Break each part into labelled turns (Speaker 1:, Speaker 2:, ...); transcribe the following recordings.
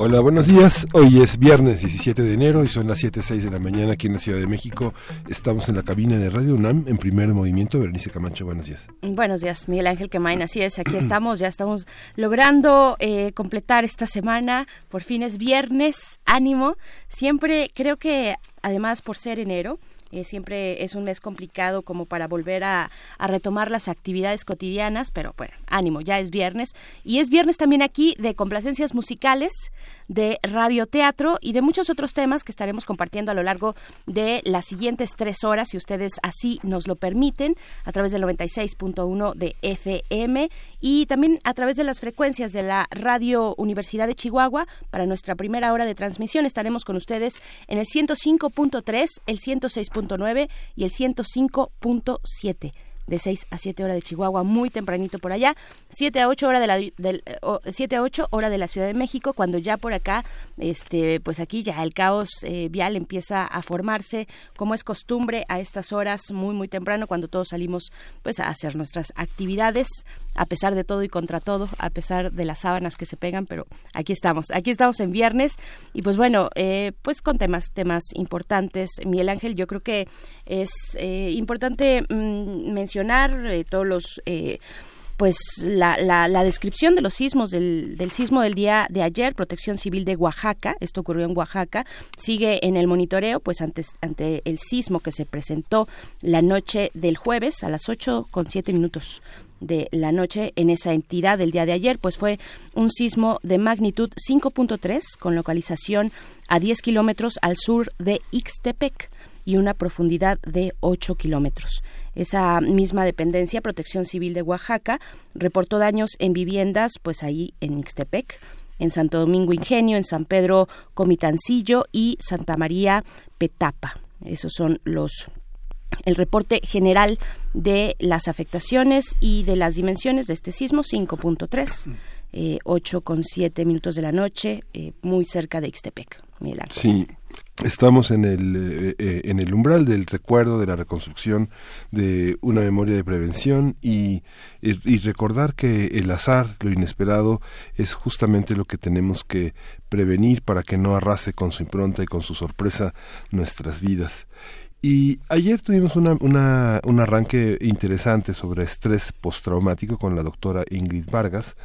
Speaker 1: Hola, buenos días. Hoy es viernes 17 de enero y son las 7.06 de la mañana aquí en la Ciudad de México. Estamos en la cabina de Radio UNAM en primer movimiento. Berenice Camacho, buenos días.
Speaker 2: Buenos días, Miguel Ángel Quemain. Así es, aquí estamos, ya estamos logrando eh, completar esta semana. Por fin es viernes, ánimo. Siempre creo que, además, por ser enero, eh, siempre es un mes complicado como para volver a, a, retomar las actividades cotidianas, pero bueno, ánimo, ya es viernes. Y es viernes también aquí de complacencias musicales de radioteatro y de muchos otros temas que estaremos compartiendo a lo largo de las siguientes tres horas, si ustedes así nos lo permiten, a través del 96.1 de FM y también a través de las frecuencias de la Radio Universidad de Chihuahua. Para nuestra primera hora de transmisión estaremos con ustedes en el 105.3, el 106.9 y el 105.7 de 6 a 7 horas de Chihuahua, muy tempranito por allá, 7 a 8 horas de la del, 7 a 8 hora de la Ciudad de México, cuando ya por acá este pues aquí ya el caos eh, vial empieza a formarse, como es costumbre a estas horas muy muy temprano cuando todos salimos pues a hacer nuestras actividades a pesar de todo y contra todo, a pesar de las sábanas que se pegan, pero aquí estamos, aquí estamos en viernes. Y pues bueno, eh, pues con temas, temas importantes. Miguel Ángel, yo creo que es eh, importante mm, mencionar eh, todos los pues la, la, la, descripción de los sismos del, del, sismo del día de ayer, Protección Civil de Oaxaca, esto ocurrió en Oaxaca, sigue en el monitoreo, pues antes, ante el sismo que se presentó la noche del jueves a las ocho con siete minutos de la noche en esa entidad del día de ayer, pues fue un sismo de magnitud 5.3 con localización a 10 kilómetros al sur de Ixtepec y una profundidad de 8 kilómetros. Esa misma dependencia, Protección Civil de Oaxaca, reportó daños en viviendas, pues ahí en Ixtepec, en Santo Domingo Ingenio, en San Pedro Comitancillo y Santa María Petapa. Esos son los el reporte general de las afectaciones y de las dimensiones de este sismo 5.3 eh, 8.7 minutos de la noche eh, muy cerca de Ixtepec
Speaker 1: sí Estamos en el, eh, eh, en el umbral del recuerdo, de la reconstrucción de una memoria de prevención y, y, recordar que el azar, lo inesperado, es justamente lo que tenemos que prevenir para que no arrase con su impronta y con su sorpresa nuestras vidas. Y ayer tuvimos una, una, un arranque interesante sobre estrés postraumático con la doctora Ingrid Vargas.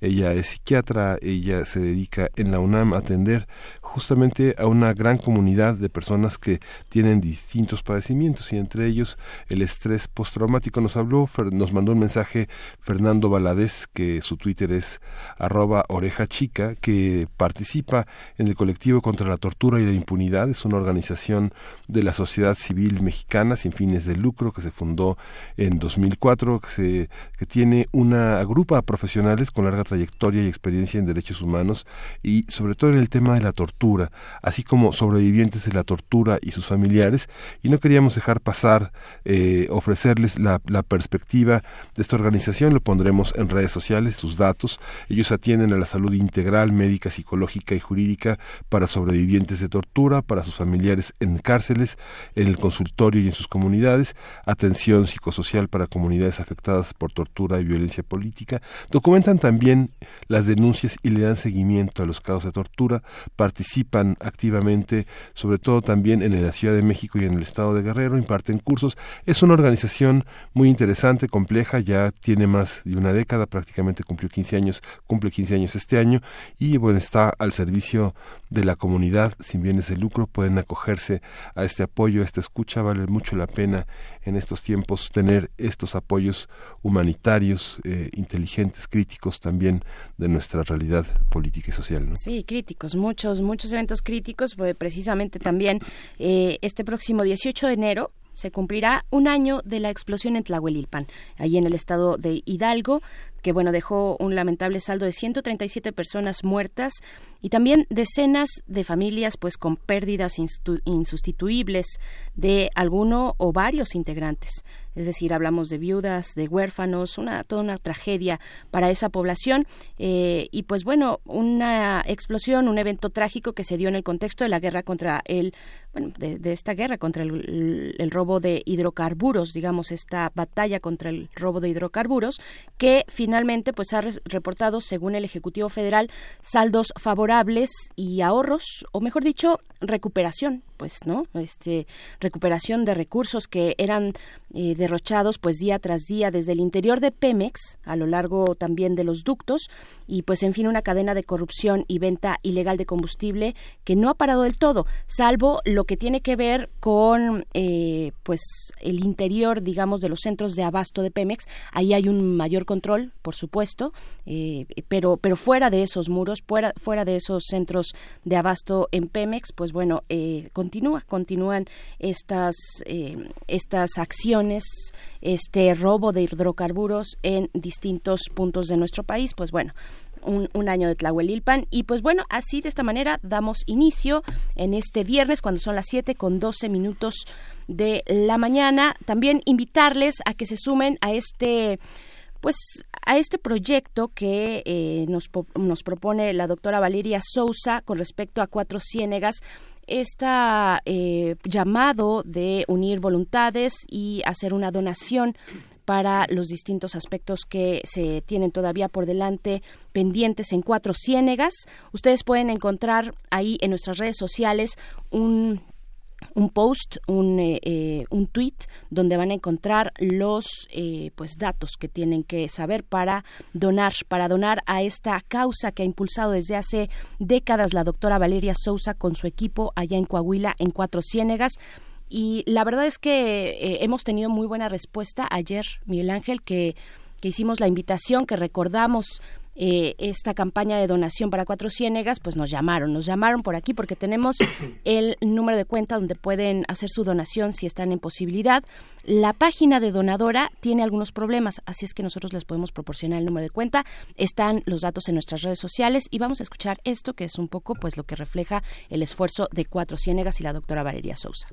Speaker 1: Ella es psiquiatra, ella se dedica en la UNAM a atender justamente a una gran comunidad de personas que tienen distintos padecimientos y entre ellos el estrés postraumático. Nos habló, nos mandó un mensaje Fernando Valadez, que su Twitter es arroba oreja chica, que participa en el colectivo contra la tortura y la impunidad. Es una organización de la sociedad civil mexicana sin fines de lucro que se fundó en 2004, que, se, que tiene una agrupa a profesionales con larga trayectoria y experiencia en derechos humanos y sobre todo en el tema de la tortura, así como sobrevivientes de la tortura y sus familiares. Y no queríamos dejar pasar, eh, ofrecerles la, la perspectiva de esta organización, lo pondremos en redes sociales, sus datos. Ellos atienden a la salud integral, médica, psicológica y jurídica para sobrevivientes de tortura, para sus familiares en cárceles, en el consultorio y en sus comunidades, atención psicosocial para comunidades afectadas por tortura y violencia política, documentan también las denuncias y le dan seguimiento a los casos de tortura, participan activamente, sobre todo también en la Ciudad de México y en el Estado de Guerrero, imparten cursos. Es una organización muy interesante, compleja, ya tiene más de una década, prácticamente cumplió 15 años, cumple 15 años este año. Y bueno, está al servicio de la comunidad sin bienes de lucro, pueden acogerse a este apoyo, a escucha, vale mucho la pena en estos tiempos tener estos apoyos humanitarios, eh, inteligentes, críticos también de nuestra realidad política y social.
Speaker 2: Sí, críticos, muchos, muchos eventos críticos, pues precisamente también eh, este próximo 18 de enero se cumplirá un año de la explosión en Tlahuelilpan, ahí en el estado de Hidalgo. Que bueno, dejó un lamentable saldo de 137 personas muertas y también decenas de familias pues con pérdidas insustituibles de alguno o varios integrantes es decir, hablamos de viudas, de huérfanos, una, toda una tragedia para esa población. Eh, y pues bueno, una explosión, un evento trágico que se dio en el contexto de la guerra contra el, bueno, de, esta guerra contra el, el, robo de hidrocarburos, digamos, esta batalla contra el robo de hidrocarburos, que pues ha reportado, según el Ejecutivo Federal, saldos favorables y ahorros, o mejor dicho, recuperación pues, ¿no? Este, recuperación de recursos que eran eh, derrochados, pues, día tras día desde el interior de Pemex, a lo largo también de los ductos, y pues, en fin, una cadena de corrupción y venta ilegal de combustible que no ha parado del todo, salvo lo que tiene que ver con, eh, pues, el interior, digamos, de los centros de abasto de Pemex. Ahí hay un mayor control, por supuesto, eh, pero, pero fuera de esos muros, fuera, fuera de esos centros de abasto en Pemex, pues, bueno, con continúa, continúan estas, eh, estas acciones, este robo de hidrocarburos en distintos puntos de nuestro país. Pues bueno, un, año de Tlahuelilpan. Y pues bueno, así de esta manera damos inicio en este viernes cuando son las 7 con 12 minutos de la mañana. También invitarles a que se sumen a este pues a este proyecto que eh, nos, nos propone la doctora Valeria Sousa con respecto a Cuatro Ciénegas este llamado de unir voluntades y hacer una donación para los distintos aspectos que se tienen todavía por delante pendientes en Cuatro Ciénegas. Ustedes pueden encontrar ahí en nuestras redes sociales un un post, un, eh, eh, un tweet donde van a encontrar los eh, pues datos que tienen que saber para donar, para donar a esta causa que ha impulsado desde hace décadas la doctora Valeria Sousa con su equipo allá en Coahuila, en Cuatro Ciénegas. Y la verdad es que hemos tenido muy buena respuesta ayer, Miguel Ángel, que que hicimos la invitación, que recordamos eh, esta campaña de donación para Cuatro Ciénegas, pues nos llamaron, nos llamaron por aquí porque tenemos el número de cuenta donde pueden hacer su donación si están en posibilidad. La página de donadora tiene algunos problemas, así es que nosotros les podemos proporcionar el número de cuenta. Están los datos en nuestras redes sociales y vamos a escuchar esto que es un poco pues lo que refleja el esfuerzo de Cuatro Ciénegas y la doctora Valeria Sousa.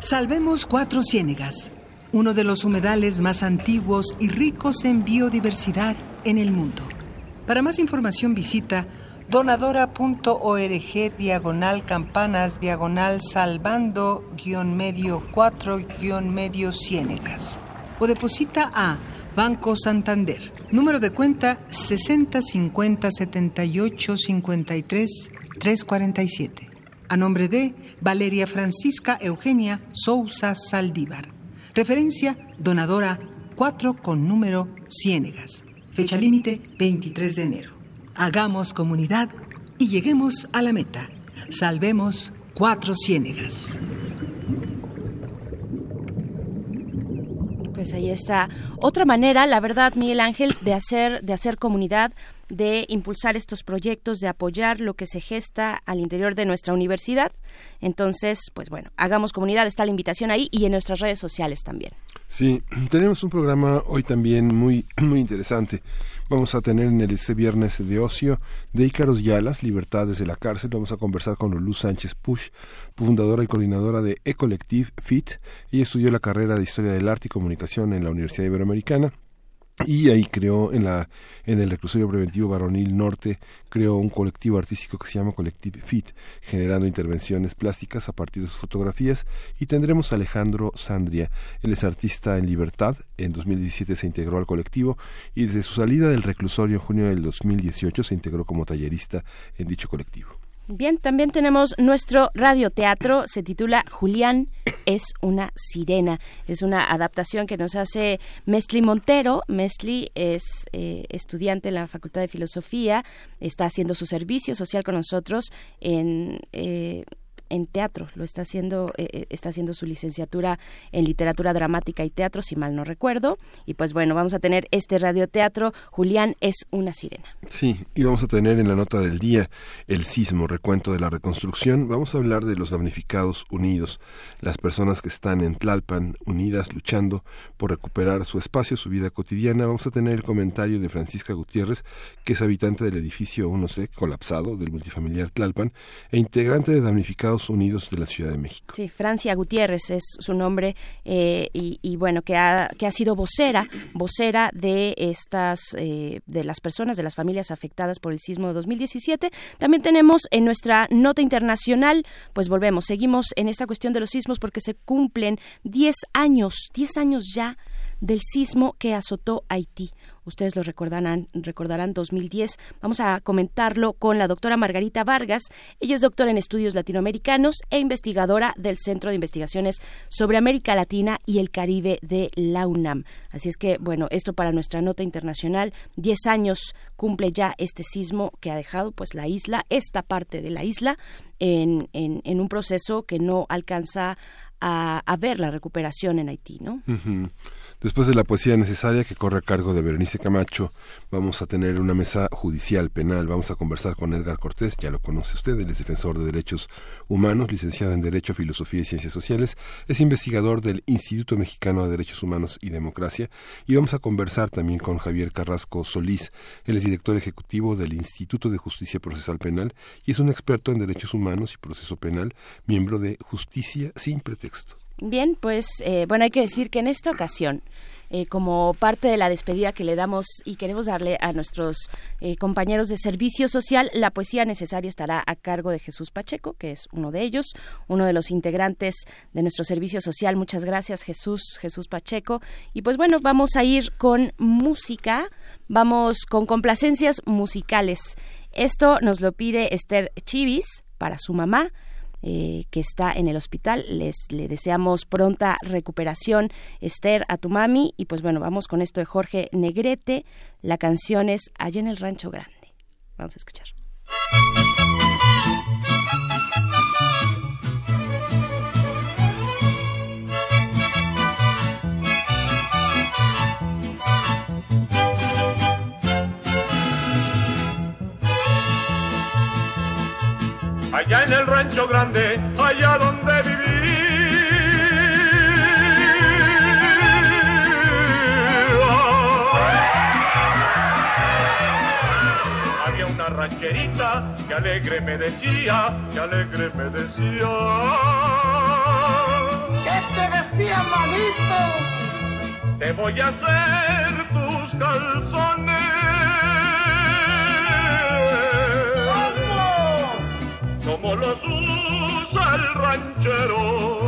Speaker 3: Salvemos Cuatro Ciénegas uno de los humedales más antiguos y ricos en biodiversidad en el mundo. Para más información visita donadora.org diagonal campanas diagonal salvando guion medio 4 guion medio ciénegas o deposita a Banco Santander, número de cuenta 6050 78 53 347. A nombre de Valeria Francisca Eugenia Sousa Saldívar. Referencia donadora 4 con número Ciénegas. Fecha límite 23 de enero. Hagamos comunidad y lleguemos a la meta. Salvemos cuatro ciénegas.
Speaker 2: Pues ahí está otra manera, la verdad, Miguel Ángel, de hacer de hacer comunidad de impulsar estos proyectos, de apoyar lo que se gesta al interior de nuestra universidad. Entonces, pues bueno, hagamos comunidad, está la invitación ahí y en nuestras redes sociales también.
Speaker 1: Sí, tenemos un programa hoy también muy, muy interesante. Vamos a tener en el ese viernes de ocio de Ícaros Yalas, Libertades de la Cárcel. Vamos a conversar con Luz Sánchez Push, fundadora y coordinadora de Ecollective FIT. Ella estudió la carrera de Historia del Arte y Comunicación en la Universidad Iberoamericana y ahí creó en la en el reclusorio preventivo Baronil Norte creó un colectivo artístico que se llama Collective Fit generando intervenciones plásticas a partir de sus fotografías. Y tendremos a Alejandro Sandria. Él es artista en libertad. En 2017 se integró al colectivo y desde su salida del reclusorio en junio del 2018 se integró como tallerista en dicho colectivo
Speaker 2: Bien, también tenemos nuestro radioteatro, se titula Julián es una sirena. Es una adaptación que nos hace Mesli Montero. Mesli es eh, estudiante en la Facultad de Filosofía, está haciendo su servicio social con nosotros en... Eh, en teatro, lo está haciendo, eh, eh, está haciendo su licenciatura en literatura dramática y teatro, si mal no recuerdo. Y pues bueno, vamos a tener este radioteatro. Julián es una sirena.
Speaker 1: Sí, y vamos a tener en la nota del día el sismo, recuento de la reconstrucción. Vamos a hablar de los damnificados unidos, las personas que están en Tlalpan unidas luchando por recuperar su espacio, su vida cotidiana. Vamos a tener el comentario de Francisca Gutiérrez, que es habitante del edificio 1C colapsado del multifamiliar Tlalpan e integrante de Damnificados Unidos de la Ciudad de México.
Speaker 2: Sí, Francia Gutiérrez es su nombre eh, y, bueno, que ha, que ha sido vocera, vocera de estas, eh, de las personas, de las familias afectadas por el sismo de 2017. También tenemos en nuestra nota internacional, pues volvemos, seguimos en esta cuestión de los sismos porque se cumplen 10 años, 10 años ya del sismo que azotó Haití. Ustedes lo recordarán, recordarán 2010. Vamos a comentarlo con la doctora Margarita Vargas. Ella es doctora en estudios latinoamericanos e investigadora del Centro de Investigaciones sobre América Latina y el Caribe de la UNAM. Así es que, bueno, esto para nuestra nota internacional. Diez años cumple ya este sismo que ha dejado pues la isla, esta parte de la isla, en, en, un proceso que no alcanza a, ver la recuperación en Haití, ¿no?
Speaker 1: Después de la poesía necesaria que corre a cargo de Berenice Camacho, vamos a tener una mesa judicial penal. Vamos a conversar con Edgar Cortés, ya lo conoce usted, él es defensor de derechos humanos, licenciado en Derecho, Filosofía y Ciencias Sociales, es investigador del Instituto Mexicano de Derechos Humanos y Democracia. Y vamos a conversar también con Javier Carrasco Solís, él es director ejecutivo del Instituto de Justicia Procesal Penal y es un experto en derechos humanos y proceso penal, miembro de Justicia sin Pretexto.
Speaker 2: Bien, pues eh, bueno, hay que decir que en esta ocasión, eh, como parte de la despedida que le damos y queremos darle a nuestros eh, compañeros de servicio social, la poesía necesaria estará a cargo de Jesús Pacheco, que es uno de ellos, uno de los integrantes de nuestro servicio social. Muchas gracias, Jesús, Jesús Pacheco. Y pues bueno, vamos a ir con música, vamos con complacencias musicales. Esto nos lo pide Esther Chivis para su mamá. Eh, que está en el hospital. Les le deseamos pronta recuperación, Esther, a tu mami. Y pues bueno, vamos con esto de Jorge Negrete. La canción es Allá en el Rancho Grande. Vamos a escuchar.
Speaker 4: Allá en el rancho grande, allá donde viví. Había una rancherita que alegre me decía, que alegre me decía.
Speaker 5: ¿Qué te decía?
Speaker 4: Te voy a hacer tus calzones ranchero.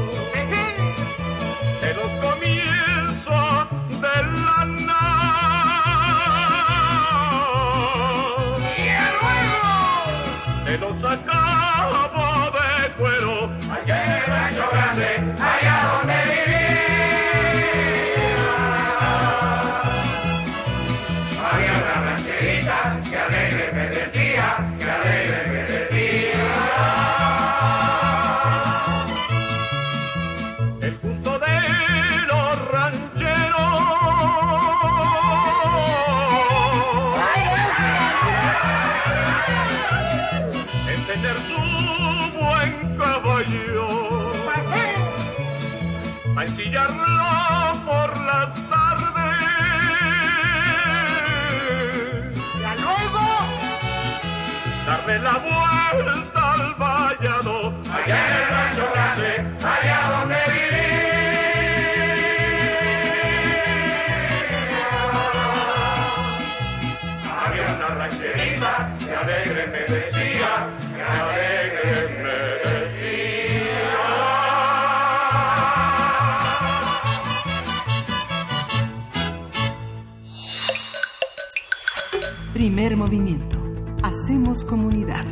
Speaker 3: Movimiento. Hacemos comunidad.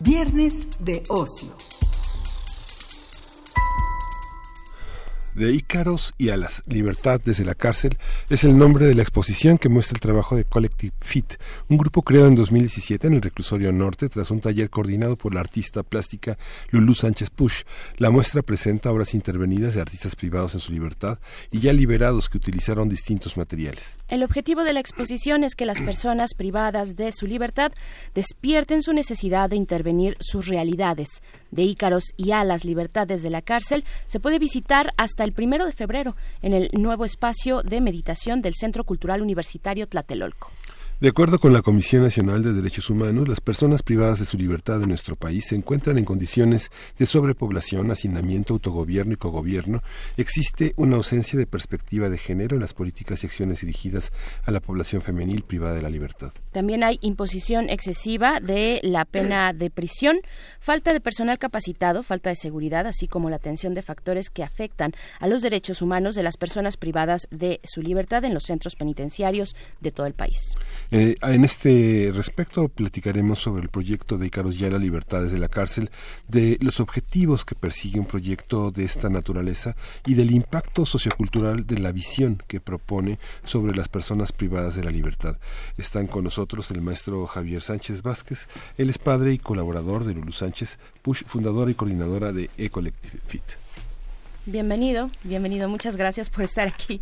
Speaker 3: Viernes de ocio.
Speaker 1: De Ícaros y a la libertad desde la cárcel es el nombre de la exposición que muestra el trabajo de Collective Fit, un grupo creado en 2017 en el reclusorio norte tras un taller coordinado por la artista plástica Lulu Sánchez Push. La muestra presenta obras intervenidas de artistas privados en su libertad y ya liberados que utilizaron distintos materiales.
Speaker 2: El objetivo de la exposición es que las personas privadas de su libertad despierten su necesidad de intervenir sus realidades. De Ícaros y a las libertades de la cárcel se puede visitar hasta el primero de febrero en el nuevo espacio de meditación del Centro Cultural Universitario Tlatelolco.
Speaker 1: De acuerdo con la Comisión Nacional de Derechos Humanos, las personas privadas de su libertad en nuestro país se encuentran en condiciones de sobrepoblación, hacinamiento, autogobierno y cogobierno. Existe una ausencia de perspectiva de género en las políticas y acciones dirigidas a la población femenil privada de la libertad.
Speaker 2: También hay imposición excesiva de la pena de prisión, falta de personal capacitado, falta de seguridad, así como la atención de factores que afectan a los derechos humanos de las personas privadas de su libertad en los centros penitenciarios de todo el país.
Speaker 1: Eh, en este respecto platicaremos sobre el proyecto de Icaros Yala Libertades de la Cárcel, de los objetivos que persigue un proyecto de esta naturaleza y del impacto sociocultural de la visión que propone sobre las personas privadas de la libertad. Están con nosotros el maestro Javier Sánchez Vázquez, él es padre y colaborador de Lulu Sánchez Push, fundadora y coordinadora de Ecollective Fit.
Speaker 2: Bienvenido, bienvenido, muchas gracias por estar aquí.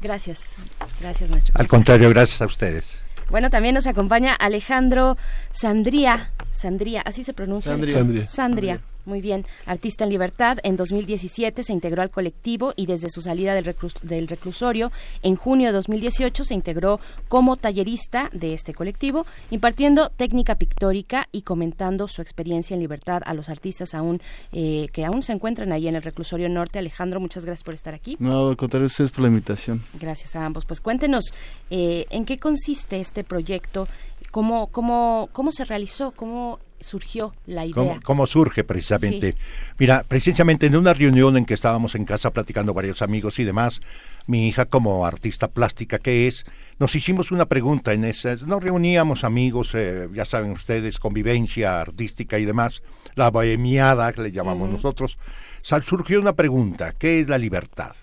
Speaker 2: Gracias, gracias maestro.
Speaker 6: Al contrario, gracias a ustedes.
Speaker 2: Bueno, también nos acompaña Alejandro Sandría, Sandría, así se pronuncia.
Speaker 1: Sandría.
Speaker 2: Sandría. Muy bien, artista en libertad, en 2017 se integró al colectivo y desde su salida del, del, reclusorio en junio de 2018 se integró como tallerista de este colectivo, impartiendo técnica pictórica y comentando su experiencia en libertad a los artistas aún eh, que aún se encuentran ahí en el reclusorio norte. Alejandro, muchas gracias por estar aquí.
Speaker 7: No, al contrario, ustedes por la invitación.
Speaker 2: Gracias a ambos. Pues cuéntenos eh, en qué consiste este proyecto, cómo, cómo, cómo se realizó, cómo surgió la idea?
Speaker 6: ¿Cómo, surge precisamente? Mira, precisamente en una reunión en que estábamos en casa platicando varios amigos y demás, mi hija como artista plástica que es, nos hicimos una pregunta en esa, nos reuníamos amigos, eh, ya saben ustedes, convivencia artística y demás, la bohemiada que le llamamos nosotros, surgió una pregunta, ¿qué es la libertad?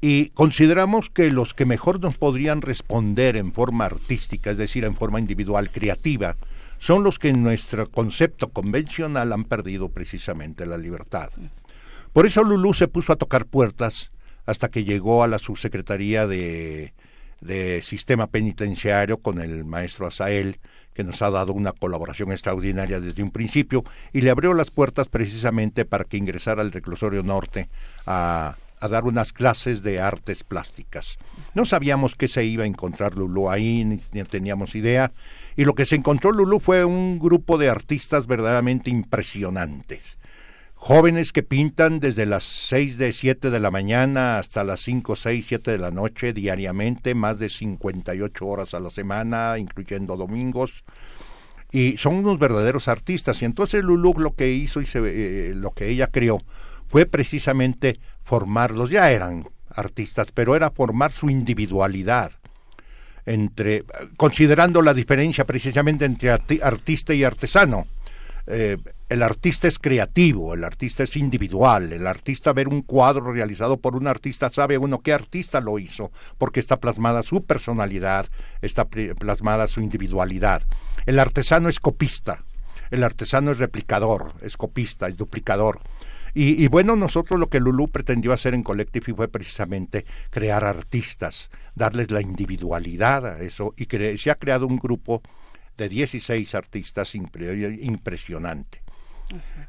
Speaker 6: Y consideramos que los que mejor nos podrían responder en forma artística, es decir, en forma individual, creativa, son los que en nuestro concepto convencional han perdido precisamente la libertad. Por eso Lulú se puso a tocar puertas hasta que llegó a la subsecretaría de, de Sistema Penitenciario con el maestro Asael, que nos ha dado una colaboración extraordinaria desde un principio, y le abrió las puertas precisamente para que ingresara al reclusorio norte a, a dar unas clases de artes plásticas. No sabíamos qué se iba a encontrar Lulú ahí, ni, teníamos idea, y lo que se encontró Lulú fue un grupo de artistas verdaderamente impresionantes. Jóvenes que pintan desde las 6 de 7 de la mañana hasta las 5, 6, 7 de la noche diariamente, más de 58 horas a la semana, incluyendo domingos. Y son unos verdaderos artistas. Y entonces Lulú lo que hizo y se, eh, lo que ella creó fue precisamente formarlos. Ya eran artistas, pero era formar su individualidad entre, considerando la diferencia precisamente entre artista y artesano. Eh, el artista es creativo, el artista es individual, el artista ver un cuadro realizado por un artista sabe uno qué artista lo hizo, porque está plasmada su personalidad, está plasmada su individualidad. El artesano es copista, el artesano es replicador, es copista, es duplicador. Y, bueno, nosotros lo que Lulú pretendió hacer en Collective fue precisamente crear artistas, darles la individualidad a eso, y se ha creado un grupo de 16 artistas impresionante.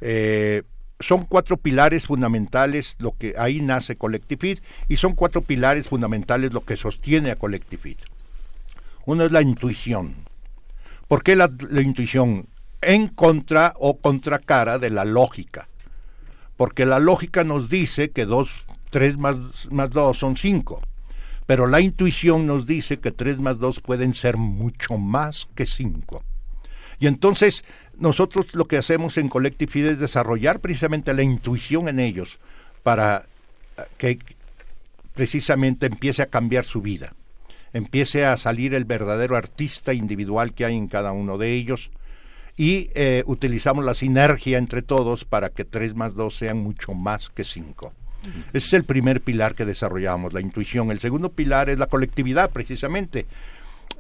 Speaker 6: Eh, son cuatro pilares fundamentales lo que ahí nace Collective y son cuatro pilares fundamentales lo que sostiene a Collective Uno es la intuición. ¿Por qué la, la intuición? En contra o contracara de la lógica porque la lógica nos dice que dos, tres más, más dos son cinco, pero la intuición nos dice que tres más dos pueden ser mucho más que cinco. Y entonces nosotros lo que hacemos en Collective es desarrollar precisamente la intuición en ellos para eh, que precisamente empiece a cambiar su vida, empiece a salir el verdadero artista individual que hay en cada uno de ellos, y eh, utilizamos la sinergia entre todos para que 3 más 2 sean mucho más que 5. Ese es el primer pilar que desarrollamos, la intuición. El segundo pilar es la colectividad, precisamente.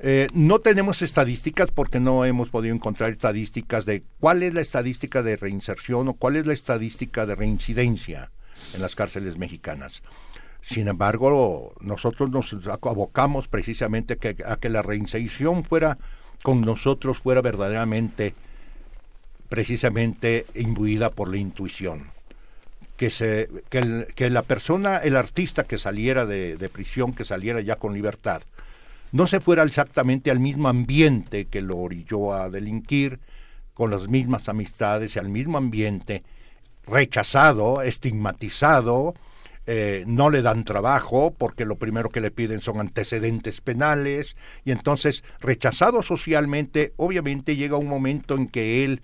Speaker 6: Eh, no tenemos estadísticas porque no hemos podido encontrar estadísticas de cuál es la estadística de reinserción o cuál es la estadística de reincidencia en las cárceles mexicanas. Sin embargo, nosotros nos abocamos precisamente a que la reinserción fuera con nosotros, fuera verdaderamente, precisamente imbuida por la intuición. Que, se, que, la persona, el artista que saliera de, de prisión, que saliera ya con libertad, no se fuera exactamente al mismo ambiente que lo orilló a delinquir, con las mismas amistades y al mismo ambiente, rechazado, estigmatizado, eh, no le dan trabajo porque lo primero que le piden son antecedentes penales y entonces rechazado socialmente, obviamente llega un momento en que él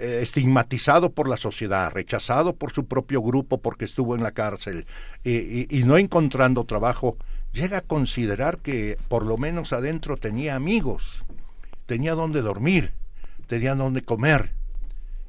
Speaker 6: eh, estigmatizado por la sociedad, rechazado por su propio grupo porque estuvo en la cárcel y, no encontrando trabajo, llega a considerar que por lo menos adentro tenía amigos, tenía donde dormir, tenía donde comer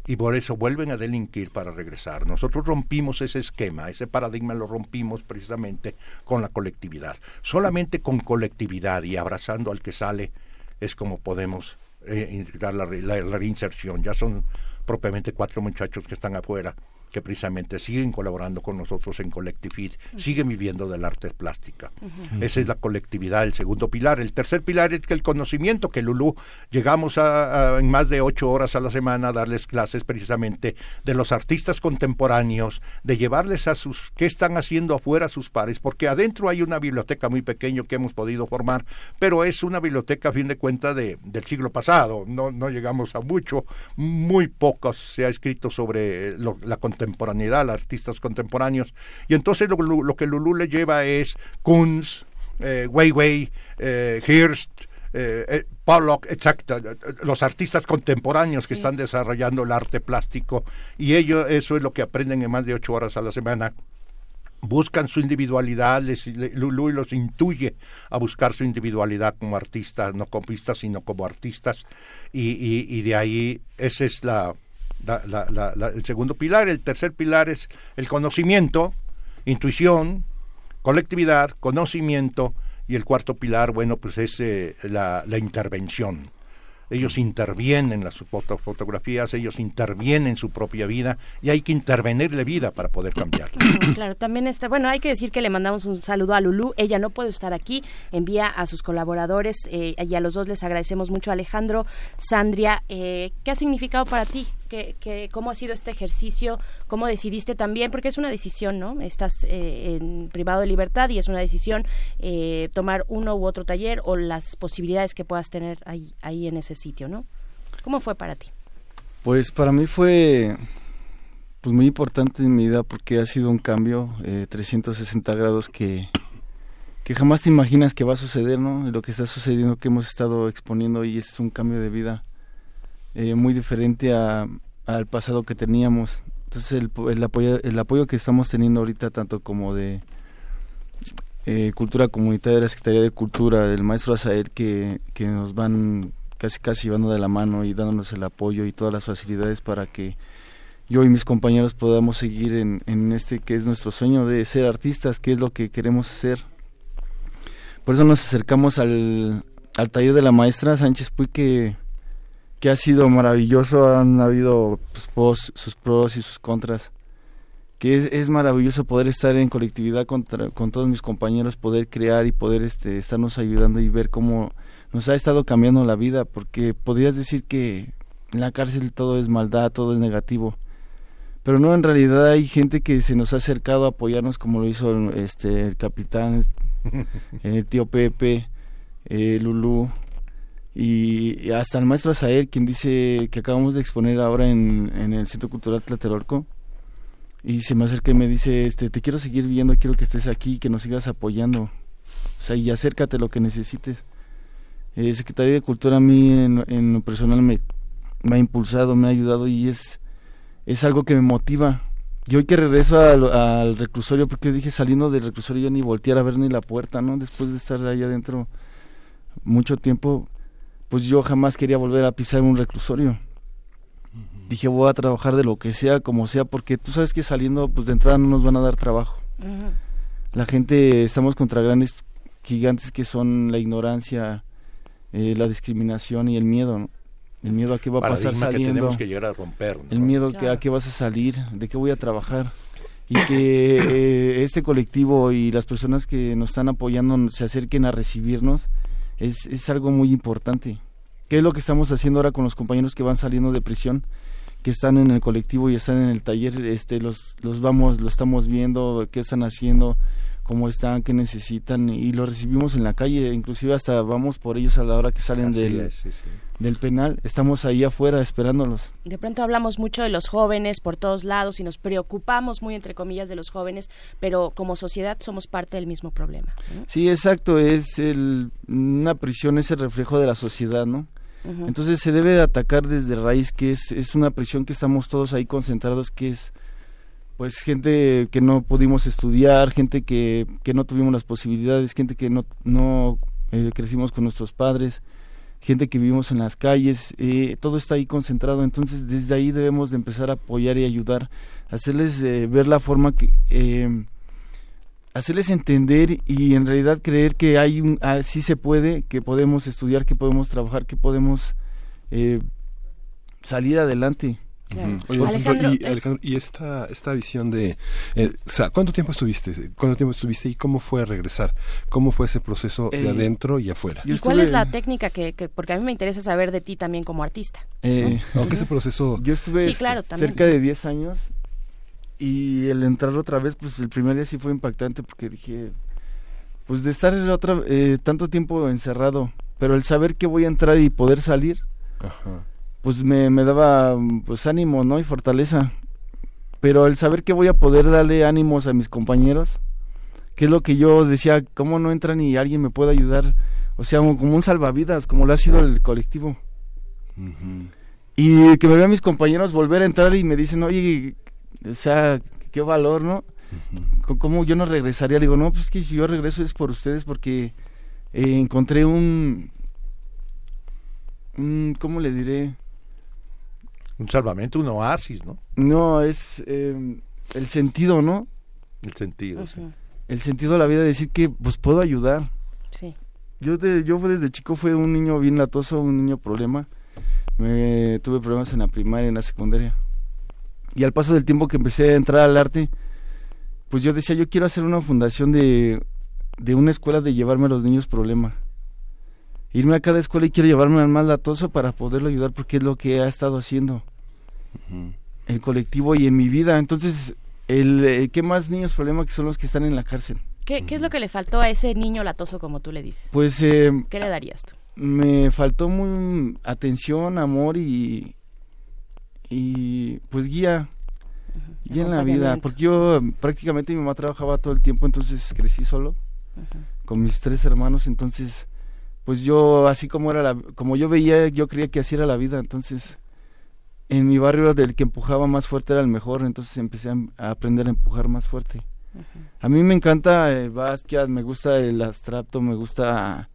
Speaker 6: y por eso vuelven a delinquir para regresar. Nosotros rompimos ese esquema, ese paradigma lo rompimos precisamente con la colectividad. Solamente con colectividad y abrazando al que sale es como podemos eh, la, la reinserción. Ya son propiamente cuatro muchachos que están afuera que precisamente siguen colaborando con nosotros en Collectifit, siguen viviendo del arte plástica. Esa es la colectividad, el segundo pilar. El tercer pilar es que el conocimiento, que Lulú llegamos a, en más de ocho horas a la semana a darles clases precisamente de los artistas contemporáneos, de llevarles a sus, qué están haciendo afuera sus pares, porque adentro hay una biblioteca muy pequeña que hemos podido formar, pero es una biblioteca a fin de cuentas de, del siglo pasado, no, no llegamos a mucho, muy poco se ha escrito sobre la contemporaneidad contemporaneidad, artistas contemporáneos. Y entonces lo, que Lulu le lleva es Kunz, eh, Weiwei, eh, Hirst, eh, eh, Pollock, exacto, los artistas contemporáneos que están desarrollando el arte plástico. Y ellos eso es lo que aprenden en más de ocho horas a la semana. Buscan su individualidad, les, Lulu los intuye a buscar su individualidad como artistas, no como pistas, sino como artistas, y, y de ahí esa es la, el segundo pilar. El tercer pilar es el conocimiento, intuición, colectividad, conocimiento. Y el cuarto pilar, bueno, pues es eh, la, intervención. Ellos intervienen en las fotografías, ellos intervienen en su propia vida y hay que intervenirle vida para poder cambiarla.
Speaker 2: Claro, también está, bueno, hay que decir que le mandamos un saludo a Lulú. Ella no puede estar aquí, envía a sus colaboradores eh, y a los dos les agradecemos mucho. Alejandro, Sandria, eh, ¿qué ha significado para ti que, cómo ha sido este ejercicio, cómo decidiste también, porque es una decisión, ¿no? Estás eh, en privado de libertad y es una decisión eh, tomar uno u otro taller o las posibilidades que puedas tener ahí, ahí en ese sitio, ¿no? ¿Cómo fue para ti?
Speaker 7: Pues para mí fue pues muy importante en mi vida porque ha sido un cambio eh, 360 grados que, que jamás te imaginas que va a suceder, ¿no? Lo que está sucediendo que hemos estado exponiendo y es un cambio de vida eh, muy diferente a, al pasado que teníamos. Entonces el, el, apoyo, el apoyo que estamos teniendo ahorita, tanto como de eh, Cultura Comunitaria de la Secretaría de Cultura, del maestro Azael, que, que nos van casi casi llevando de la mano y dándonos el apoyo y todas las facilidades para que yo y mis compañeros podamos seguir en, en este que es nuestro sueño de ser artistas, que es lo que queremos hacer. Por eso nos acercamos al, al taller de la maestra Sánchez Puy, que que ha sido maravilloso, han habido pues, sus pros y sus contras, que es, maravilloso poder estar en colectividad con, con, todos mis compañeros, poder crear y poder este, estarnos ayudando y ver cómo nos ha estado cambiando la vida, porque podrías decir que en la cárcel todo es maldad, todo es negativo, pero no, en realidad hay gente que se nos ha acercado a apoyarnos como lo hizo este, el capitán, el tío Pepe, eh, Lulú, y hasta el maestro Azael, quien dice que acabamos de exponer ahora en, en el Centro Cultural Tlatelolco, y se me acerca y me dice, este, te quiero seguir viendo, quiero que estés aquí, que nos sigas apoyando, o sea, y acércate lo que necesites. El Secretaría de Cultura a mí en, lo personal me, ha impulsado, me ha ayudado y es, es algo que me motiva. Yo hoy que regreso al, reclusorio, porque dije saliendo del reclusorio yo ni voltear a ver ni la puerta, ¿no? Después de estar ahí adentro mucho tiempo, pues yo jamás quería volver a pisar un reclusorio. dije voy a trabajar de lo que sea, como sea, porque tú sabes que saliendo, pues de entrada no nos van a dar trabajo. La gente, estamos contra grandes gigantes que son la ignorancia, eh, la discriminación y el miedo, El miedo a qué va a pasar saliendo.
Speaker 6: Que tenemos que llegar a romper.
Speaker 7: El miedo que a qué vas a salir, de qué voy a trabajar. Y que eh, este colectivo y las personas que nos están apoyando se acerquen a recibirnos es, es algo muy importante. ¿Qué es lo que estamos haciendo ahora con los compañeros que van saliendo de prisión? que están en el colectivo y están en el taller, este, los, los vamos, lo estamos viendo, qué están haciendo, cómo están, qué necesitan y los recibimos en la calle, inclusive hasta vamos por ellos a la hora que salen del, del penal, estamos ahí afuera esperándolos.
Speaker 2: De pronto hablamos mucho de los jóvenes por todos lados y nos preocupamos muy entre comillas de los jóvenes, pero como sociedad somos parte del mismo problema.
Speaker 7: Sí, exacto, es el, una prisión es el reflejo de la sociedad, ¿no? Entonces se debe de atacar desde raíz, que es, es una prisión que estamos todos ahí concentrados, que es pues gente que no pudimos estudiar, gente que, que no tuvimos las posibilidades, gente que no, no eh, crecimos con nuestros padres, gente que vivimos en las calles, eh, todo está ahí concentrado, entonces desde ahí debemos de empezar a apoyar y ayudar, hacerles eh, ver la forma que, hacerles entender y en realidad creer que hay un, ah, sí se puede, que podemos estudiar, que podemos trabajar, que podemos salir adelante.
Speaker 1: Alejandro, y, Alejandro, y esta, esta visión de, eh, o sea, ¿cuánto tiempo estuviste? ¿Cuánto tiempo estuviste y cómo fue regresar? ¿Cómo fue ese proceso de eh, adentro y afuera?
Speaker 2: ¿Y cuál es la técnica que, porque a mí me interesa saber de ti también como artista?
Speaker 1: Eh, Aunque ese proceso...
Speaker 7: Yo estuve cerca de 10 años y el entrar otra vez, pues el primer día sí fue impactante porque dije, pues de estar otra, eh, tanto tiempo encerrado, pero el saber que voy a entrar y poder salir, Ajá pues me, me daba pues ánimo, ¿no? Y fortaleza. Pero el saber que voy a poder darle ánimos a mis compañeros, que es lo que yo decía, ¿cómo no entran y alguien me puede ayudar? O sea, como un salvavidas, como lo ha sido el colectivo. Y que me vean mis compañeros volver a entrar y me dicen, oye, o sea, qué valor, ¿no? ¿Cómo yo no regresaría? Le digo, no, pues que si yo regreso es por ustedes porque eh, encontré un, un, ¿cómo le diré?
Speaker 6: Un salvamento, un oasis, ¿no?
Speaker 7: No, es eh, el sentido, ¿no?
Speaker 6: El sentido, sí.
Speaker 7: El sentido de la vida, decir que pues puedo ayudar. Sí. Yo, de, yo desde chico fui un niño bien latoso, un niño problema. Me, tuve problemas en la primaria, en la secundaria. Y al paso del tiempo que empecé a entrar al arte, pues yo decía, yo quiero hacer una fundación de, de una escuela de llevarme a los niños problema irme a cada escuela y quiero llevarme al más latoso para poderlo ayudar porque es lo que ha estado haciendo el colectivo y en mi vida. Entonces, el, eh, ¿qué más niños problema que son los que están en la cárcel?
Speaker 2: ¿Qué, ¿Qué, es lo que le faltó a ese niño latoso como tú le dices?
Speaker 7: Pues... Eh,
Speaker 2: ¿Qué le darías tú?
Speaker 7: Me faltó muy atención, amor y... y pues guía. Guía en la vida. Porque yo prácticamente mi mamá trabajaba todo el tiempo, entonces crecí solo. Con mis tres hermanos, entonces pues yo así como era la, como yo veía yo creía que así era la vida entonces en mi barrio del que empujaba más fuerte era el mejor entonces empecé a, aprender a empujar más fuerte. A mí me encanta el Basquiat me gusta el abstracto me gusta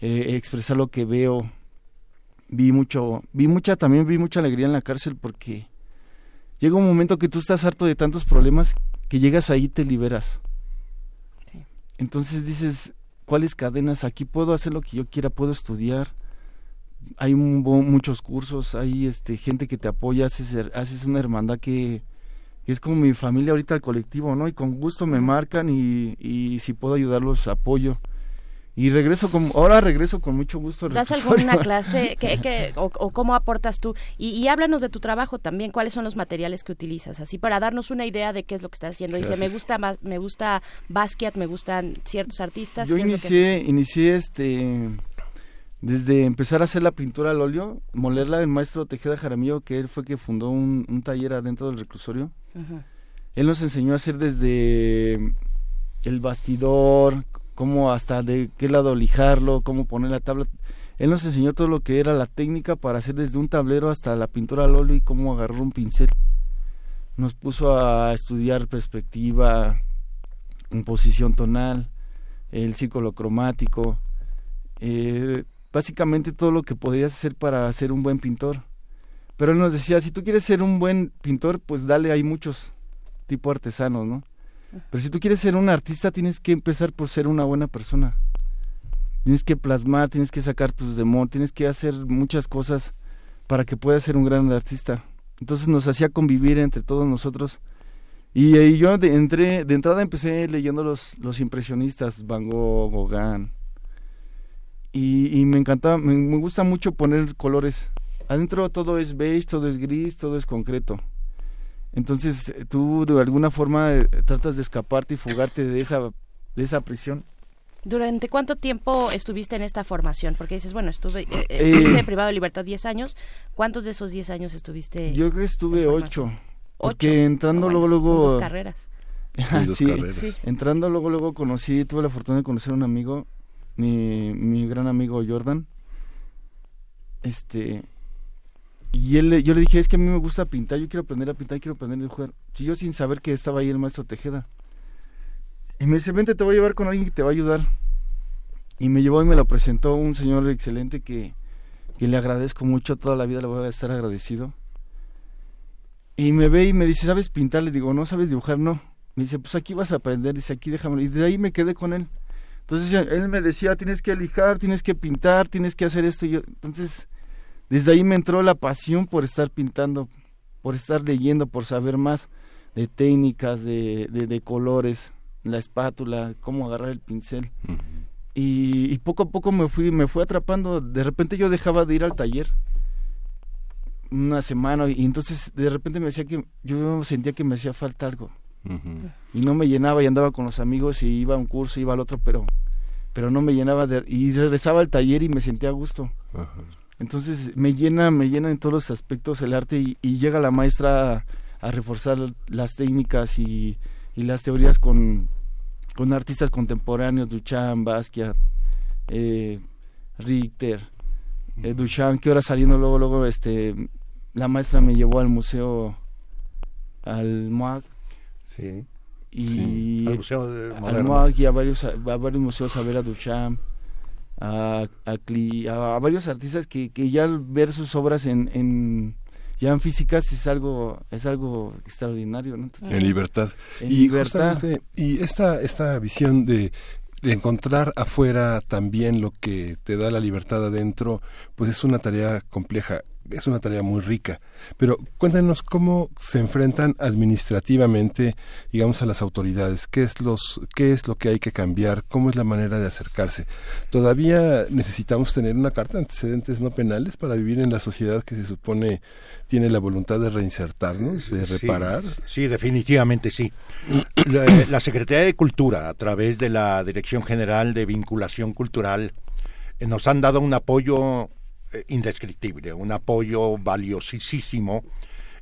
Speaker 7: eh, expresar lo que veo. Vi mucho vi mucha también vi mucha alegría en la cárcel porque llega un momento que tú estás harto de tantos problemas que llegas ahí y te liberas. Entonces dices cuáles cadenas, aquí puedo hacer lo que yo quiera, puedo estudiar, hay muchos cursos, hay este gente que te apoya, haces, haces una hermandad que, es como mi familia ahorita el colectivo, ¿no? Y con gusto me marcan y, y si puedo ayudarlos apoyo. Y regreso con ahora regreso con mucho gusto
Speaker 2: das alguna clase que, o, cómo aportas tú y, háblanos de tu trabajo también cuáles son los materiales que utilizas así para darnos una idea de qué es lo que estás haciendo. Dice me gusta me gusta Basquiat me gustan ciertos artistas
Speaker 7: yo inicié inicié este desde empezar a hacer la pintura al óleo molerla el maestro Tejeda Jaramillo que él fue que fundó un, taller adentro del reclusorio él nos enseñó a hacer desde el bastidor cómo hasta de qué lado lijarlo, cómo poner la tabla. Él nos enseñó todo lo que era la técnica para hacer desde un tablero hasta la pintura al óleo y cómo agarrar un pincel. Nos puso a estudiar perspectiva, composición tonal, el círculo cromático, eh, básicamente todo lo que podías hacer para ser un buen pintor. Pero él nos decía, si tú quieres ser un buen pintor, pues dale, hay muchos tipo artesanos, ¿no? Pero si tú quieres ser un artista, tienes que empezar por ser una buena persona. Tienes que plasmar, tienes que sacar tus demonios, tienes que hacer muchas cosas para que puedas ser un gran artista. Entonces nos hacía convivir entre todos nosotros. Y, y yo de, entré, de entrada empecé leyendo los, los impresionistas, Van Gogh, Gauguin. Y, y me encantaba, me, me gusta mucho poner colores. Adentro todo es beige, todo es gris, todo es concreto. Entonces tú de alguna forma eh, tratas de escaparte y fugarte de esa, de esa prisión.
Speaker 2: ¿Durante cuánto tiempo estuviste en esta formación? Porque dices, bueno, estuve, eh, estuviste privado de libertad 10 años. ¿Cuántos de esos 10 años estuviste?
Speaker 7: Yo creo que estuve
Speaker 2: en
Speaker 7: 8. Porque entrando
Speaker 2: bueno,
Speaker 7: luego, luego...
Speaker 2: son dos carreras.
Speaker 1: Sí, dos carreras.
Speaker 2: Sí.
Speaker 7: entrando luego, luego conocí, tuve la fortuna de conocer a un amigo, mi, gran amigo Jordan. Este, y él, yo le dije, es que a mí me gusta pintar, yo quiero aprender a pintar, quiero aprender a dibujar. Y yo sin saber que estaba ahí el maestro Tejeda. Y me dice, vente, te voy a llevar con alguien que te va a ayudar. Y me llevó y me lo presentó un señor excelente que, que le agradezco mucho, toda la vida le voy a estar agradecido. Y me ve y me dice, ¿sabes pintar? Le digo, no, ¿sabes dibujar? No. Me dice, pues aquí vas a aprender, dice, aquí déjame. Y de ahí me quedé con él. Entonces él me decía, tienes que lijar, tienes que pintar, tienes que hacer esto. Y yo, entonces, desde ahí me entró la pasión por estar pintando, por estar leyendo, por saber más de técnicas, de, de, de colores, la espátula, cómo agarrar el pincel. Y, y poco a poco me fui, me fui atrapando. De repente yo dejaba de ir al taller una semana y entonces de repente me decía que yo sentía que me hacía falta algo y no me llenaba y andaba con los amigos y iba a un curso iba al otro pero pero no me llenaba de, y regresaba al taller y me sentía a gusto. Entonces me llena me llena en todos los aspectos el arte y, y llega la maestra a, a reforzar las técnicas y, y las teorías con con artistas contemporáneos Duchamp Basquiat eh, Richter eh, Duchamp que ahora saliendo luego luego este la maestra me llevó al museo al MOAC
Speaker 6: Sí.
Speaker 7: y
Speaker 1: Sí,
Speaker 6: Al Museo.
Speaker 7: MOAC y a varios a, a varios museos a ver a Duchamp a, a, Klee, a, a varios artistas que, que ya al ver sus obras en, en ya en físicas es algo es algo extraordinario ¿no? Entonces,
Speaker 1: En libertad.
Speaker 7: en
Speaker 1: y
Speaker 7: libertad
Speaker 1: y esta, esta visión de, de encontrar afuera también lo que te da la libertad adentro, pues es una tarea compleja, es una tarea muy rica. Pero cuéntanos cómo se enfrentan administrativamente, digamos, a las autoridades, qué es, los, qué es lo que hay que cambiar, cómo es la manera de acercarse. Todavía necesitamos tener una carta de antecedentes no penales para vivir en la sociedad que se supone tiene la voluntad de reinsertarnos, de reparar.
Speaker 6: Sí, definitivamente sí. La, la Secretaría de Cultura, a través de la Dirección General de Vinculación Cultural, eh, nos han dado un apoyo eh, indescriptible, un apoyo valiosísimo.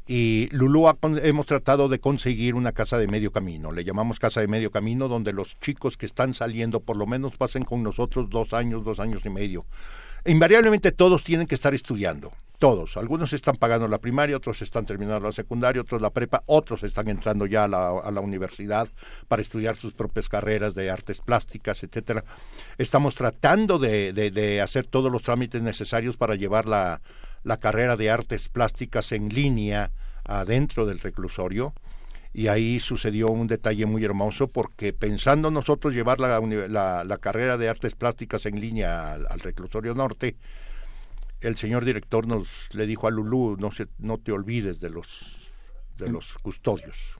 Speaker 6: Y Lulú ha hemos tratado de conseguir una casa de medio camino. Le llamamos casa de medio camino, donde los chicos que están saliendo por lo menos pasen con nosotros dos años, dos años y medio. Invariablemente todos tienen que estar estudiando, todos. Algunos están pagando la primaria, otros están terminando la secundaria, otros la prepa, otros están entrando ya a la, a la universidad para estudiar sus propias carreras de artes plásticas, etcétera. Estamos tratando de, de- de hacer todos los trámites necesarios para llevar la, la carrera de artes plásticas en línea adentro del reclusorio. Y ahí sucedió un detalle muy hermoso porque pensando nosotros llevar la, la- carrera de artes plásticas en línea al reclusorio norte, el señor director nos le dijo a Lulú, no, se, no te olvides de los, de los custodios.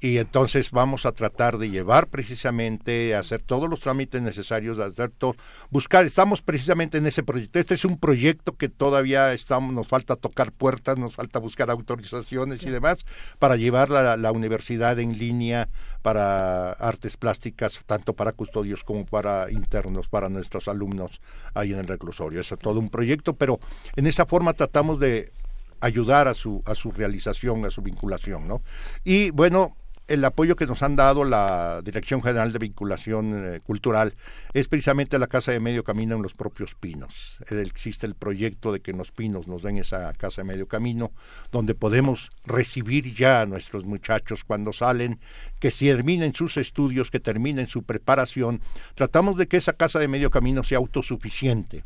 Speaker 6: Y entonces vamos a tratar de llevar precisamente, hacer todos los trámites necesarios, hacer todo, buscar, estamos precisamente en ese proyecto. Este es un proyecto que todavía estamos, nos falta tocar puertas, nos falta buscar autorizaciones y demás para llevar la, la universidad en línea para artes plásticas, tanto para custodios como para internos, para nuestros alumnos ahí en el reclusorio. Eso es todo un proyecto, pero en esa forma tratamos de ayudar a su, a su realización, a su vinculación, ¿no? Y bueno, el apoyo que nos han dado la Dirección General de Vinculación eh, Cultural es precisamente la Casa de Medio Camino en los propios Pinos. Existe el proyecto de que los Pinos nos den esa Casa de Medio Camino, donde podemos recibir ya a nuestros muchachos cuando salen, que terminen sus estudios, que terminen su preparación. Tratamos de que esa Casa de Medio Camino sea autosuficiente,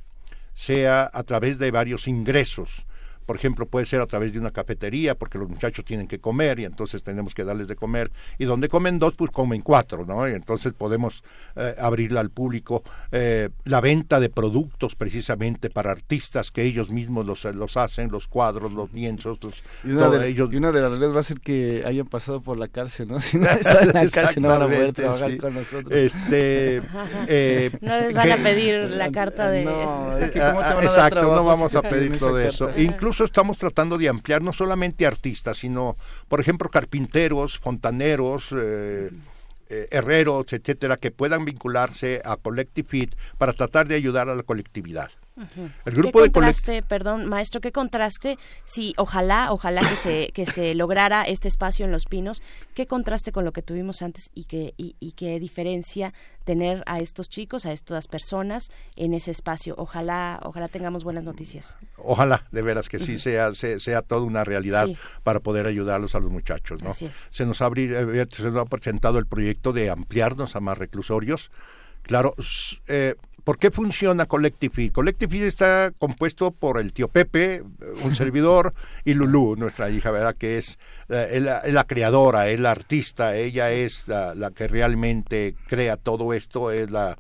Speaker 6: sea a través de varios ingresos por ejemplo, puede ser a través de una cafetería, porque los muchachos tienen que comer y entonces tenemos que darles de comer. Y donde comen dos, pues comen cuatro, ¿no? Y entonces podemos eh, abrirla al público. Eh, la venta de productos precisamente para artistas que ellos mismos los, los hacen, los cuadros, los lienzos, los,
Speaker 7: y una, de, ellos... y una de las reglas va a ser que hayan pasado por la cárcel, ¿no? Si no están en la cárcel no van a poder trabajar con nosotros.
Speaker 6: Este,
Speaker 2: eh, no les van a pedir la carta de...
Speaker 6: No, es que ¿cómo te van a exacto, no vamos a pedir todo eso. Incluso estamos tratando de ampliar no solamente artistas, sino, por ejemplo, carpinteros, fontaneros, eh, eh, herreros, etcétera, que puedan vincularse a Collective Fit para tratar de ayudar a la colectividad.
Speaker 2: El grupo ¿Qué contraste, perdón, maestro, qué contraste, si ojalá, ojalá que se, que se lograra este espacio en Los Pinos, qué contraste con lo que tuvimos antes y qué, y, qué diferencia tener a estos chicos, a estas personas en ese espacio. Ojalá, ojalá tengamos buenas noticias.
Speaker 6: Ojalá, de veras que sí sea, sea, toda una realidad para poder ayudarlos a los muchachos, ¿no? Se nos, eh, se nos ha presentado el proyecto de ampliarnos a más reclusorios. Claro, eh, ¿Por qué funciona Collective Collective está compuesto por el tío Pepe, un servidor, y Lulú, nuestra hija, ¿verdad? Que es eh, la, creadora, es la artista, ella es la, que realmente crea todo esto, es la,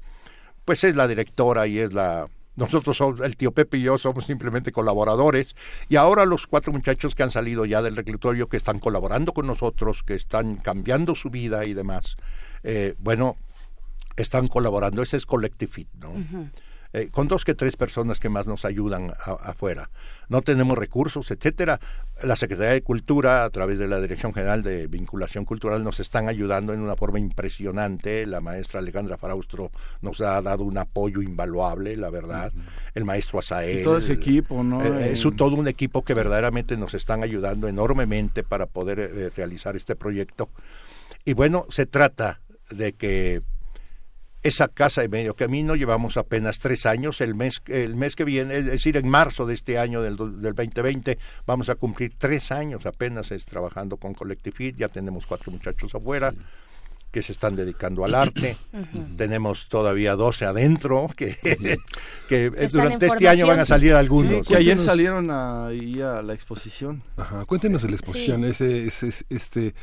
Speaker 6: pues es la directora y es la, nosotros somos, el tío Pepe y yo somos simplemente colaboradores y ahora los cuatro muchachos que han salido ya del reclutorio, que están colaborando con nosotros, que están cambiando su vida y demás, eh, bueno, están colaborando. Ese es Collective Fit, ¿no? Eh, con dos que tres personas que más nos ayudan afuera. No tenemos recursos, etcétera. La Secretaría de Cultura, a través de la Dirección General de Vinculación Cultural, nos están ayudando en una forma impresionante. La maestra Alejandra Faraustro nos ha dado un apoyo invaluable, la verdad. El maestro Asael.
Speaker 7: todo ese equipo, ¿no?
Speaker 6: Eh, es todo un equipo que verdaderamente nos están ayudando enormemente para poder eh, realizar este proyecto. Y bueno, se trata de que esa casa de medio camino, llevamos apenas tres años, el mes, el mes que viene, es decir, en marzo de este año del, del 2020, vamos a cumplir tres años apenas es trabajando con Collective ya tenemos cuatro muchachos afuera. que se están dedicando al arte. Tenemos todavía 12 adentro que, que durante este año van a salir algunos.
Speaker 7: que ayer salieron ahí a la exposición.
Speaker 1: Ajá, cuéntenos de la exposición, ese, ese, este,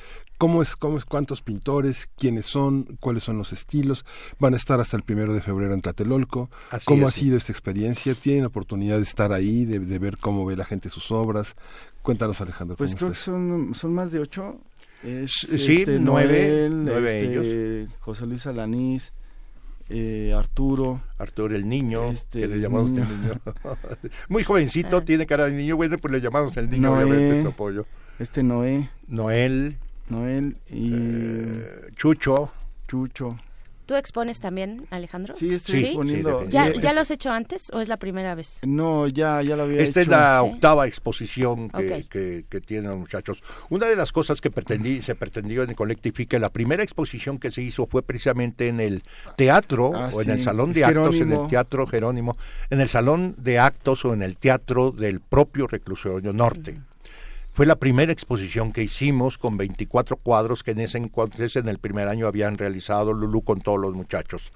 Speaker 1: cómo es, cómo es, cuántos pintores, quiénes son, cuáles son los estilos, van a estar hasta el primero de febrero en Tatelolco, cómo ha sido esta experiencia, tienen oportunidad de estar ahí, de, ver cómo ve la gente sus obras. Cuéntanos Alejandro.
Speaker 7: Pues creo que son, son más de ocho.
Speaker 6: sí, este, nueve, nueve
Speaker 7: este,
Speaker 6: ellos.
Speaker 7: José Luis Alanís, eh, Arturo.
Speaker 6: Arturo el niño, este, que le llamamos el niño. Muy jovencito, ah. tiene cara de niño, bueno, pues le llamamos el niño, obviamente, su apoyo.
Speaker 7: Este Noé.
Speaker 6: Noel.
Speaker 7: Noel y
Speaker 6: eh, Chucho.
Speaker 7: Chucho.
Speaker 2: ¿Tú expones también, Alejandro?
Speaker 7: Sí, estoy exponiendo.
Speaker 2: ¿Ya, ¿Ya, lo has hecho antes o es la primera vez?
Speaker 7: No, ya, ya lo había
Speaker 6: Esta es la octava exposición que, que, tienen los muchachos. Una de las cosas que pretendí, se pretendió en el Collective que la primera exposición que se hizo fue precisamente en el teatro ah, o en el salón de actos, en el teatro Jerónimo, en el salón de actos o en el teatro del propio reclusorio norte. Fue la primera exposición que hicimos con 24 cuadros que en ese entonces, en el primer año, habían realizado Lulú con todos los muchachos.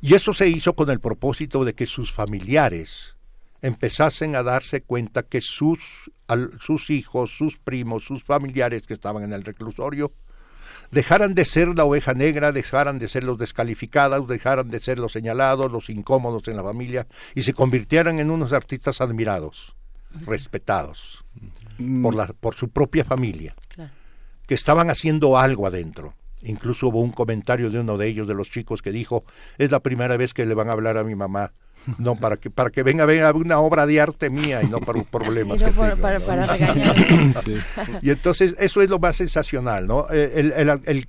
Speaker 6: Y eso se hizo con el propósito de que sus familiares empezasen a darse cuenta que sus, sus hijos, sus primos, sus familiares que estaban en el reclusorio, dejaran de ser la oveja negra, dejaran de ser los descalificados, dejaran de ser los señalados, los incómodos en la familia y se convirtieran en unos artistas admirados, respetados por, la, por su propia familia, que estaban haciendo algo adentro. Incluso hubo un comentario de uno de ellos, de los chicos, que dijo, es la primera vez que le van a hablar a mi mamá. No, para que, para que venga, venga una obra de arte mía y no para un problema. Y entonces eso es lo más sensacional, ¿no? Eh, el, el, el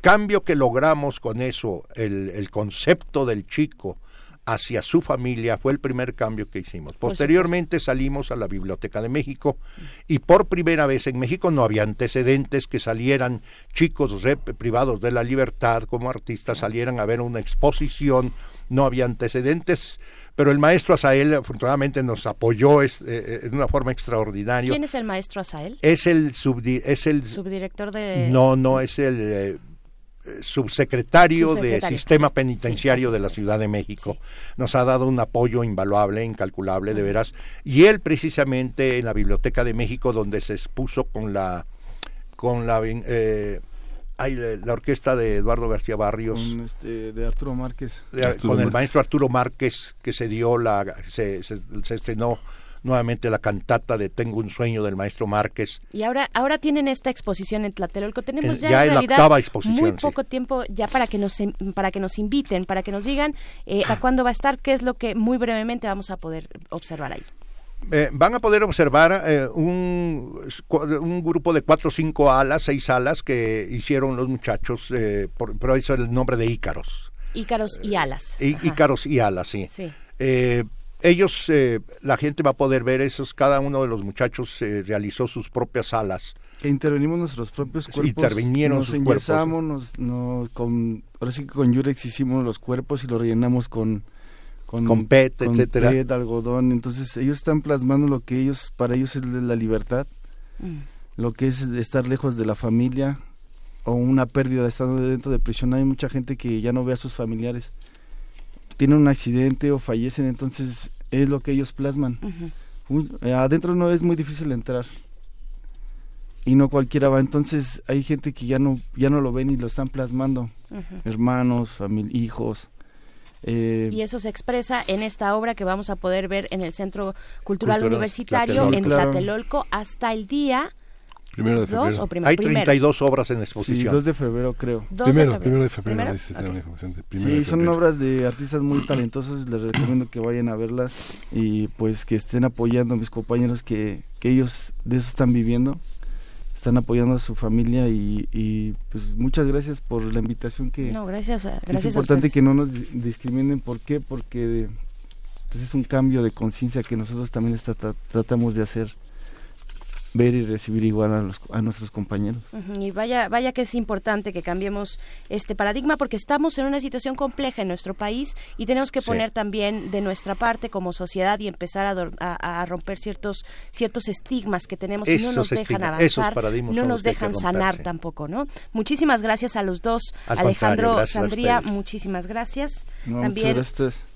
Speaker 6: cambio que logramos con eso, el, el concepto del chico, hacia su familia fue el primer cambio que hicimos. Posteriormente salimos a la Biblioteca de México y por primera vez en México no había antecedentes que salieran chicos privados de la libertad como artistas, salieran a ver una exposición, no había antecedentes, pero el maestro Asael afortunadamente nos apoyó es, eh, eh, una forma extraordinaria.
Speaker 2: ¿Quién es el maestro Asael?
Speaker 6: Es el, es el
Speaker 2: subdirector de...
Speaker 6: No, no, es el... Eh, subsecretario, de Sistema Penitenciario de la Ciudad de México. Nos ha dado un apoyo invaluable, incalculable, de veras. Y él precisamente en la Biblioteca de México, donde se expuso con la con la eh, la orquesta de Eduardo García Barrios.
Speaker 7: Con este, de Arturo Márquez.
Speaker 6: con el maestro Arturo Márquez, que se dio la. se, se, estrenó nuevamente la cantata de Tengo un sueño del maestro Márquez.
Speaker 2: Y ahora ahora tienen esta exposición en Tlatelolco. Tenemos ya, en realidad muy poco tiempo ya para que nos para que nos inviten, para que nos digan eh, a cuándo va a estar, qué es lo que muy brevemente vamos a poder observar ahí.
Speaker 6: Eh, van a poder observar eh, un, un, grupo de cuatro o cinco alas, seis alas que hicieron los muchachos, por, pero eso es el nombre de Ícaros.
Speaker 2: Ícaros y alas.
Speaker 6: Ícaros y alas, sí.
Speaker 2: sí.
Speaker 6: Ellos, la gente va a poder ver esos, cada uno de los muchachos realizó sus propias alas.
Speaker 7: Que intervenimos nuestros propios cuerpos.
Speaker 6: Intervinieron
Speaker 7: nos
Speaker 6: sus cuerpos.
Speaker 7: Nos, nos, con, ahora sí que con Yurex hicimos los cuerpos y los rellenamos con
Speaker 6: con, PET, etcétera.
Speaker 7: PET, algodón. Entonces ellos están plasmando lo que ellos, para ellos es la libertad, mm. lo que es estar lejos de la familia o una pérdida de estando dentro de prisión. Hay mucha gente que ya no ve a sus familiares, tienen un accidente o fallecen, entonces es lo que ellos plasman. Eh, adentro no es muy difícil entrar y no cualquiera va. Entonces hay gente que ya no ya no lo ven y lo están plasmando, hermanos, hijos.
Speaker 2: Eh, y eso se expresa en esta obra que vamos a poder ver en el Centro Cultural, Universitario en Tlatelolco hasta el día
Speaker 1: Primero de febrero.
Speaker 6: Hay 32 obras en exposición. Sí,
Speaker 7: 2 de febrero creo.
Speaker 1: Primero, primero de febrero.
Speaker 7: sí, son obras de artistas muy talentosos. Les recomiendo que vayan a verlas y pues que estén apoyando a mis compañeros que, que ellos de eso están viviendo están apoyando a su familia y, pues muchas gracias por la invitación que
Speaker 2: no gracias, gracias
Speaker 7: es importante que no nos discriminen ¿por qué? porque pues es un cambio de conciencia que nosotros también está, tratamos de hacer ver y recibir igual a, los, a nuestros compañeros.
Speaker 2: Y vaya, vaya que es importante que cambiemos este paradigma porque estamos en una situación compleja en nuestro país y tenemos que poner también de nuestra parte como sociedad y empezar a, a, romper ciertos ciertos estigmas que tenemos y no nos dejan avanzar, no nos dejan sanar tampoco, ¿no? Muchísimas gracias a los dos, Alejandro Sandría, muchísimas gracias. también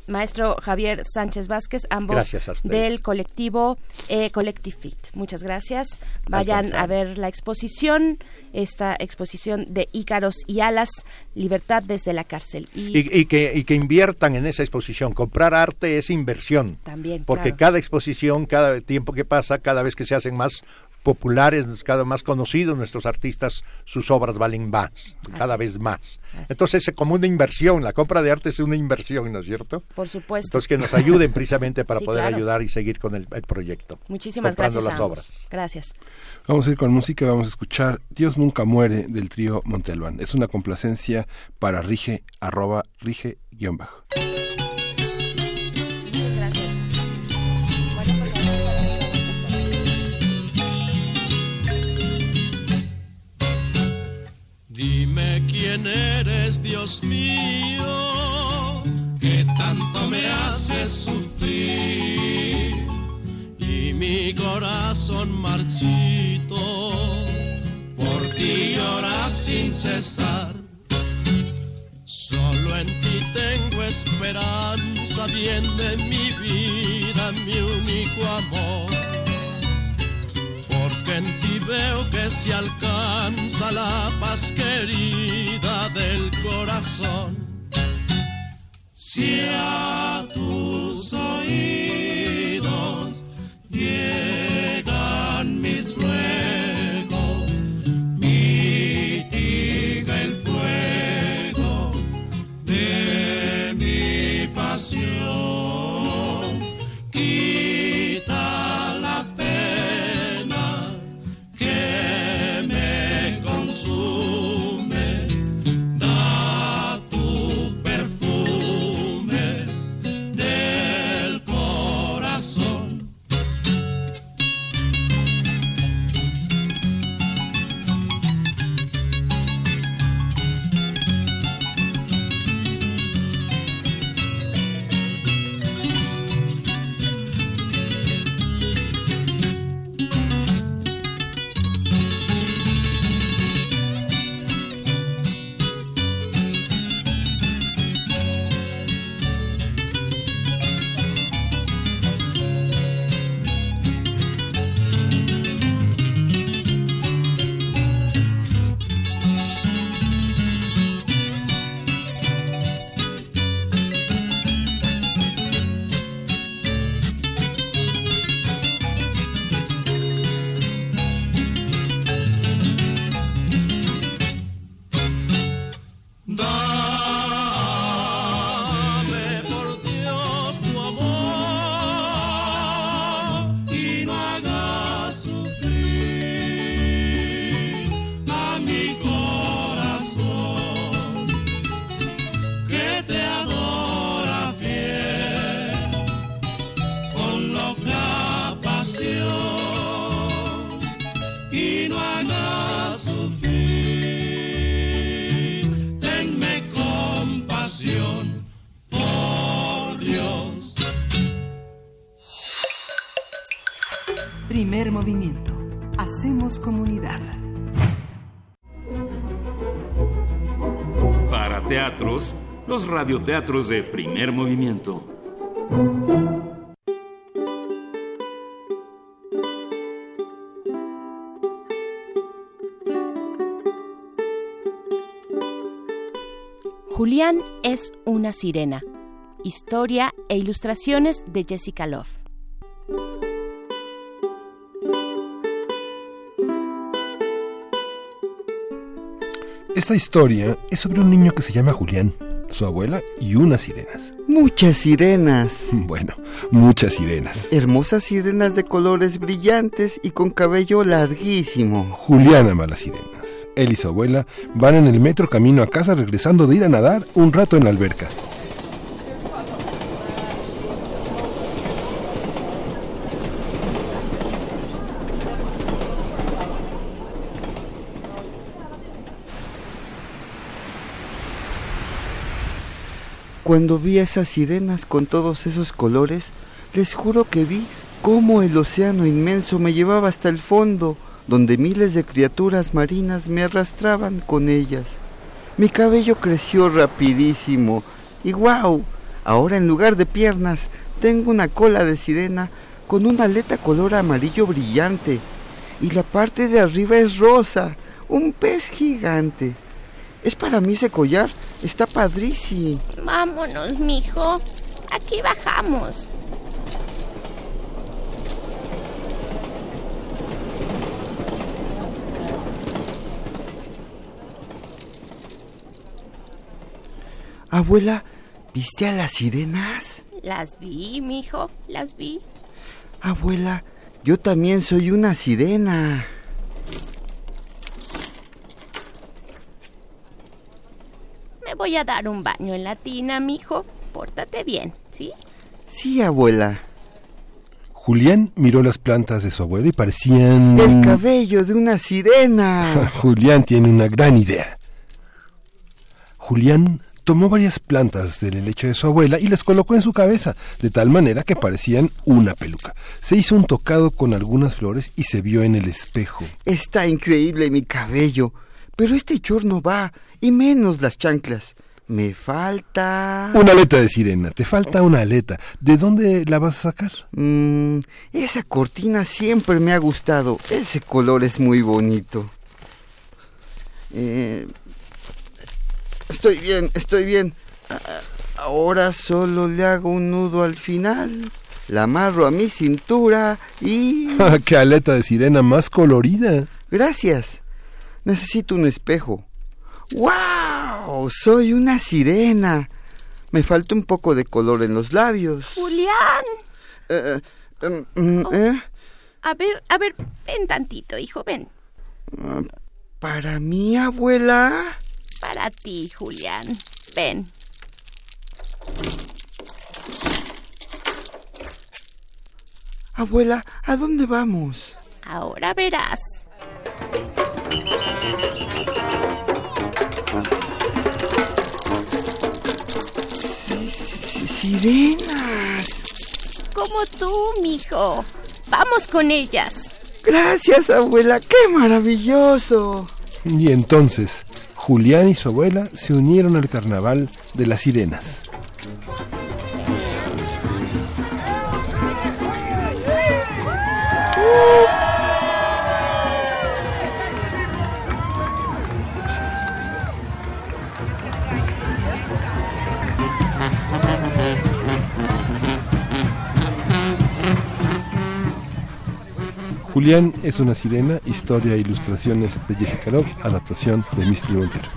Speaker 2: maestro Javier Sánchez Vázquez, ambos del colectivo eh, Collective Fit. Muchas gracias. Vayan a ver la exposición, esta exposición de Ícaros y Alas, Libertad desde la cárcel.
Speaker 6: Y, que, y que inviertan en esa exposición. Comprar arte es inversión.
Speaker 2: También.
Speaker 6: Porque cada exposición, cada tiempo que pasa, cada vez que se hacen más populares, cada más conocidos nuestros artistas, sus obras valen más, cada vez más. Entonces es como una inversión, la compra de arte es una inversión, ¿no es cierto?
Speaker 2: Por supuesto.
Speaker 6: Entonces que nos ayuden precisamente para poder ayudar y seguir con el, proyecto.
Speaker 2: Muchísimas gracias. Las obras. Gracias.
Speaker 1: Vamos a ir con música, vamos a escuchar Dios nunca muere del trío Montelvan. Es una complacencia para Rige, arroba Rige guion bajo.
Speaker 8: Quién eres, Dios mío, que tanto me haces sufrir. Y mi corazón marchito, por ti llora sin cesar. Solo en ti tengo esperanza, bien de mi vida, mi único amor veo que se alcanza la paz querida del corazón. Si a tus oídos
Speaker 9: los radioteatros de primer movimiento.
Speaker 2: Julián es una sirena. Historia e ilustraciones de Jessica Love.
Speaker 1: Esta historia es sobre un niño que se llama Julián, su abuela y unas sirenas.
Speaker 10: Muchas sirenas.
Speaker 1: Bueno, muchas sirenas.
Speaker 10: Hermosas sirenas de colores brillantes y con cabello larguísimo.
Speaker 1: Julián ama las sirenas. Él y su abuela van en el metro camino a casa regresando de ir a nadar un rato en la alberca.
Speaker 10: Cuando vi esas sirenas con todos esos colores, les juro que vi cómo el océano inmenso me llevaba hasta el fondo, donde miles de criaturas marinas me arrastraban con ellas. Mi cabello creció rapidísimo y wow, ahora en lugar de piernas tengo una cola de sirena con una aleta color amarillo brillante y la parte de arriba es rosa, un pez gigante. Es para mí ese collar, está padrísimo.
Speaker 2: Vámonos, mijo. Aquí bajamos.
Speaker 10: Abuela, ¿viste a las sirenas?
Speaker 2: Las vi, mijo, las vi.
Speaker 10: Abuela, yo también soy una sirena.
Speaker 2: Me voy a dar un baño en la tina, mijo. Pórtate bien, ¿sí?
Speaker 10: Sí, abuela.
Speaker 1: Julián miró las plantas de su abuela y parecían...
Speaker 10: El cabello de una sirena.
Speaker 1: Julián tiene una gran idea. Julián tomó varias plantas del helecho de su abuela y las colocó en su cabeza, de tal manera que parecían una peluca. Se hizo un tocado con algunas flores y se vio en el espejo.
Speaker 10: Está increíble mi cabello, pero este chor no va, y menos las chanclas. Me falta...
Speaker 1: Una aleta de sirena, te falta una aleta. ¿De dónde la vas a sacar?
Speaker 10: Mm, esa cortina siempre me ha gustado. Ese color es muy bonito. Eh, estoy bien, estoy bien. Ah, Ahora solo le hago un nudo al final. La amarro a mi cintura y...
Speaker 1: ¡Qué aleta de sirena más colorida!
Speaker 10: Gracias. Necesito un espejo. ¡Wow! Soy una sirena. Me falta un poco de color en los labios.
Speaker 2: Julián.
Speaker 10: Eh, eh, mm, ¿eh?
Speaker 2: A ver, a ver, ven tantito, hijo, ven.
Speaker 10: Ah, ¿Para mi abuela?
Speaker 2: Para ti, Julián. Ven.
Speaker 10: Abuela, ¿a dónde vamos?
Speaker 2: Ahora verás.
Speaker 10: Sirenas.
Speaker 2: Como tú, mijo. Vamos con ellas.
Speaker 10: Gracias, abuela. ¡Qué maravilloso!
Speaker 1: Y entonces, Julián y su abuela se unieron al carnaval de las sirenas. Julián es una sirena, historia e ilustraciones de Jessica Love, adaptación de Misty Montero.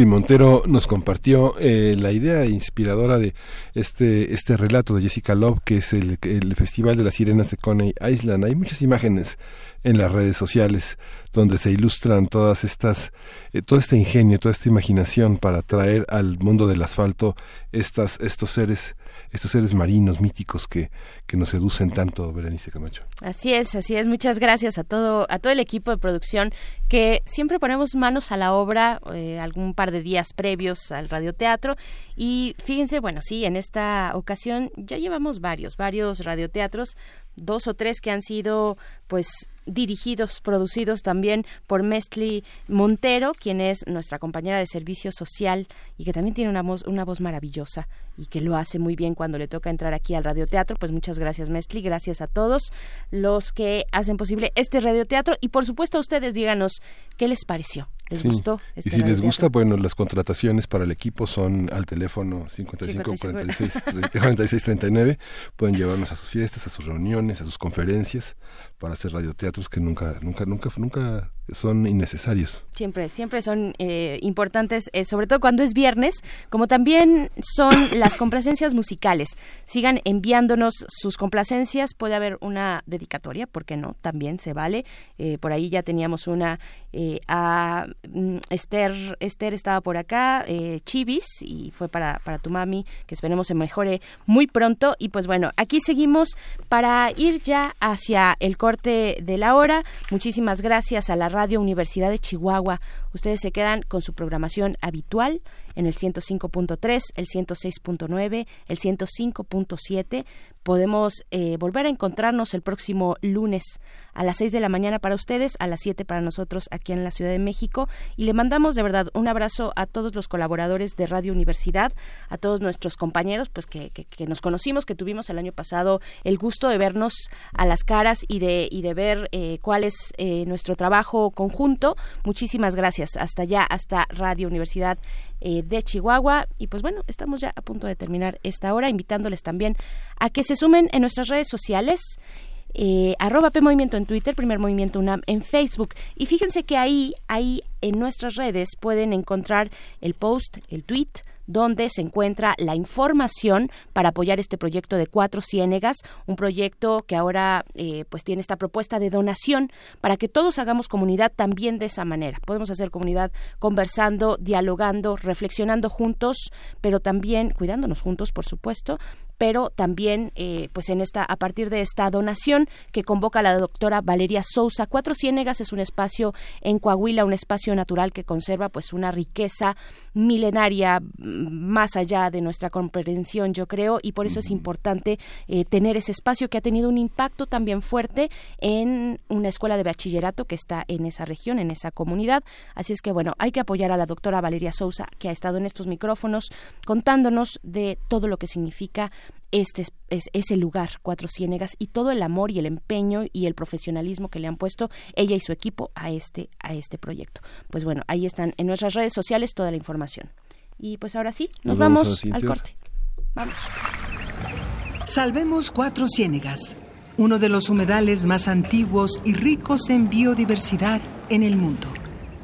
Speaker 1: Mistli Montero nos compartió eh, la idea inspiradora de este, este relato de Jessica Love, que es el, el Festival de las Sirenas de Coney Island. Hay muchas imágenes en las redes sociales donde se ilustran todas estas eh, todo este ingenio toda esta imaginación para traer al mundo del asfalto estas estos seres estos seres marinos míticos que, que nos seducen tanto, Berenice Camacho.
Speaker 2: Así es, así es. Muchas gracias a todo, a todo el equipo de producción que siempre ponemos manos a la obra eh, algún par de días previos al radioteatro. Y fíjense, bueno, sí, en esta ocasión ya llevamos varios, varios radioteatros dos o tres que han sido pues dirigidos, producidos también por Mestli Montero, quien es nuestra compañera de servicio social y que también tiene una voz, una voz maravillosa y que lo hace muy bien cuando le toca entrar aquí al radioteatro. Pues muchas gracias Mestli, gracias a todos los que hacen posible este radioteatro y por supuesto a ustedes díganos qué les pareció. ¿Les gustó?
Speaker 1: y este si les gusta, bueno, las contrataciones para el equipo son al teléfono 55 46, 46 39. Pueden llevarnos a sus fiestas, a sus reuniones, a sus conferencias para hacer radioteatros que nunca, nunca, nunca, nunca son innecesarios.
Speaker 2: Siempre, siempre son eh, importantes, eh, sobre todo cuando es viernes, como también son las complacencias musicales. Sigan enviándonos sus complacencias, puede haber una dedicatoria, ¿por qué no? También se vale. Eh, por ahí ya teníamos una a mm, Esther, Esther estaba por acá, Chivis, y fue para, para tu mami, que esperemos se mejore muy pronto. Y pues bueno, aquí seguimos para ir ya hacia el corte de la hora. Muchísimas gracias a la Radio Universidad de Chihuahua. Ustedes se quedan con su programación habitual en el 105.3, el 106.9, el 105.7. Podemos eh, volver a encontrarnos el próximo lunes a las 6 de la mañana para ustedes, a las 7 para nosotros aquí en la Ciudad de México. Y le mandamos de verdad un abrazo a todos los colaboradores de Radio Universidad, a todos nuestros compañeros pues que, que, nos conocimos, que tuvimos el año pasado el gusto de vernos a las caras y de, y de ver eh, cuál es eh, nuestro trabajo conjunto. Muchísimas gracias. Hasta allá, hasta Radio Universidad eh, de Chihuahua. Y pues bueno, estamos ya a punto de terminar esta hora, invitándoles también a que se sumen en nuestras redes sociales. Eh, arroba P Movimiento en Twitter, Primer Movimiento UNAM en Facebook. Y fíjense que ahí, ahí en nuestras redes pueden encontrar el post, el tweet, donde se encuentra la información para apoyar este proyecto de Cuatro Ciénegas, un proyecto que ahora eh, pues tiene esta propuesta de donación para que todos hagamos comunidad también de esa manera. Podemos hacer comunidad conversando, dialogando, reflexionando juntos, pero también cuidándonos juntos, por supuesto, pero también eh, pues en esta a partir de esta donación que convoca la doctora Valeria Sousa Cuatro Ciénegas es un espacio en Coahuila un espacio natural que conserva pues una riqueza milenaria mm, más allá de nuestra comprensión yo creo y por eso es importante eh, tener ese espacio que ha tenido un impacto también fuerte en una escuela de bachillerato que está en esa región en esa comunidad. Así es que bueno hay que apoyar a la doctora Valeria Sousa que ha estado en estos micrófonos contándonos de todo lo que significa este es, ese lugar, Cuatro Ciénegas, y todo el amor y el empeño y el profesionalismo que le han puesto ella y su equipo a este, a este proyecto. Pues bueno, ahí están en nuestras redes sociales toda la información. Y pues ahora sí, nos, vamos, al corte. Vamos.
Speaker 3: Salvemos Cuatro Ciénegas, uno de los humedales más antiguos y ricos en biodiversidad en el mundo.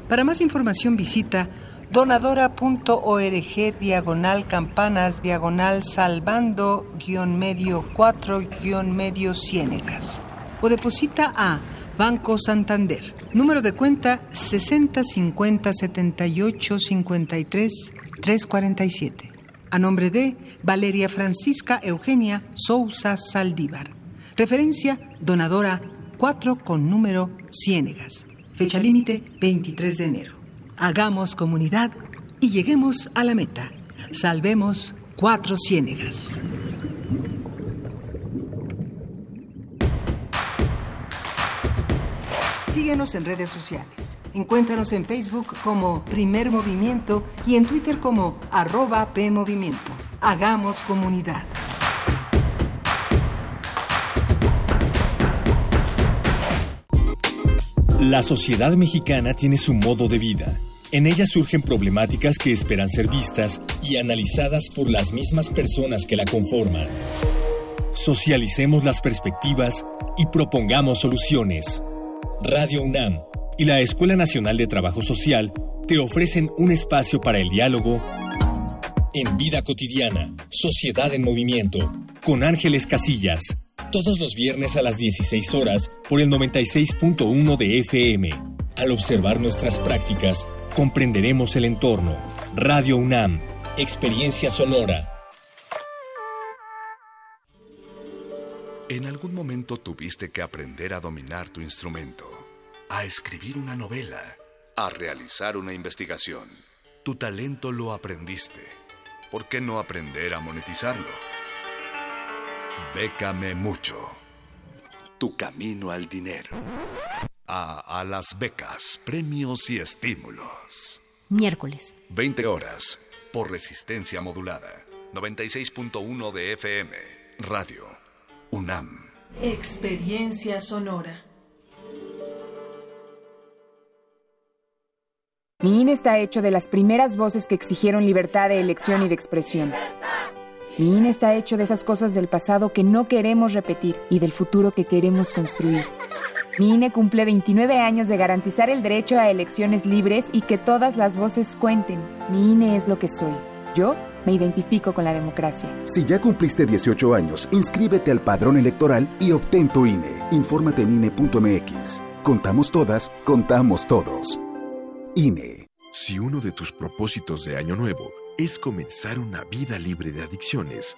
Speaker 3: Para más información visita donadora.org diagonal campanas diagonal salvando guion medio 4 guion medio ciénegas o deposita a Banco Santander. Número de cuenta 60 50 78 53 347. A nombre de Valeria Francisca Eugenia Sousa Saldívar. Referencia donadora 4 con número Ciénegas. Fecha límite 23 de enero. Hagamos comunidad y lleguemos a la meta. Salvemos cuatro ciénegas. Síguenos en redes sociales. Encuéntranos en Facebook como Primer Movimiento y en Twitter como arroba PMovimiento. Hagamos comunidad.
Speaker 11: La sociedad mexicana tiene su modo de vida en ella surgen problemáticas que esperan ser vistas y analizadas por las mismas personas que la conforman. Socialicemos las perspectivas y propongamos soluciones. Radio UNAM y la Escuela Nacional de Trabajo Social te ofrecen un espacio para el diálogo en Vida Cotidiana, Sociedad en Movimiento, con Ángeles Casillas, todos los viernes a las 16 horas por el 96.1 de FM. Al observar nuestras prácticas, comprenderemos el entorno. Radio UNAM, Experiencia Sonora.
Speaker 12: En algún momento tuviste que aprender a dominar tu instrumento, a escribir una novela, a realizar una investigación. Tu talento lo aprendiste. ¿Por qué no aprender a monetizarlo? Bécame mucho. Tu camino al dinero. A, a las becas, premios y estímulos.
Speaker 13: Miércoles.
Speaker 12: 20 horas por resistencia modulada. 96.1 de FM. Radio. UNAM.
Speaker 14: Experiencia sonora.
Speaker 15: Mi INE está hecho de las primeras voces que exigieron libertad de elección y de expresión. Mi INE está hecho de esas cosas del pasado que no queremos repetir y del futuro que queremos construir. Mi INE cumple 29 años de garantizar el derecho a elecciones libres y que todas las voces cuenten. Mi INE es lo que soy. Yo me identifico con la democracia.
Speaker 16: Si ya cumpliste 18 años, inscríbete al padrón electoral y obtén tu INE. Infórmate en INE.mx. Contamos todas, contamos todos. INE.
Speaker 17: Si uno de tus propósitos de Año Nuevo es comenzar una vida libre de adicciones,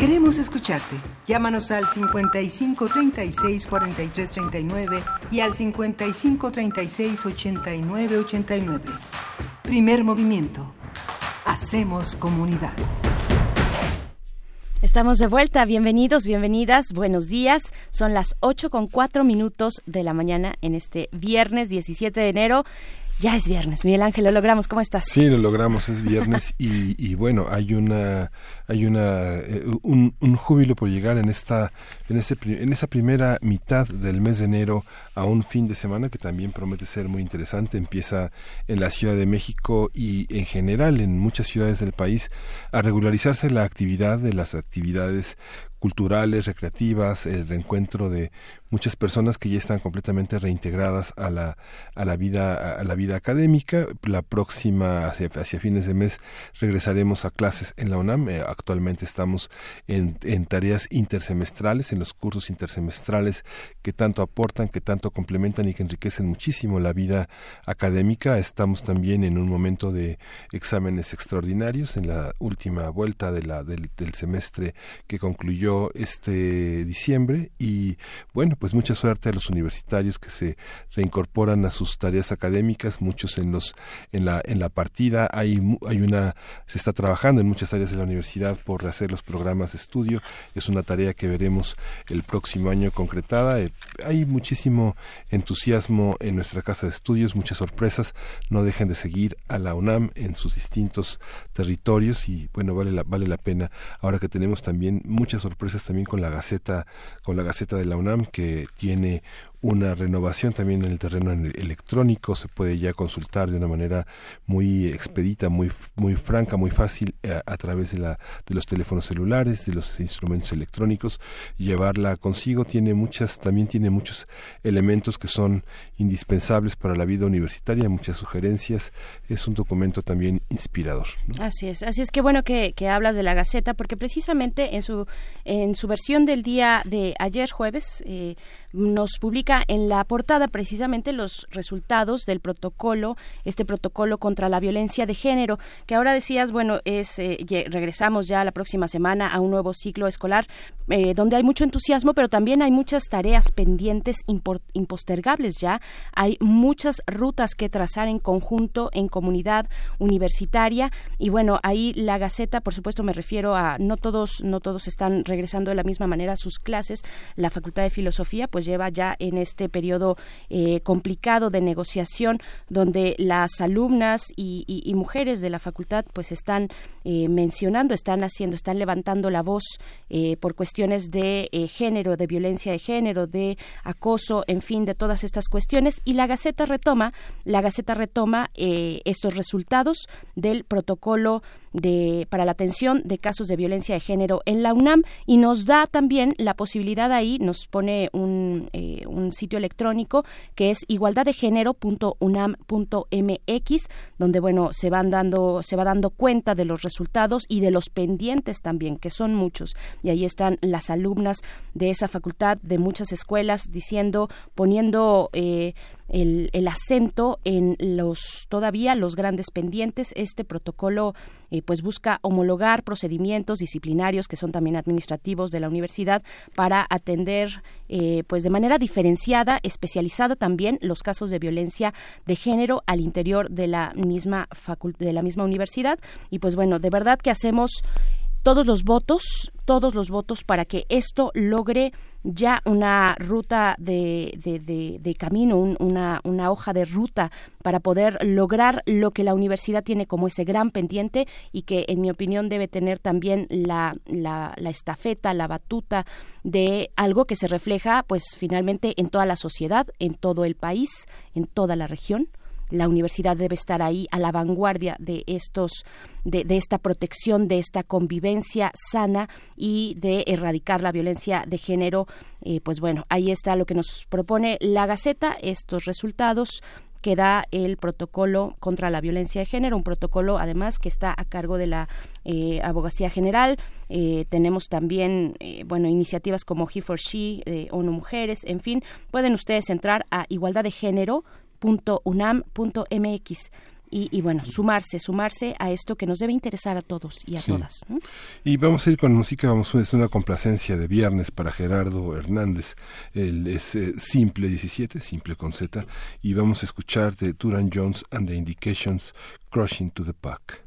Speaker 3: Queremos escucharte. Llámanos al 55 36 43 39 y al 55 36 89 89. Primer movimiento. Hacemos comunidad.
Speaker 2: Estamos de vuelta, bienvenidos, bienvenidas, buenos días. Son las 8 con 4 minutos de la mañana en este viernes 17 de enero. Ya es viernes, Miguel Ángel, lo logramos. ¿Cómo estás?
Speaker 1: Sí, lo logramos, es viernes y, y bueno, hay una, hay una, eh, un, un, júbilo por llegar en esta, en ese, en esa primera mitad del mes de enero a un fin de semana que también promete ser muy interesante. Empieza en la Ciudad de México y en general en muchas ciudades del país a regularizarse la actividad de las actividades culturales, recreativas, el reencuentro de muchas personas que ya están completamente reintegradas a la, a la vida a la vida académica. La próxima hacia, hacia fines de mes regresaremos a clases en la UNAM. Eh, actualmente estamos en, en tareas intersemestrales, en los cursos intersemestrales que tanto aportan, que tanto complementan y que enriquecen muchísimo la vida académica. Estamos también en un momento de exámenes extraordinarios en la última vuelta de la, del, del semestre que concluyó este diciembre y bueno pues mucha suerte a los universitarios que se reincorporan a sus tareas académicas muchos en los en la en la partida. Hay hay una se está trabajando en muchas áreas de la universidad por rehacer los programas de estudio. Es una tarea que veremos el próximo año concretada. Eh, hay muchísimo entusiasmo en nuestra casa de estudios muchas sorpresas. No dejen de seguir a la UNAM en sus distintos territorios y bueno vale la vale la pena. Ahora que tenemos también muchas sorpresas también con la Gaceta, con la Gaceta de la UNAM, que tiene una renovación también en el terreno electrónico, se puede ya consultar de una manera muy expedita, muy muy franca, muy fácil a, a, través de la de los teléfonos celulares, de los instrumentos electrónicos, llevarla consigo. Tiene muchas también tiene muchos elementos que son indispensables para la vida universitaria, muchas sugerencias, es un documento también inspirador.
Speaker 2: Así es, así es que bueno que, que hablas de la Gaceta porque precisamente en su en su versión del día de ayer jueves eh, nos publica en la portada precisamente los resultados del protocolo, este protocolo contra la violencia de género, que ahora decías, bueno, es eh, regresamos ya la próxima semana a un nuevo ciclo escolar eh, donde hay mucho entusiasmo, pero también hay muchas tareas pendientes impostergables ya, hay muchas rutas que trazar en conjunto en comunidad universitaria. Y bueno, ahí la Gaceta, por supuesto me refiero a no todos no todos están regresando de la misma manera a sus clases, la Facultad de Filosofía pues lleva ya en este periodo eh, complicado de negociación donde las alumnas y, mujeres de la facultad pues están eh, mencionando, están haciendo, están levantando la voz eh, por cuestiones de género, de violencia de género, de acoso, en fin, de todas estas cuestiones. Y la Gaceta retoma, la Gaceta retoma estos resultados del protocolo de, para la atención de casos de violencia de género en la UNAM y nos da también la posibilidad ahí, nos pone un, eh, un sitio electrónico que es igualdaddegénero.unam.mx donde bueno se van dando se va dando cuenta de los resultados y de los pendientes también que son muchos. Y ahí están las alumnas de esa facultad de muchas escuelas diciendo poniendo eh, el, el, acento en los todavía los grandes pendientes. Este protocolo eh, pues busca homologar procedimientos disciplinarios que son también administrativos de la universidad para atender eh, pues de manera diferenciada, especializada también los casos de violencia de género al interior de la misma de la misma universidad y pues bueno de verdad que hacemos todos los votos, todos los votos para que esto logre ya una ruta de, de, de, camino, un, una, una hoja de ruta para poder lograr lo que la universidad tiene como ese gran pendiente y que, en mi opinión, debe tener también la, la, la estafeta, la batuta de algo que se refleja, pues, finalmente en toda la sociedad, en todo el país, en toda la región la universidad debe estar ahí a la vanguardia de estos de, de, esta protección de esta convivencia sana y de erradicar la violencia de género eh, pues bueno ahí está lo que nos propone la gaceta estos resultados que da el protocolo contra la violencia de género, un protocolo además que está a cargo de la eh, Abogacía General. Eh, tenemos también, eh, bueno, iniciativas como He for She, eh, ONU Mujeres, en fin, pueden ustedes entrar a igualdad de género unam.mx y, y, bueno, sumarse, sumarse a esto que nos debe interesar a todos y a sí. todas.
Speaker 1: Y vamos a ir con música, vamos es una complacencia de viernes para Gerardo Hernández, el es eh, Simple 17, Simple con Z, y vamos a escuchar de Turan Jones and the Indications, Crushing to the Pack.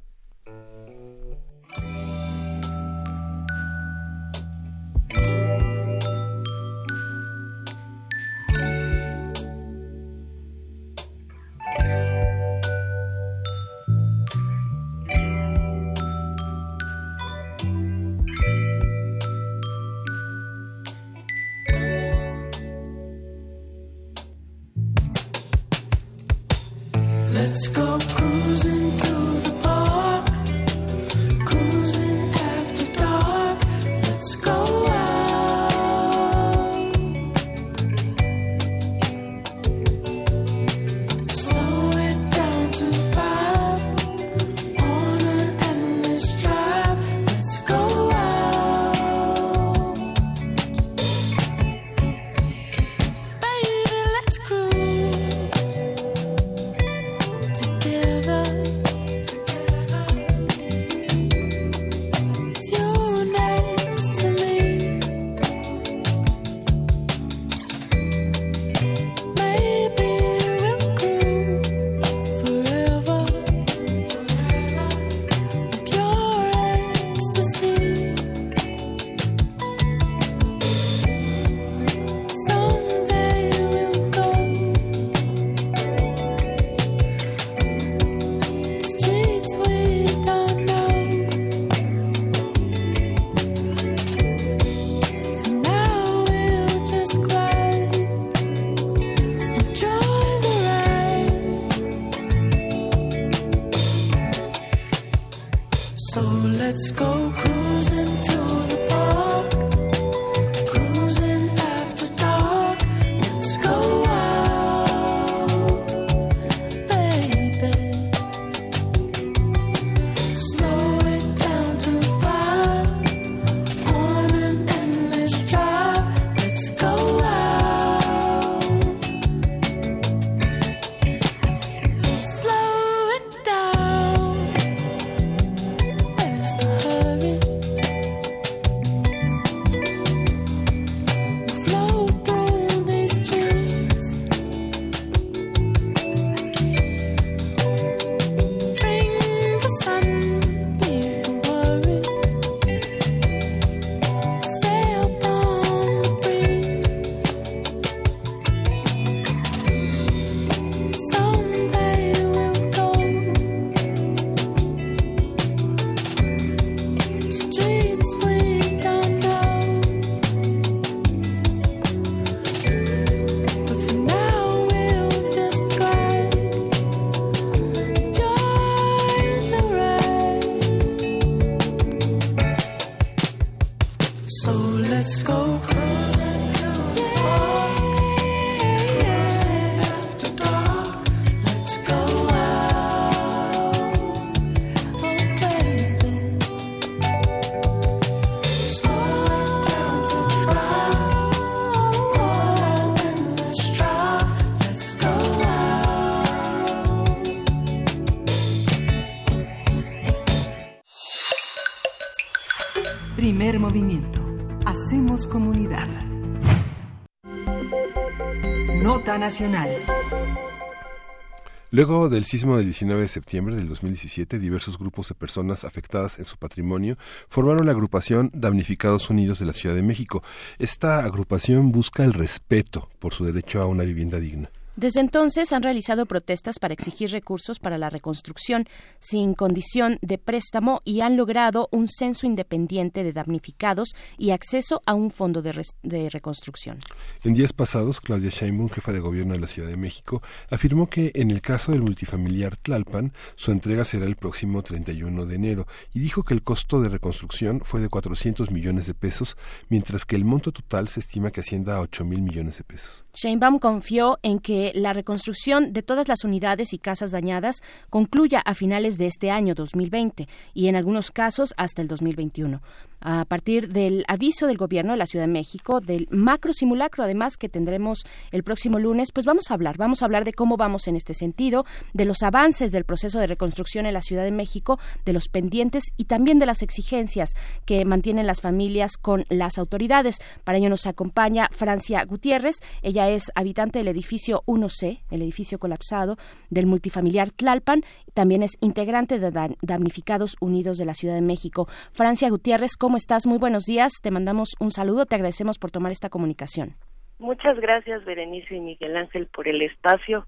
Speaker 1: Luego del sismo del 19 de septiembre del 2017, diversos grupos de personas afectadas en su patrimonio formaron la agrupación Damnificados Unidos de la Ciudad de México. Esta agrupación busca el respeto por su derecho a una vivienda digna.
Speaker 2: Desde entonces han realizado protestas para exigir recursos para la reconstrucción sin condición de préstamo y han logrado un censo independiente de damnificados y acceso a un fondo de, reconstrucción.
Speaker 1: En días pasados, Claudia Sheinbaum, jefa de gobierno de la Ciudad de México, afirmó que en el caso del multifamiliar Tlalpan, su entrega será el próximo 31 de enero y dijo que el costo de reconstrucción fue de 400 millones de pesos, mientras que el monto total se estima que ascienda a 8 mil millones de pesos.
Speaker 2: Sheinbaum confió en que la reconstrucción de todas las unidades y casas dañadas concluya a finales de este año 2020 y en algunos casos hasta el 2021. A partir del aviso del gobierno de la Ciudad de México, del macro simulacro, además que tendremos el próximo lunes, pues vamos a hablar, vamos a hablar de cómo vamos en este sentido, de los avances del proceso de reconstrucción en la Ciudad de México, de los pendientes y también de las exigencias que mantienen las familias con las autoridades. Para ello nos acompaña Francia Gutiérrez, ella es habitante del edificio 1C, el edificio colapsado del multifamiliar Tlalpan, también es integrante de Damnificados Unidos de la Ciudad de México. Francia Gutiérrez, ¿cómo estás? Muy buenos días, te mandamos un saludo, te agradecemos por tomar esta comunicación.
Speaker 18: Muchas gracias, Berenice y Miguel Ángel, por el espacio.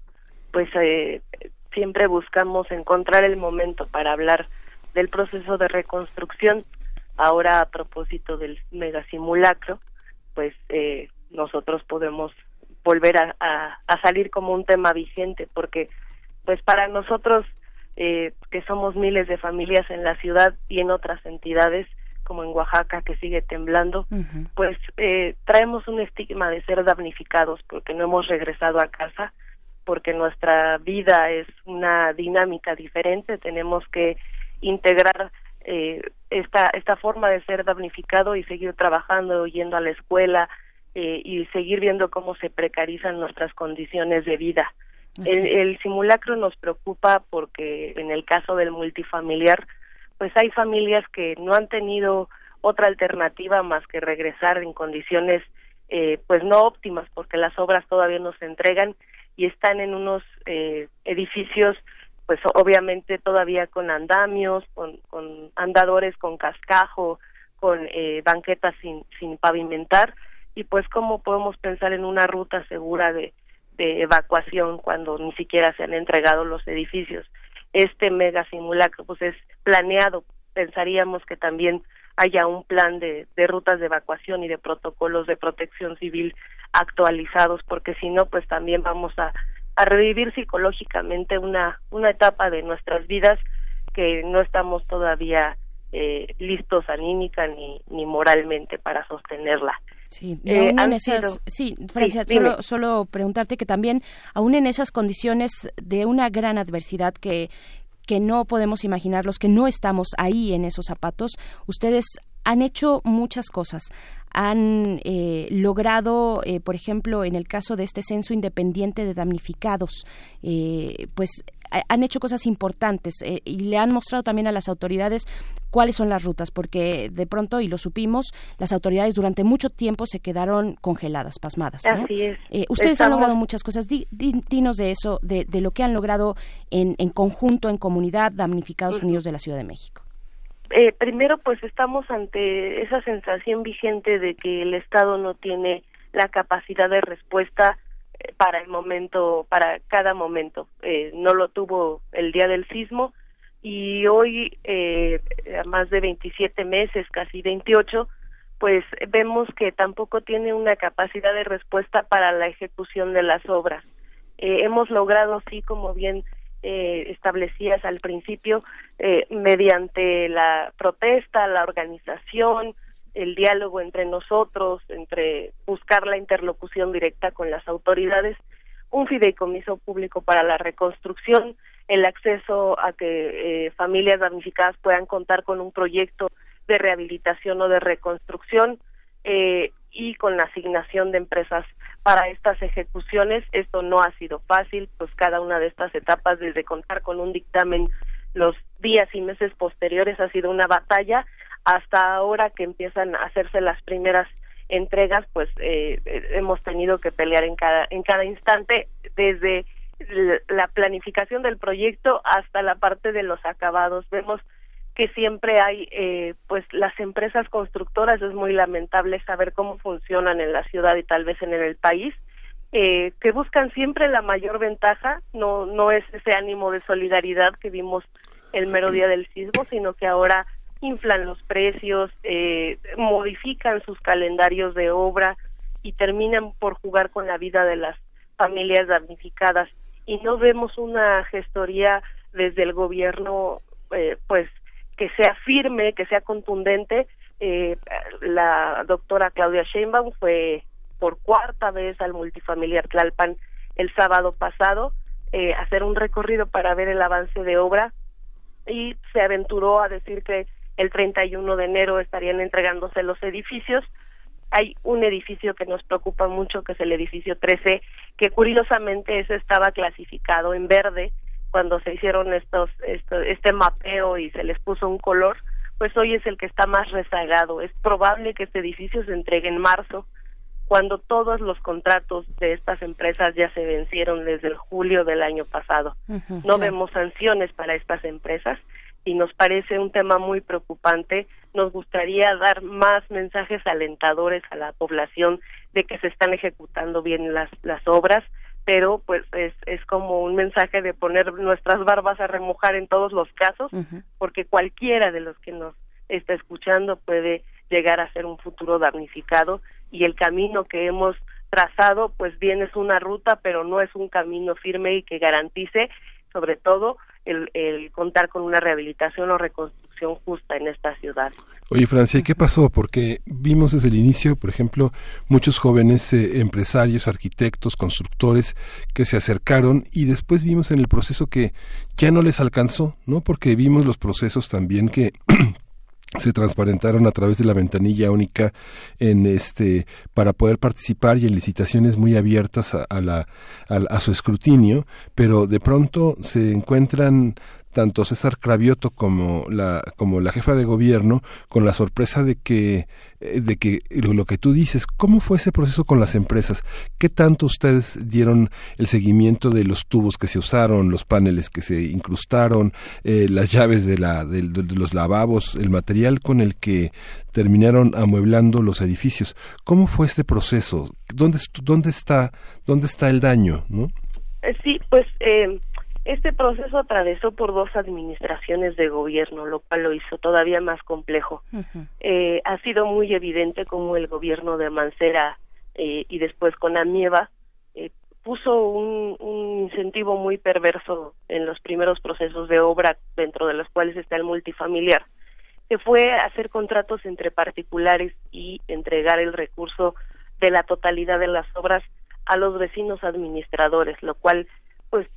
Speaker 18: Pues eh, siempre buscamos encontrar el momento para hablar del proceso de reconstrucción. Ahora, a propósito del megasimulacro, pues eh, nosotros podemos volver a, a- a salir como un tema vigente, porque pues para nosotros, eh, que somos miles de familias en la ciudad y en otras entidades, como en Oaxaca, que sigue temblando, pues eh, traemos un estigma de ser damnificados porque no hemos regresado a casa, porque nuestra vida es una dinámica diferente, tenemos que integrar eh, esta esta forma de ser damnificado y seguir trabajando, yendo a la escuela eh, y seguir viendo cómo se precarizan nuestras condiciones de vida. El simulacro nos preocupa porque en el caso del multifamiliar, pues hay familias que no han tenido otra alternativa más que regresar en condiciones eh, pues no óptimas porque las obras todavía no se entregan y están en unos eh, edificios pues obviamente todavía con andamios, con, con andadores con cascajo, con eh, banquetas sin, sin pavimentar y pues cómo podemos pensar en una ruta segura de, de evacuación cuando ni siquiera se han entregado los edificios. Este mega simulacro pues es planeado, pensaríamos que también haya un plan de, de rutas de evacuación y de protocolos de protección civil actualizados, porque si no, pues también vamos a, a revivir psicológicamente una, una etapa de nuestras vidas que no estamos todavía eh, listos anímica ni, ni moralmente para sostenerla.
Speaker 2: Sí,
Speaker 18: Eh,
Speaker 2: aún en esas,
Speaker 18: sido-
Speaker 2: sí, Francia,
Speaker 18: Sí,
Speaker 2: solo, solo preguntarte que también, aún en esas condiciones de una gran adversidad que, que no podemos imaginar, los que no estamos ahí en esos zapatos, ustedes han hecho muchas cosas. Han eh, logrado, eh, por ejemplo, en el caso de este censo independiente de damnificados, eh, pues ha- han hecho cosas importantes eh, y le han mostrado también a las autoridades cuáles son las rutas, porque de pronto, y lo supimos, las autoridades durante mucho tiempo se quedaron congeladas, pasmadas. ¿no?
Speaker 18: Así es.
Speaker 2: Eh, ustedes han logrado muchas cosas. Di- di- dinos de eso, de, de lo que han logrado en, en conjunto, en comunidad, Damnificados Unidos de la Ciudad de México.
Speaker 18: Eh, primero, pues estamos ante esa sensación vigente de que el Estado no tiene la capacidad de respuesta eh, para el momento, para cada momento. Eh, no lo tuvo el día del sismo y hoy, eh, a más de 27 meses, casi 28, pues vemos que tampoco tiene una capacidad de respuesta para la ejecución de las obras. Eh, hemos logrado, sí, como bien eh, establecías al principio, eh, mediante la protesta, la organización, el diálogo entre nosotros, entre buscar la interlocución directa con las autoridades, un fideicomiso público para la reconstrucción, el acceso a que eh, familias damnificadas puedan contar con un proyecto de rehabilitación o de reconstrucción eh, y con la asignación de empresas para estas ejecuciones. Esto no ha sido fácil, pues cada una de estas etapas, desde contar con un dictamen los días y meses posteriores, ha sido una batalla hasta ahora que empiezan a hacerse las primeras entregas, pues eh, hemos tenido que pelear en cada en cada instante desde la planificación del proyecto hasta la parte de los acabados. Vemos que siempre hay, eh, pues las empresas constructoras, es muy lamentable saber cómo funcionan en la ciudad y tal vez en el país, eh, que buscan siempre la mayor ventaja, no, no es ese ánimo de solidaridad que vimos el mero día del sismo, sino que ahora inflan los precios, eh, modifican sus calendarios de obra y terminan por jugar con la vida de las familias damnificadas. Y no vemos una gestoría desde el gobierno, eh, pues, que sea firme, que sea contundente. Eh, la doctora Claudia Sheinbaum fue por cuarta vez al multifamiliar Tlalpan el sábado pasado eh, hacer un recorrido para ver el avance de obra y se aventuró a decir que el 31 de enero estarían entregándose los edificios. Hay un edificio que nos preocupa mucho, que es el edificio 13, que curiosamente ese estaba clasificado en verde cuando se hicieron estos, esto- este mapeo y se les puso un color, pues hoy es el que está más rezagado. Es probable que este edificio se entregue en marzo, cuando todos los contratos de estas empresas ya se vencieron desde el julio del año pasado. No vemos sanciones para estas empresas y nos parece un tema muy preocupante. Nos gustaría dar más mensajes alentadores a la población de que se están ejecutando bien las, las obras, pero pues es, es como un mensaje de poner nuestras barbas a remojar en todos los casos, porque cualquiera de los que nos está escuchando puede llegar a ser un futuro damnificado y el camino que hemos trazado pues bien es una ruta pero no es un camino firme y que garantice sobre todo el, el contar con una rehabilitación o reconstrucción justa en esta ciudad.
Speaker 1: Oye, Francia, ¿qué pasó? Porque vimos desde el inicio, por ejemplo, muchos jóvenes eh, empresarios, arquitectos, constructores que se acercaron y después vimos en el proceso que ya no les alcanzó, ¿no? Porque vimos los procesos también que se transparentaron a través de la ventanilla única en este para poder participar y en licitaciones muy abiertas a, la a su escrutinio pero de pronto se encuentran tanto César Cravioto como la como la jefa de gobierno con la sorpresa de que eh, de que lo, que tú dices cómo fue ese proceso con las empresas qué tanto ustedes dieron el seguimiento de los tubos que se usaron los paneles que se incrustaron eh, las llaves de la de, de los lavabos el material con el que terminaron amueblando los edificios cómo fue este proceso dónde dónde está dónde está el daño no
Speaker 18: Eh, Sí, pues eh, este proceso atravesó por dos administraciones de gobierno, lo cual lo hizo todavía más complejo. Eh, ha sido muy evidente cómo el gobierno de Mancera eh, y después con Amieva eh, puso un, un incentivo muy perverso en los primeros procesos de obra, dentro de los cuales está el multifamiliar, que fue hacer contratos entre particulares y entregar el recurso de la totalidad de las obras a los vecinos administradores, lo cual, pues,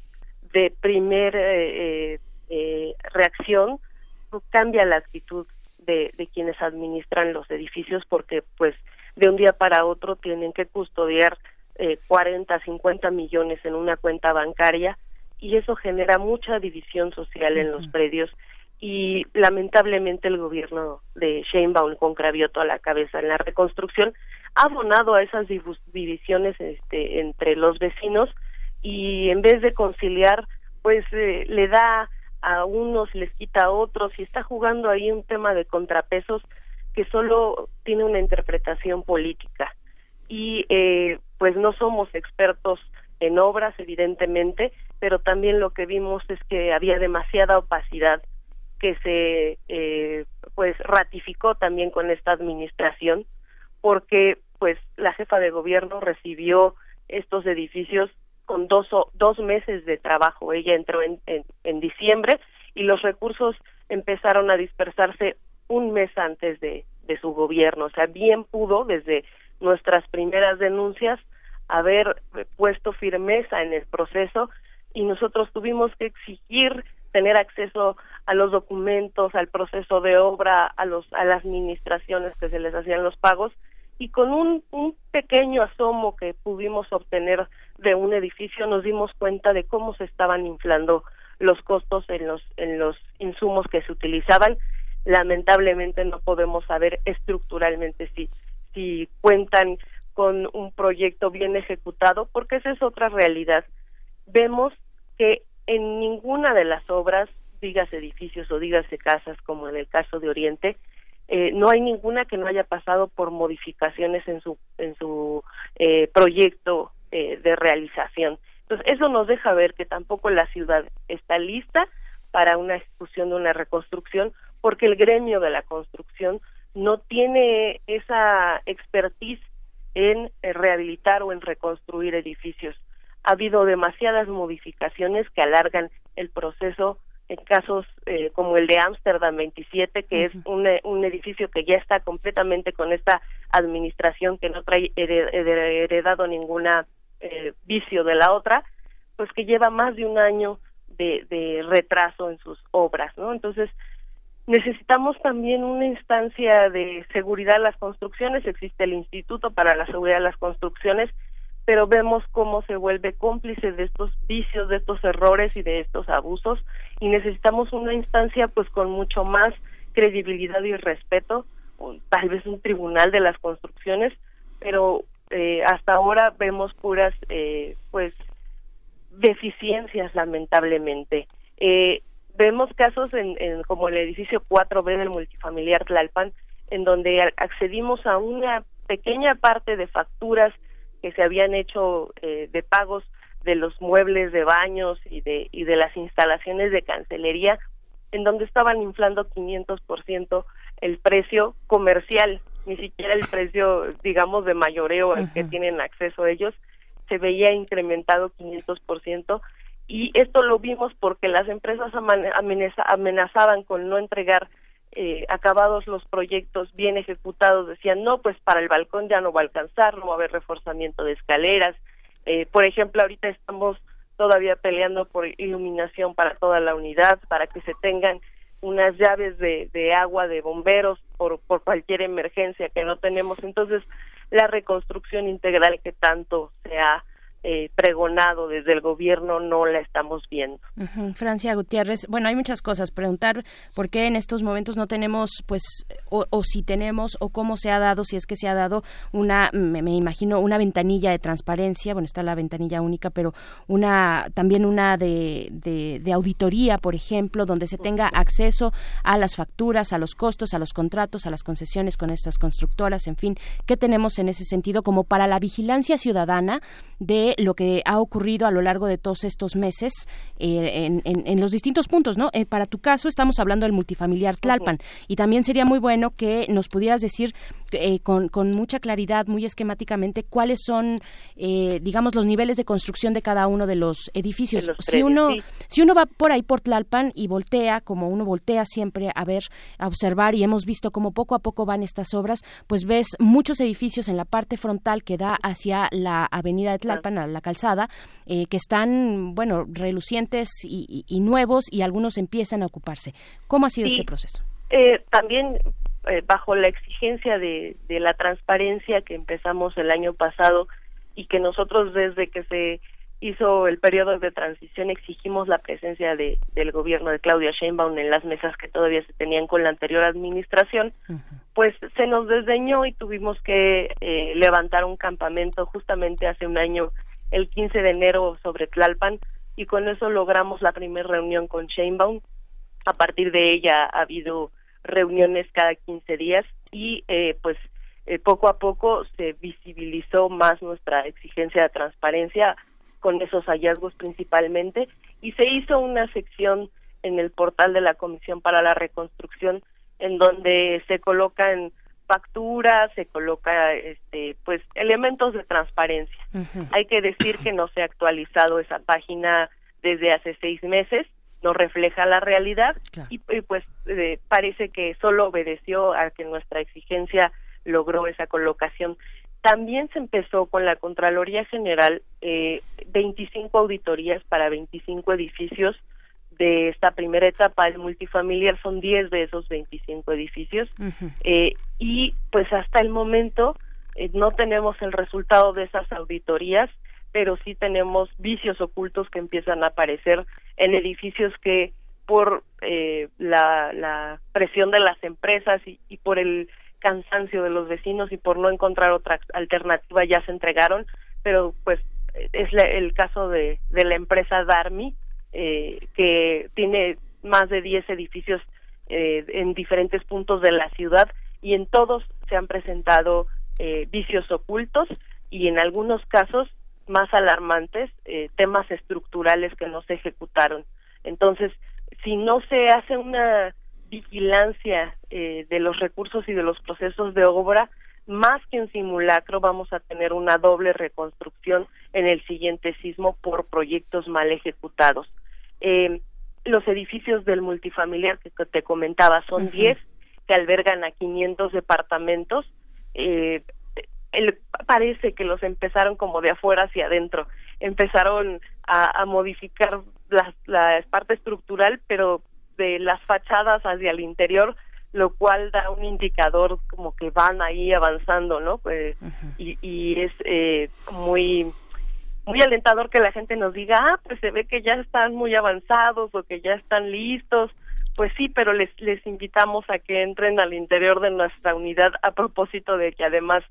Speaker 18: de primer eh, eh, eh, reacción cambia la actitud de, de quienes administran los edificios porque, pues, de un día para otro tienen que custodiar eh, 40, 50 millones en una cuenta bancaria y eso genera mucha división social en los predios y lamentablemente el gobierno de Sheinbaum con Cravioto a la cabeza en la reconstrucción ha abonado a esas divisiones este, entre los vecinos y en vez de conciliar pues eh, le da a unos les quita a otros y está jugando ahí un tema de contrapesos que solo tiene una interpretación política. Y eh, pues no somos expertos en obras evidentemente pero también lo que vimos es que había demasiada opacidad que se eh, pues ratificó también con esta administración porque pues la jefa de gobierno recibió estos edificios con dos dos meses de trabajo. Ella entró en, en, en diciembre y los recursos empezaron a dispersarse un mes antes de, de su gobierno. O sea bien pudo desde nuestras primeras denuncias haber puesto firmeza en el proceso y nosotros tuvimos que exigir tener acceso a los documentos, al proceso de obra, a los a las administraciones que se les hacían los pagos y con un, un pequeño asomo que pudimos obtener de un edificio nos dimos cuenta de cómo se estaban inflando los costos en los en los insumos que se utilizaban. Lamentablemente no podemos saber estructuralmente si si cuentan con un proyecto bien ejecutado porque esa es otra realidad. Vemos que en ninguna de las obras digas edificios o dígase casas como en el caso de Oriente eh, no hay ninguna que no haya pasado por modificaciones en su en su eh, proyecto eh, de realización entonces eso nos deja ver que tampoco la ciudad está lista para una ejecución de una reconstrucción porque el gremio de la construcción no tiene esa expertise en eh, rehabilitar o en reconstruir edificios. Ha habido demasiadas modificaciones que alargan el proceso en casos eh, como el de Ámsterdam 27, que es un, un, edificio que ya está completamente con esta administración que no trae heredado ninguna eh, vicio de la otra, pues que lleva más de un año de, de retraso en sus obras, ¿no? Entonces, necesitamos también una instancia de seguridad en las construcciones, existe el Instituto para la Seguridad de las Construcciones, pero vemos cómo se vuelve cómplice de estos vicios, de estos errores y de estos abusos y necesitamos una instancia pues con mucho más credibilidad y respeto, tal vez un tribunal de las construcciones, pero eh, hasta ahora vemos puras eh, pues deficiencias lamentablemente. Eh, vemos casos en, en, como el edificio 4B del multifamiliar Tlalpan, en donde accedimos a una pequeña parte de facturas que se habían hecho eh, de pagos de los muebles de baños y de y de las instalaciones de cancelería en donde estaban inflando 500% el precio comercial, ni siquiera el precio digamos de mayoreo al que tienen acceso ellos se veía incrementado 500% y esto lo vimos porque las empresas amenazaban con no entregar eh, acabados los proyectos bien ejecutados. Decían no pues para el balcón ya no va a alcanzar no va a haber reforzamiento de escaleras eh, por ejemplo ahorita estamos todavía peleando por iluminación para toda la unidad para que se tengan unas llaves de, de agua de bomberos por, por cualquier emergencia que no tenemos. Entonces la reconstrucción integral que tanto se ha eh, pregonado desde el gobierno no la estamos viendo.
Speaker 2: Francia Gutiérrez, bueno, hay muchas cosas. Preguntar por qué en estos momentos no tenemos, pues, o, o, si tenemos, o cómo se ha dado, si es que se ha dado una, me, me, imagino, una ventanilla de transparencia. Bueno, está la ventanilla única, pero una, también una de, de, de auditoría, por ejemplo, donde se tenga acceso a las facturas, a los costos, a los contratos, a las concesiones con estas constructoras, en fin, ¿qué tenemos en ese sentido como para la vigilancia ciudadana de lo que ha ocurrido a lo largo de todos estos meses eh, en, en, en, los distintos puntos, ¿no? Eh, para tu caso estamos hablando del multifamiliar Tlalpan uh -huh. y también sería muy bueno que nos pudieras decir eh, con, con, mucha claridad, muy esquemáticamente, cuáles son, eh, digamos, los niveles de construcción de cada uno de los edificios.
Speaker 18: De los
Speaker 2: si uno
Speaker 18: sí.
Speaker 2: si uno va por ahí por Tlalpan y voltea, como uno voltea siempre a ver, a observar y hemos visto cómo poco a poco van estas obras, pues ves muchos edificios en la parte frontal que da hacia la avenida de Tlalpan, a la calzada, eh, que están, bueno, relucientes y, y, y, nuevos y algunos empiezan a ocuparse. ¿Cómo ha sido
Speaker 18: sí.
Speaker 2: este proceso?
Speaker 18: Eh, también eh, bajo la exigencia de, de la transparencia que empezamos el año pasado y que nosotros desde que se hizo el periodo de transición exigimos la presencia de, del gobierno de Claudia Sheinbaum en las mesas que todavía se tenían con la anterior administración, uh -huh. pues se nos desdeñó y tuvimos que eh, levantar un campamento justamente hace un año, el 15 de enero, sobre Tlalpan, y con eso logramos la primera reunión con Sheinbaum. A partir de ella ha habido reuniones cada 15 días y eh, pues eh, poco a poco se visibilizó más nuestra exigencia de transparencia con esos hallazgos principalmente y se hizo una sección en el portal de la Comisión para la Reconstrucción en donde se colocan facturas, se coloca este pues elementos de transparencia. Uh -huh. Hay que decir que no se ha actualizado esa página desde hace seis meses, no refleja la realidad claro. y, y, pues eh, parece que solo obedeció a que nuestra exigencia logró esa colocación. También se empezó con la Contraloría General eh, 25 auditorías para 25 edificios de esta primera etapa el multifamiliar son 10 de esos 25 edificios uh -huh. eh, y pues hasta el momento eh, no tenemos el resultado de esas auditorías pero sí tenemos vicios ocultos que empiezan a aparecer en edificios que por eh, la, la presión de las empresas y, y por el cansancio de los vecinos y por no encontrar otra alternativa ya se entregaron, pero pues es la- el caso de, de la empresa Darmi, eh, que tiene más de 10 edificios eh, en diferentes puntos de la ciudad y en todos se han presentado eh, vicios ocultos y en algunos casos más alarmantes eh, temas estructurales que no se ejecutaron. Entonces, si no se hace una vigilancia eh, de los recursos y de los procesos de obra, más que un simulacro, vamos a tener una doble reconstrucción en el siguiente sismo por proyectos mal ejecutados. Eh, los edificios del multifamiliar que te comentaba son
Speaker 2: Ujú.
Speaker 18: 10 que albergan a 500 departamentos. Eh, el- parece que los empezaron como de afuera hacia adentro. Empezaron a, a modificar la, la parte estructural, pero de las fachadas hacia el interior, lo cual da un indicador como que van ahí avanzando, ¿no? Pues, y, y es eh, muy muy alentador que la gente nos diga, ah, pues se ve que ya están muy avanzados o que ya están listos. Pues sí, pero les, les invitamos a que entren al interior de nuestra unidad a propósito de que además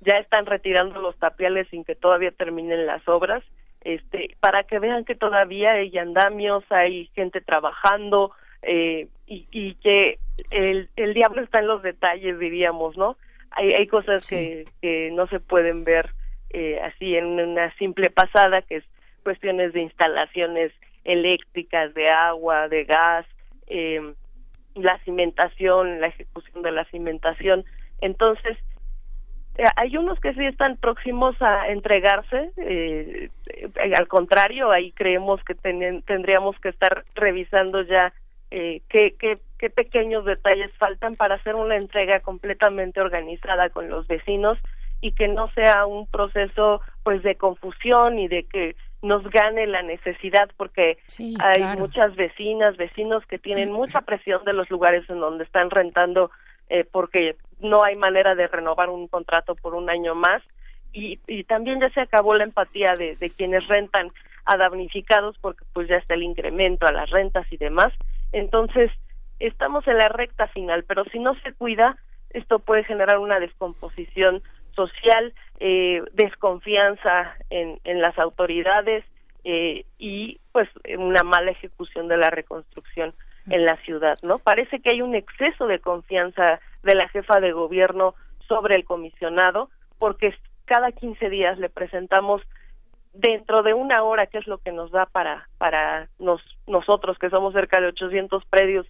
Speaker 18: ya están retirando los tapiales sin que todavía terminen las obras, este, para que vean que todavía hay andamios, hay gente trabajando eh, y, y que el, el diablo está en los detalles, diríamos, ¿no? Hay, hay cosas que, que no se pueden ver eh, así en una simple pasada, que es cuestiones de instalaciones eléctricas, de agua, de gas, eh, la cimentación, la ejecución de la cimentación. Entonces, hay unos que sí están próximos a entregarse, eh, eh, al contrario, ahí creemos que tenen- tendríamos que estar revisando ya eh, qué, qué, qué pequeños detalles faltan para hacer una entrega completamente organizada con los vecinos y que no sea un proceso pues de confusión y de que nos gane la necesidad porque hay
Speaker 2: claro.
Speaker 18: muchas vecinas, vecinos que tienen mucha presión de los lugares en donde están rentando eh, porque no hay manera de renovar un contrato por un año más y, y también ya se acabó la empatía de, quienes rentan a damnificados porque pues ya está el incremento a las rentas y demás. Entonces, estamos en la recta final, pero si no se cuida, esto puede generar una descomposición social, eh, desconfianza en, en las autoridades eh, y pues una mala ejecución de la reconstrucción en la ciudad, ¿no? Parece que hay un exceso de confianza de la jefa de gobierno sobre el comisionado porque cada 15 días le presentamos dentro de una hora, que es lo que nos da para para nos, nosotros que somos cerca de 800 predios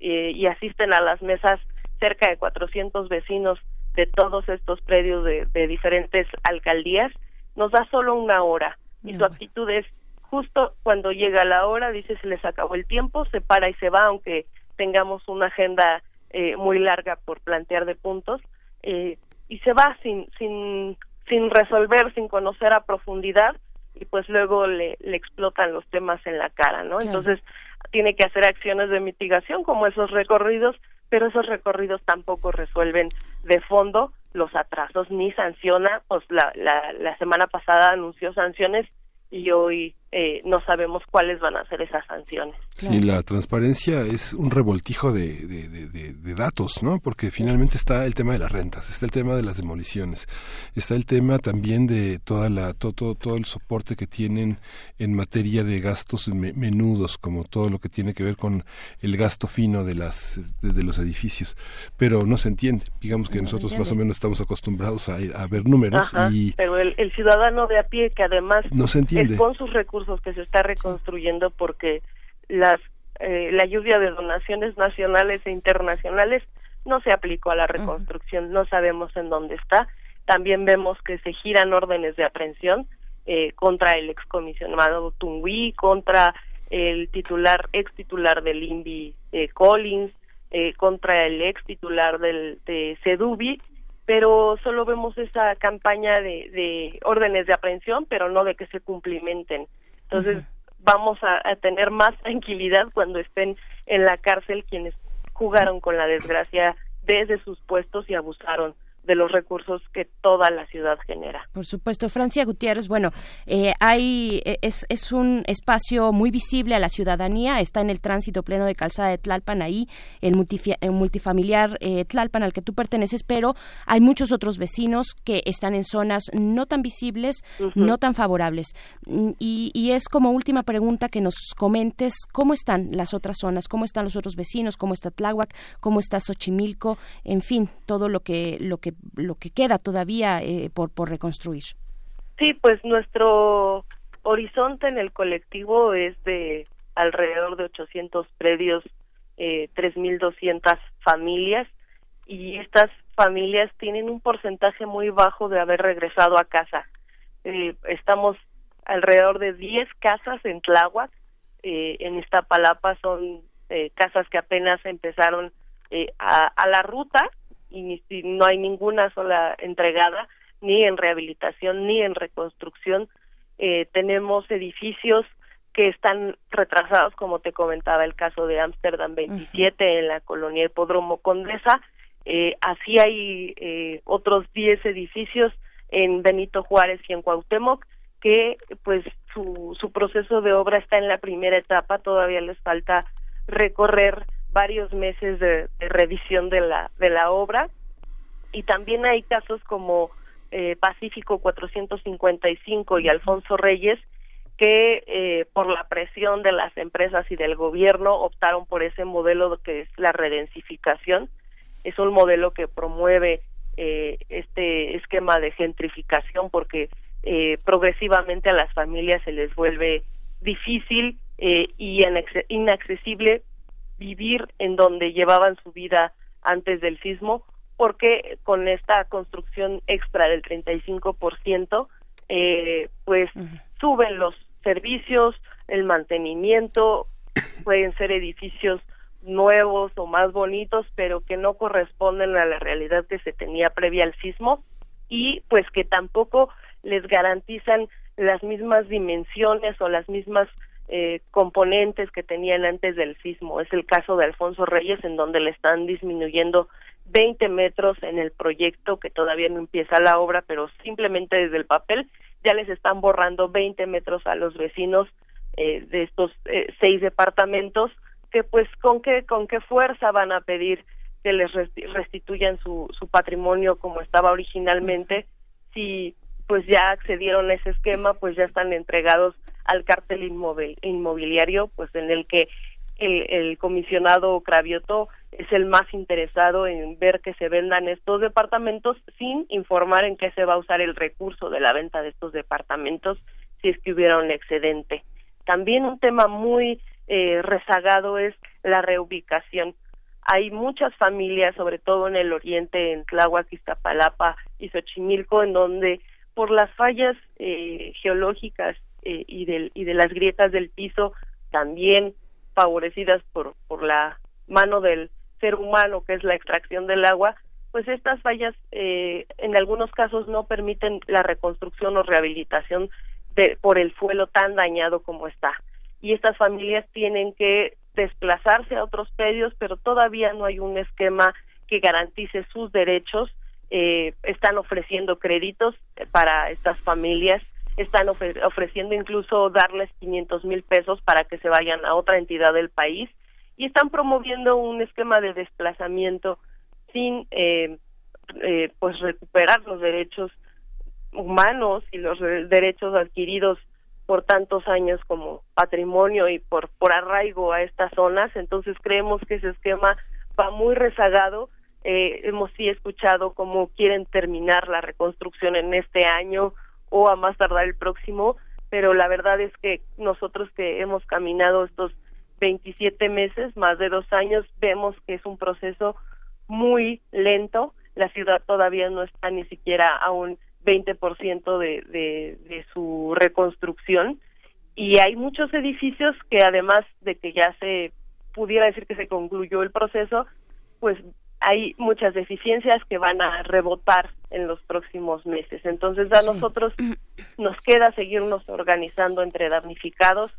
Speaker 18: eh, y asisten a las mesas cerca de 400 vecinos de todos estos predios de, de diferentes alcaldías, nos da solo una hora. Y su actitud es justo cuando llega la hora, dice se les acabó el tiempo, se para y se va, aunque tengamos una agenda eh, muy larga por plantear de puntos, eh, y se va sin, sin, sin resolver, sin conocer a profundidad, y pues luego le, le explotan los temas en la cara, ¿no?
Speaker 2: Claro.
Speaker 18: Entonces tiene que hacer acciones de mitigación como esos recorridos, pero esos recorridos tampoco resuelven de fondo los atrasos ni sanciona, pues la, la, la semana pasada anunció sanciones y hoy eh, no sabemos cuáles van a ser esas sanciones.
Speaker 1: Sí, la transparencia es un revoltijo de, de, de- de- de datos, ¿no? Porque finalmente está el tema de las rentas, está el tema de las demoliciones, está el tema también de toda la todo, todo, todo el soporte que tienen en materia de gastos me- menudos, como todo lo que tiene que ver con el gasto fino de las de, de los edificios, pero no se entiende. Digamos que
Speaker 18: No
Speaker 1: nosotros más o menos estamos acostumbrados a, a ver números
Speaker 18: Ajá,
Speaker 1: y
Speaker 18: pero el, el ciudadano de a pie que además
Speaker 1: No se entiende.
Speaker 18: con sus recursos que se está reconstruyendo porque las eh, la lluvia de donaciones nacionales e internacionales no se aplicó a la reconstrucción, no sabemos en dónde está. También vemos que se giran órdenes de aprehensión eh, contra el excomisionado Tungui, contra el titular, ex titular del INVI eh, Collins, eh, contra el ex titular del, de Sedubi, pero solo vemos esa campaña de, de órdenes de aprehensión, pero no de que se cumplimenten. Entonces, vamos a, a tener más tranquilidad cuando estén en la cárcel quienes jugaron con la desgracia desde sus puestos y abusaron de los recursos que toda la ciudad genera.
Speaker 2: Por supuesto, Francia Gutiérrez, bueno, eh, hay eh, es, es un espacio muy visible a la ciudadanía, está en el tránsito pleno de calzada de Tlalpan, ahí el, multifi- el multifamiliar eh, Tlalpan al que tú perteneces, pero hay muchos otros vecinos que están en zonas no tan visibles, no tan favorables. Mm, Y, y es como última pregunta que nos comentes cómo están las otras zonas, cómo están los otros vecinos, cómo está Tláhuac, cómo está Xochimilco, en fin, todo lo que lo que lo que queda todavía eh, por por reconstruir.
Speaker 18: Sí, pues nuestro horizonte en el colectivo es de alrededor de 800 predios, eh, 3.200 familias y estas familias tienen un porcentaje muy bajo de haber regresado a casa. Eh, estamos alrededor de 10 casas en Tláhuac, eh, en Iztapalapa son eh, casas que apenas empezaron eh, a, a la ruta y no hay ninguna sola entregada ni en rehabilitación ni en reconstrucción. Eh, tenemos edificios que están retrasados, como te comentaba el caso de Ámsterdam 27 en la colonia Hipódromo Condesa. Eh, así hay eh, otros 10 edificios en Benito Juárez y en Cuauhtémoc que pues su, su proceso de obra está en la primera etapa, todavía les falta recorrer varios meses de, revisión de la, de la obra y también hay casos como eh, Pacífico 455 y Alfonso Reyes que eh, por la presión de las empresas y del gobierno optaron por ese modelo que es la redensificación. Es un modelo que promueve eh, este esquema de gentrificación porque eh, progresivamente a las familias se les vuelve difícil eh, y inaccesible vivir en donde llevaban su vida antes del sismo porque con esta construcción extra del 35% eh, pues suben los servicios, el mantenimiento, pueden ser edificios nuevos o más bonitos, pero que no corresponden a la realidad que se tenía previa al sismo y pues que tampoco les garantizan las mismas dimensiones o las mismas eh, componentes que tenían antes del sismo. Es el caso de Alfonso Reyes, en donde le están disminuyendo 20 metros en el proyecto, que todavía no empieza la obra, pero simplemente desde el papel ya les están borrando 20 metros a los vecinos eh, de estos eh, seis departamentos, que pues con qué, con qué fuerza van a pedir que les resti- restituyan su, su patrimonio como estaba originalmente, si pues ya accedieron a ese esquema, pues ya están entregados al cártel inmobil- inmobiliario, pues en el que el, el comisionado Cravioto es el más interesado en ver que se vendan estos departamentos sin informar en qué se va a usar el recurso de la venta de estos departamentos si es que hubiera un excedente. También un tema muy eh, rezagado es la reubicación. Hay muchas familias, sobre todo en el oriente, en Tláhuac, Iztapalapa y Xochimilco, en donde por las fallas eh, geológicas eh, y, del, y de las grietas del piso, también favorecidas por, por la mano del ser humano, que es la extracción del agua, pues estas fallas eh, en algunos casos no permiten la reconstrucción o rehabilitación de, por el suelo tan dañado como está. Y estas familias tienen que desplazarse a otros predios, pero todavía no hay un esquema que garantice sus derechos. Eh, están ofreciendo créditos para estas familias, están ofre- ofreciendo incluso darles 500 mil pesos para que se vayan a otra entidad del país y están promoviendo un esquema de desplazamiento sin eh, eh, pues recuperar los derechos humanos y los re- derechos adquiridos por tantos años como patrimonio y por por arraigo a estas zonas. Entonces creemos que ese esquema va muy rezagado. Eh, hemos sí escuchado cómo quieren terminar la reconstrucción en este año o a más tardar el próximo pero la verdad es que nosotros que hemos caminado estos 27 meses, más de dos años, vemos que es un proceso muy lento. La ciudad todavía no está ni siquiera a un 20% de, de, su reconstrucción y hay muchos edificios que además de que ya se pudiera decir que se concluyó el proceso, pues hay muchas deficiencias que van a rebotar en los próximos meses. Entonces a nosotros nos queda seguirnos organizando entre damnificados.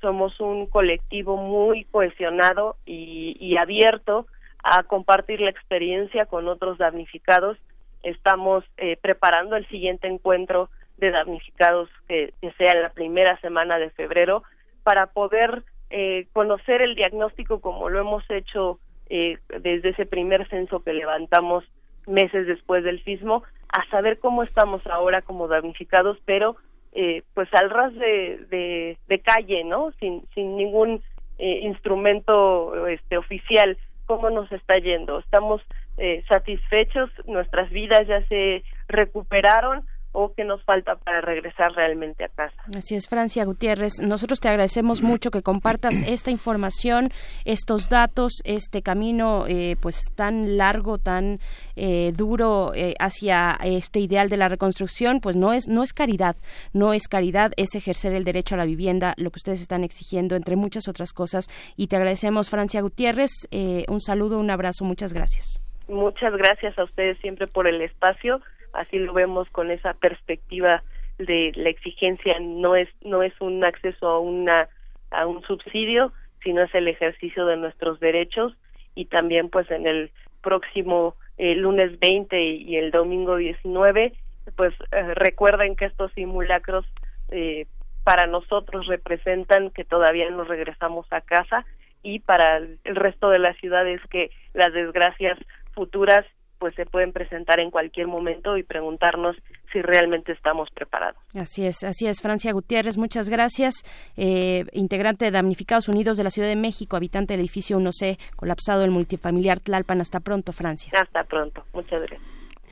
Speaker 18: Somos un colectivo muy cohesionado y, y abierto a compartir la experiencia con otros damnificados estamos eh, preparando el siguiente encuentro de damnificados que, que sea en la primera semana de febrero para poder eh, conocer el diagnóstico como lo hemos hecho eh, desde ese primer censo que levantamos meses después del sismo, a saber cómo estamos ahora como damnificados, pero eh, pues al ras de, de, de calle, ¿no? Sin, sin ningún eh, instrumento este, oficial, cómo nos está yendo. Estamos eh, satisfechos, nuestras vidas ya se recuperaron, o qué nos falta para regresar realmente a casa.
Speaker 2: Así es, Francia Gutiérrez. Nosotros te agradecemos mucho que compartas esta información, estos datos, este camino eh, pues tan largo, tan eh, duro eh, hacia este ideal de la reconstrucción. Pues no es no es caridad, no es caridad, es ejercer el derecho a la vivienda, lo que ustedes están exigiendo entre muchas otras cosas. Y te agradecemos, Francia Gutiérrez. Eh, un saludo, un abrazo, muchas gracias.
Speaker 18: Muchas gracias a ustedes siempre por el espacio así lo vemos con esa perspectiva de la exigencia no es no es un acceso a una a un subsidio sino es el ejercicio de nuestros derechos y también pues en el próximo eh, lunes 20 y, el domingo 19 pues eh, recuerden que estos simulacros eh, para nosotros representan que todavía no regresamos a casa y para el resto de las ciudades que las desgracias futuras pues se pueden presentar en cualquier momento y preguntarnos si realmente estamos preparados.
Speaker 2: Así es, así es. Francia Gutiérrez, muchas gracias. Eh, integrante de Damnificados Unidos de la Ciudad de México, habitante del edificio 1C, colapsado el multifamiliar Tlalpan. Hasta pronto, Francia.
Speaker 18: Hasta pronto. Muchas gracias.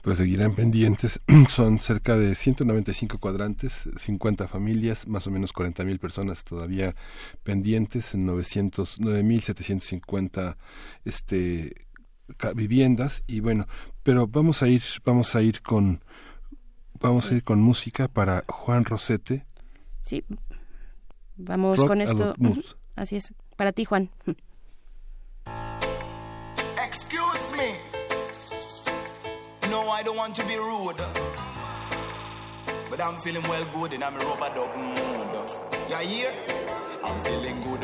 Speaker 1: Pues seguirán pendientes. Son cerca de 195 cuadrantes, 50 familias, más o menos 40 mil personas todavía pendientes, 900, 9.750 este, viviendas y bueno, pero vamos a ir, vamos a ir con, vamos sí. a ir con música para Juan Rosete.
Speaker 2: Sí, vamos Rock con esto. Así es, para ti, Juan.
Speaker 19: Excuse me. No, I don't want to be rude. But I'm feeling well good and I'm a rubber dog mood. You hear? I'm feeling good.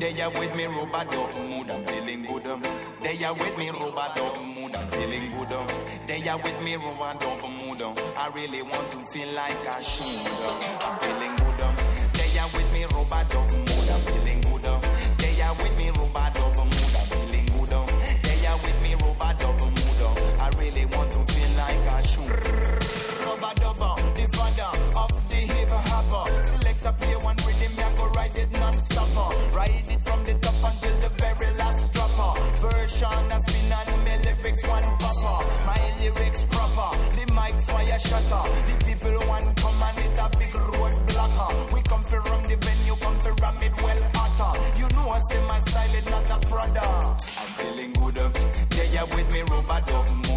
Speaker 19: They are with me, rubber dog mood. I'm feeling good. They are with me, rubber dog mood. I'm feeling good. They are with me, rubber dog mood. I really want to feel like I should. I'm feeling good. They are with me, rubber dog mood. I'm feeling good. They are with me, rubber dog it from the top until the very last. Version lyrics one. My lyrics proper, the mic fire shutter. The people come and a big. We come for rum the venue, come hotter. You know I say my style is not a frauder. I'm feeling good, yeah, yeah, with me rubber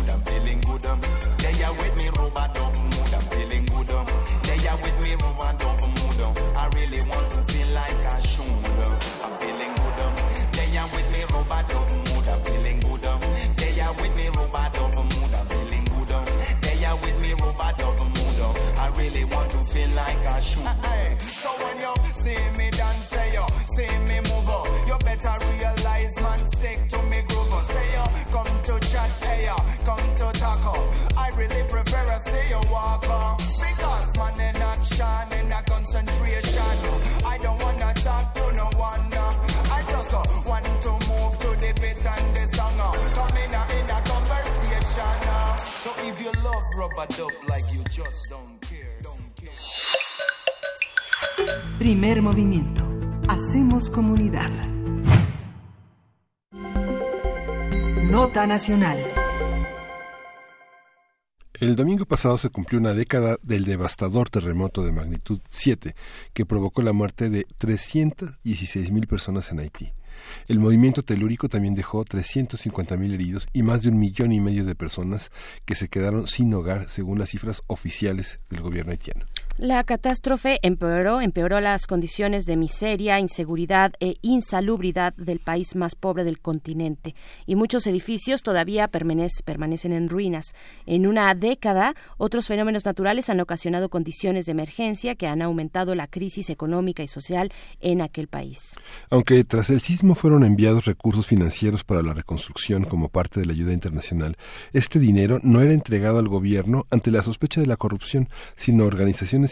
Speaker 3: Primer movimiento. Hacemos comunidad. Nota Nacional.
Speaker 1: El domingo pasado se cumplió una década del devastador terremoto de magnitud 7 que provocó la muerte de 316 mil personas en Haití. El movimiento telúrico también dejó 350 mil heridos y más de un millón y medio de personas que se quedaron sin hogar según las cifras oficiales del gobierno haitiano.
Speaker 2: La catástrofe empeoró, empeoró las condiciones de miseria, inseguridad e insalubridad del país más pobre del continente y muchos edificios todavía permanec- permanecen en ruinas. En una década, otros fenómenos naturales han ocasionado condiciones de emergencia que han aumentado la crisis económica y social en aquel país.
Speaker 1: Aunque tras el sismo fueron enviados recursos financieros para la reconstrucción como parte de la ayuda internacional, este dinero no era entregado al gobierno ante la sospecha de la corrupción, sino a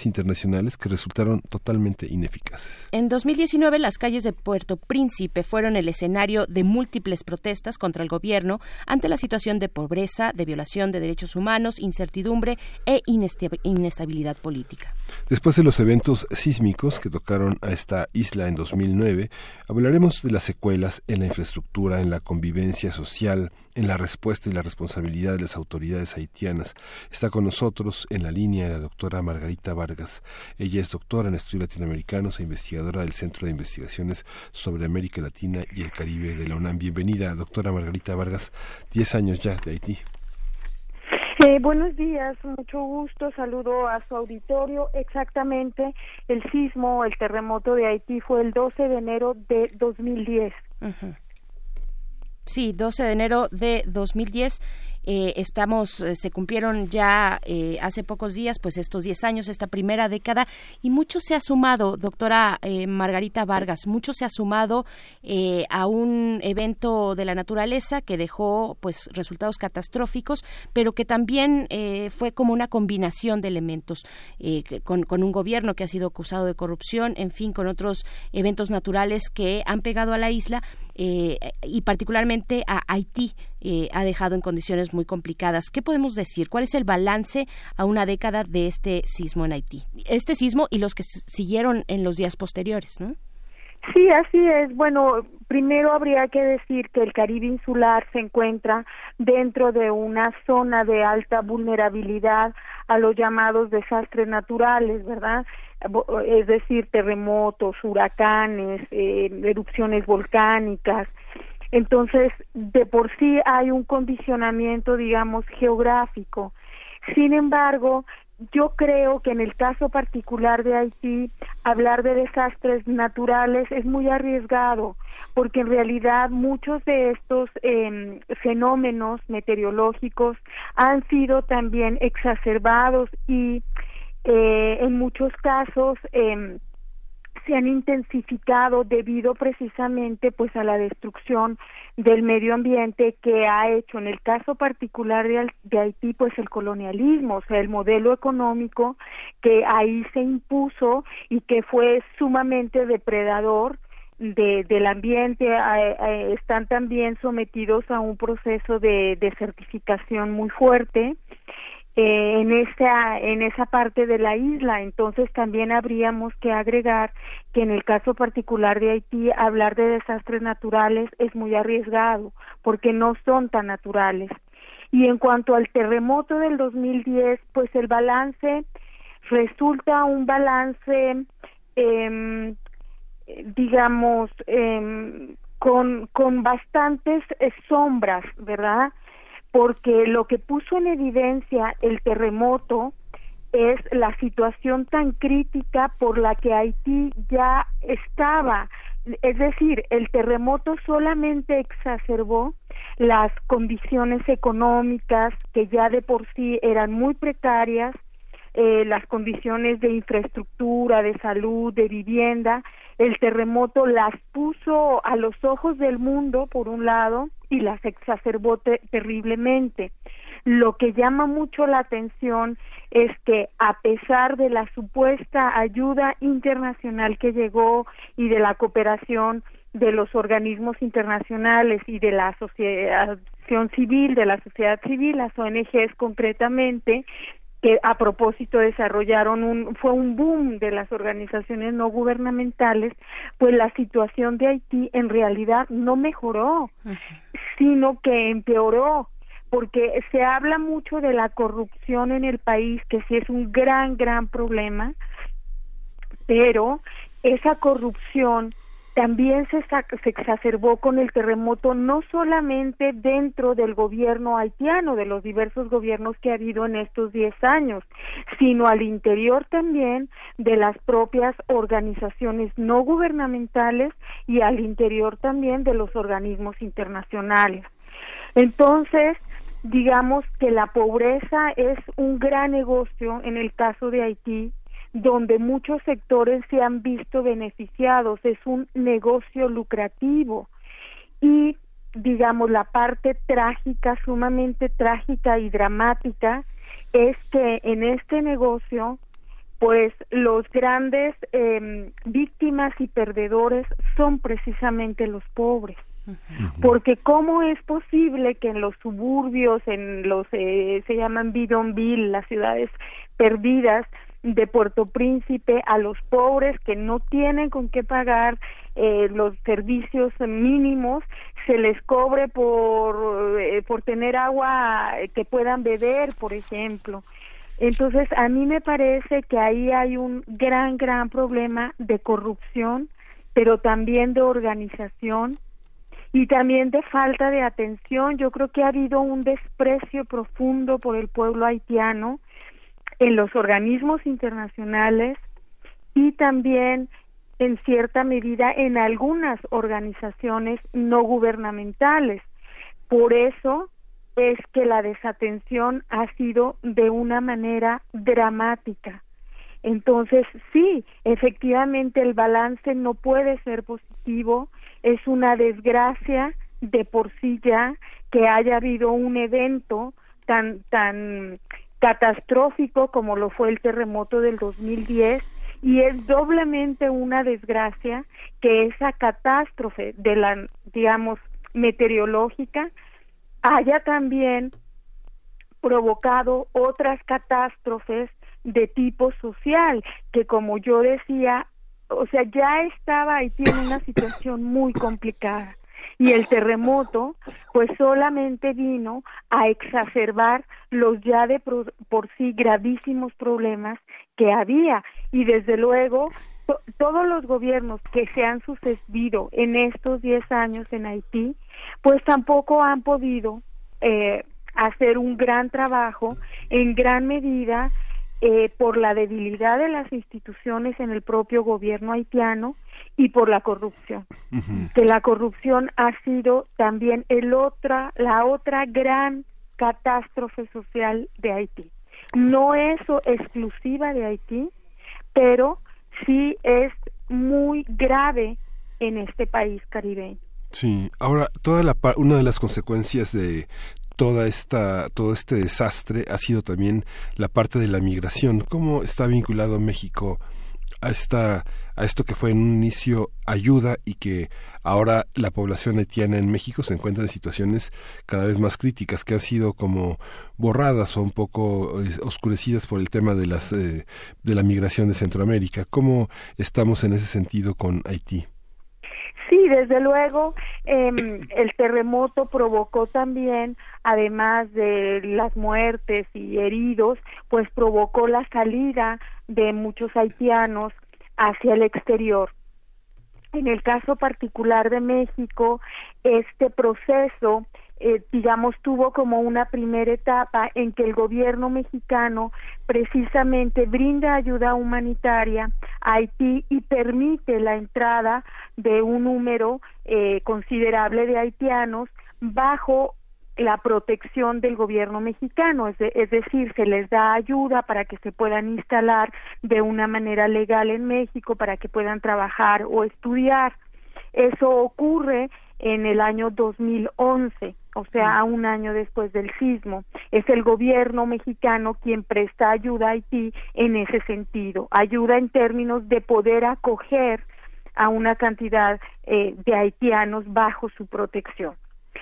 Speaker 1: internacionales que resultaron totalmente ineficaces.
Speaker 2: En 2019, las calles de Puerto Príncipe fueron el escenario de múltiples protestas contra el gobierno ante la situación de pobreza, de violación de derechos humanos, incertidumbre e inestabilidad política.
Speaker 1: Después de los eventos sísmicos que tocaron a esta isla en 2009, hablaremos de las secuelas en la infraestructura, en la convivencia social, en la respuesta y la responsabilidad de las autoridades haitianas. Está con nosotros en la línea la doctora Margarita Vargas. Ella es doctora en estudios latinoamericanos e investigadora del Centro de Investigaciones sobre América Latina y el Caribe de la UNAM. Bienvenida, doctora Margarita Vargas. Diez años ya de Haití.
Speaker 20: Eh, buenos días, mucho gusto, saludo a su auditorio. Exactamente, el sismo, el terremoto de Haití fue el 12 de enero de 2010.
Speaker 2: Ujú. Sí, 12 de enero de 2010. Eh, estamos, eh, se cumplieron ya eh, hace pocos días, pues estos 10 años, esta primera década, y mucho se ha sumado, doctora eh, Margarita Vargas, mucho se ha sumado a un evento de la naturaleza que dejó pues resultados catastróficos, pero que también fue como una combinación de elementos, con, con un gobierno que ha sido acusado de corrupción, en fin, con otros eventos naturales que han pegado a la isla eh, y particularmente a Haití eh, ha dejado en condiciones muy complicadas. ¿Qué podemos decir? ¿Cuál es el balance a una década de este sismo en Haití? Este sismo y los que siguieron en los días posteriores, ¿no?
Speaker 20: Sí, así es. Bueno, primero habría que decir que el Caribe insular se encuentra dentro de una zona de alta vulnerabilidad a los llamados desastres naturales, ¿verdad? Es decir, terremotos, huracanes, eh, erupciones volcánicas. Entonces, de por sí hay un condicionamiento, digamos, geográfico. Sin embargo, yo creo que en el caso particular de Haití, hablar de desastres naturales es muy arriesgado, porque en realidad muchos de estos eh, fenómenos meteorológicos han sido también exacerbados y eh, en muchos casos eh, se han intensificado debido precisamente pues a la destrucción del medio ambiente que ha hecho en el caso particular de, de Haití pues el colonialismo, o sea, el modelo económico que ahí se impuso y que fue sumamente depredador de, del ambiente. Eh, están también sometidos a un proceso de desertificación muy fuerte eh, en esa en esa parte de la isla. Entonces también habríamos que agregar que en el caso particular de Haití hablar de desastres naturales es muy arriesgado porque no son tan naturales. Y en cuanto al terremoto del 2010 pues el balance resulta un balance eh, digamos em, con con bastantes eh, sombras verdad porque lo que puso en evidencia el terremoto es la situación tan crítica por la que Haití ya estaba. Es decir, el terremoto solamente exacerbó las condiciones económicas que ya de por sí eran muy precarias, eh, las condiciones de infraestructura, de salud, de vivienda. El terremoto las puso a los ojos del mundo, por un lado, y las exacerbó te- terriblemente. Lo que llama mucho la atención es que a pesar de la supuesta ayuda internacional que llegó y de la cooperación de los organismos internacionales y de la asociación civil, de la sociedad civil, las ONGs concretamente, que a propósito desarrollaron un fue un boom de las organizaciones no gubernamentales, pues la situación de Haití en realidad no mejoró, sino que empeoró porque se habla mucho de la corrupción en el país, que sí es un gran, gran problema, pero esa corrupción también se, se, exacerbó con el terremoto no solamente dentro del gobierno haitiano, de los diversos gobiernos que ha habido en estos 10 años, sino al interior también de las propias organizaciones no gubernamentales y al interior también de los organismos internacionales. Entonces, digamos que la pobreza es un gran negocio en el caso de Haití donde muchos sectores se han visto beneficiados, es un negocio lucrativo. Y digamos la parte trágica, sumamente trágica y dramática es que en este negocio pues los grandes eh, víctimas y perdedores son precisamente los pobres. Porque cómo es posible que en los suburbios, en los eh, se llaman bidonville, las ciudades perdidas, de Puerto Príncipe a los pobres que no tienen con qué pagar eh, los servicios mínimos se les cobre por eh, por tener agua que puedan beber por ejemplo. Entonces a mí me parece que ahí hay un gran gran problema de corrupción pero también de organización y también de falta de atención. Yo creo que ha habido un desprecio profundo por el pueblo haitiano en los organismos internacionales y también en cierta medida en algunas organizaciones no gubernamentales. Por eso es que la desatención ha sido de una manera dramática. Entonces, sí, efectivamente el balance no puede ser positivo, es una desgracia de por sí ya que haya habido un evento tan tan catastrófico como lo fue el terremoto del 2010 y es doblemente una desgracia que esa catástrofe de la digamos meteorológica haya también provocado otras catástrofes de tipo social que como yo decía o sea ya estaba y tiene una situación muy complicada y el terremoto pues solamente vino a exacerbar los ya de por, sí gravísimos problemas que había. Y desde luego todos los gobiernos que se han sucedido en estos 10 años en Haití pues tampoco han podido eh, hacer un gran trabajo en gran medida eh, por la debilidad de las instituciones en el propio gobierno haitiano y por la corrupción. Que la corrupción ha sido también el otra, la otra gran catástrofe social de Haití. No es exclusiva de Haití, pero sí es muy grave en este país caribeño.
Speaker 1: Sí, ahora toda la una de las consecuencias de toda esta todo este desastre ha sido también la parte de la migración. ¿Cómo está vinculado México a esta a esto que fue en un inicio ayuda y que ahora la población haitiana en México se encuentra en situaciones cada vez más críticas que han sido como borradas o un poco eh, oscurecidas por el tema de las eh, de la migración de Centroamérica. ¿Cómo estamos en ese sentido con Haití?
Speaker 20: Sí, desde luego, eh, el terremoto provocó también, además de las muertes y heridos, pues provocó la salida de muchos haitianos hacia el exterior. En el caso particular de México, este proceso eh, digamos, tuvo como una primera etapa en que el gobierno mexicano precisamente brinda ayuda humanitaria a Haití y permite la entrada de un número eh, considerable de haitianos bajo la protección del gobierno mexicano, es, es, decir, se les da ayuda para que se puedan instalar de una manera legal en México, para que puedan trabajar o estudiar. Eso ocurre en el año 2011, o sea, un año después del sismo. Es el gobierno mexicano quien presta ayuda a Haití en ese sentido, ayuda en términos de poder acoger a una cantidad eh, de haitianos bajo su protección.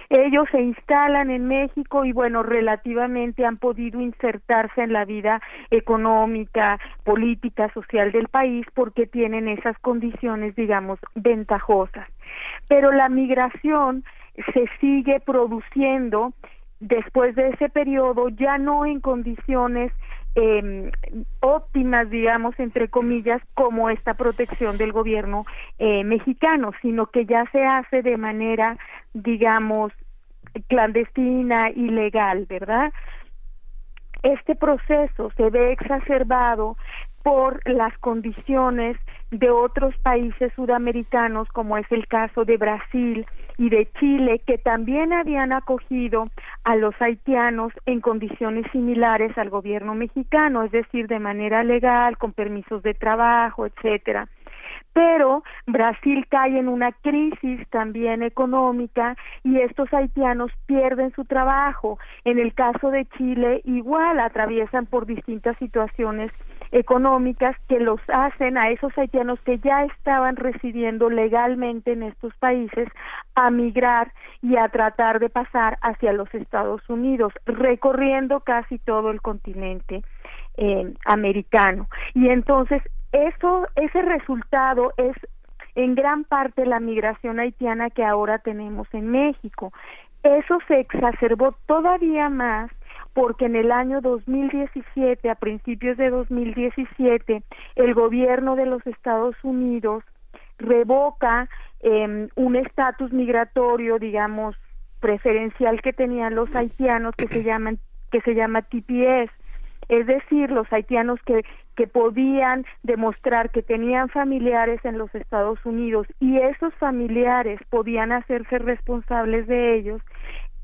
Speaker 20: Ellos se instalan en México y bueno, relativamente han podido insertarse en la vida económica, política, social del país porque tienen esas condiciones, digamos, ventajosas. Pero la migración se sigue produciendo después de ese periodo ya no en condiciones eh, óptimas, digamos, entre comillas, como esta protección del gobierno eh, mexicano, sino que ya se hace de manera, digamos, clandestina, ilegal, ¿verdad? Este proceso se ve exacerbado por las condiciones de otros países sudamericanos, como es el caso de Brasil y de Chile, que también habían acogido a los haitianos en condiciones similares al gobierno mexicano, es decir, de manera legal, con permisos de trabajo, etcétera pero Brasil cae en una crisis también económica y estos haitianos pierden su trabajo. En el caso de Chile, igual atraviesan por distintas situaciones económicas que los hacen a esos haitianos que ya estaban residiendo legalmente en estos países a migrar y a tratar de pasar hacia los Estados Unidos, recorriendo casi todo el continente eh, americano. Y entonces eso, ese resultado es en gran parte la migración haitiana que ahora tenemos en México. Eso se exacerbó todavía más porque en el año 2017, a principios de 2017, el gobierno de los Estados Unidos revoca eh, un estatus migratorio, digamos, preferencial que tenían los haitianos que se llaman que se llama TPS, es decir, los haitianos que que podían demostrar que tenían familiares en los Estados Unidos y esos familiares podían hacerse responsables de ellos,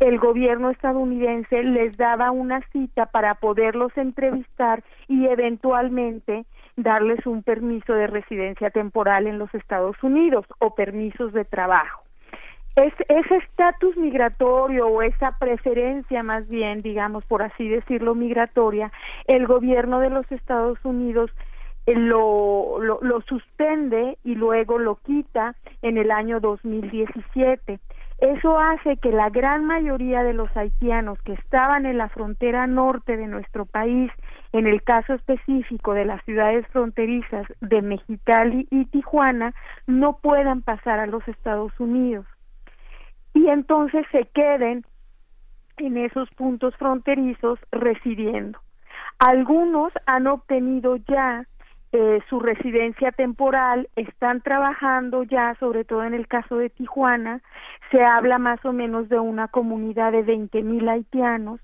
Speaker 20: el gobierno estadounidense les daba una cita para poderlos entrevistar y eventualmente darles un permiso de residencia temporal en los Estados Unidos o permisos de trabajo. Es, ese estatus migratorio o esa preferencia más bien, digamos, por así decirlo, migratoria, el gobierno de los Estados Unidos eh, lo, lo suspende y luego lo quita en el año 2017. Eso hace que la gran mayoría de los haitianos que estaban en la frontera norte de nuestro país, en el caso específico de las ciudades fronterizas de Mexicali y Tijuana, no puedan pasar a los Estados Unidos y entonces se queden en esos puntos fronterizos residiendo. Algunos han obtenido ya eh, su residencia temporal, están trabajando ya, sobre todo en el caso de Tijuana, se habla más o menos de una comunidad de veinte mil haitianos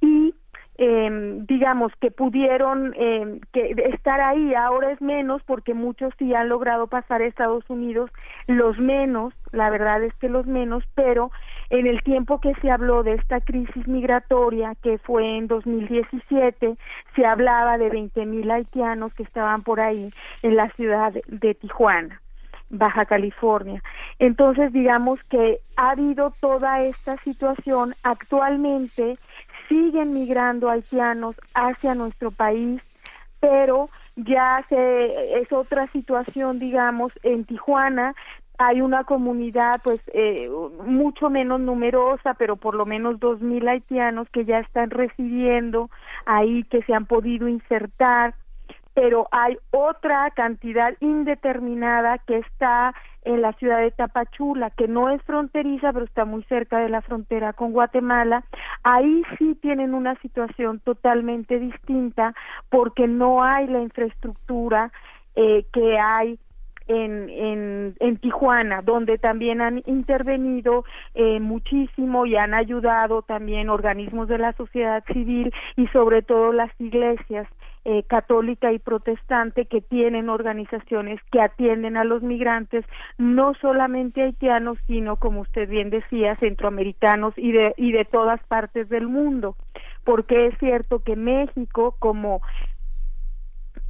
Speaker 20: y eh, digamos que pudieron eh, que estar ahí ahora es menos porque muchos sí han logrado pasar a Estados Unidos los menos la verdad es que los menos pero en el tiempo que se habló de esta crisis migratoria que fue en 2017 se hablaba de veinte mil haitianos que estaban por ahí en la ciudad de Tijuana Baja California. Entonces, digamos que ha habido toda esta situación. Actualmente siguen migrando haitianos hacia nuestro país, pero ya se, es otra situación, digamos, en Tijuana hay una comunidad pues eh, mucho menos numerosa, pero por lo menos dos mil haitianos que ya están residiendo ahí, que se han podido insertar pero hay otra cantidad indeterminada que está en la ciudad de Tapachula, que no es fronteriza, pero está muy cerca de la frontera con Guatemala. Ahí sí tienen una situación totalmente distinta porque no hay la infraestructura eh, que hay en, en, Tijuana, donde también han intervenido eh, muchísimo y han ayudado también organismos de la sociedad civil y sobre todo las iglesias eh, católica y protestante que tienen organizaciones que atienden a los migrantes, no solamente haitianos, sino, como usted bien decía, centroamericanos y de, y de todas partes del mundo, porque es cierto que México, como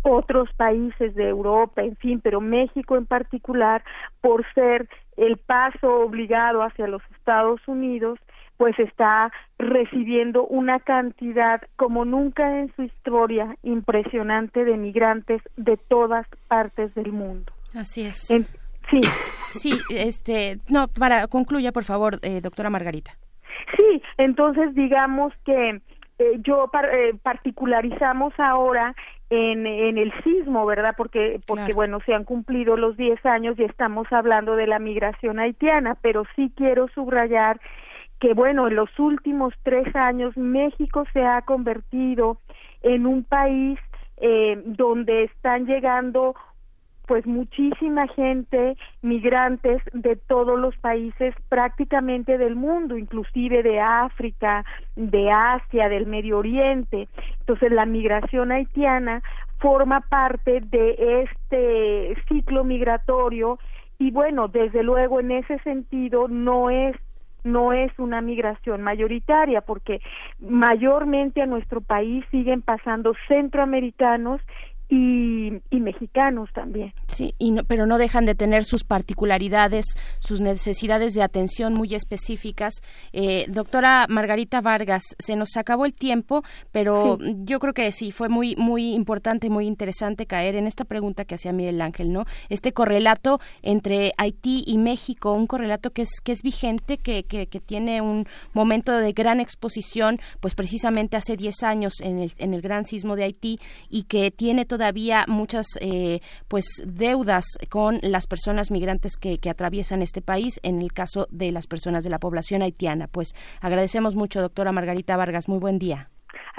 Speaker 20: otros países de Europa, en fin, pero México en particular, por ser el paso obligado hacia los Estados Unidos, pues está recibiendo una cantidad como nunca en su historia impresionante de migrantes de todas partes del mundo.
Speaker 2: Así es.
Speaker 20: sí.
Speaker 2: Sí, este, no, para concluya por favor, eh, doctora Margarita.
Speaker 20: Sí, entonces digamos que eh, yo eh, particularizamos ahora en, en el sismo, ¿verdad? Porque, porque bueno, se han cumplido los 10 años y estamos hablando de la migración haitiana, pero sí quiero subrayar que bueno, en los últimos tres años México se ha convertido en un país eh, donde están llegando pues muchísima gente, migrantes de todos los países prácticamente del mundo, inclusive de África, de Asia, del Medio Oriente. Entonces la migración haitiana forma parte de este ciclo migratorio y bueno, desde luego en ese sentido no es no es una migración mayoritaria porque mayormente a nuestro país siguen pasando centroamericanos y, y, mexicanos también.
Speaker 2: Sí, y no, pero no dejan de tener sus particularidades, sus necesidades de atención muy específicas. Eh, doctora Margarita Vargas, se nos acabó el tiempo, pero sí. yo creo que sí, fue muy, muy importante, muy interesante caer en esta pregunta que hacía Miguel Ángel, ¿no? Este correlato entre Haití y México, un correlato que es, que es vigente, que, que, que tiene un momento de gran exposición, pues precisamente hace 10 años en el, en el gran sismo de Haití y que tiene todo todavía muchas eh, pues deudas con las personas migrantes que, que, atraviesan este país en el caso de las personas de la población haitiana. Pues agradecemos mucho, doctora Margarita Vargas. Muy buen día.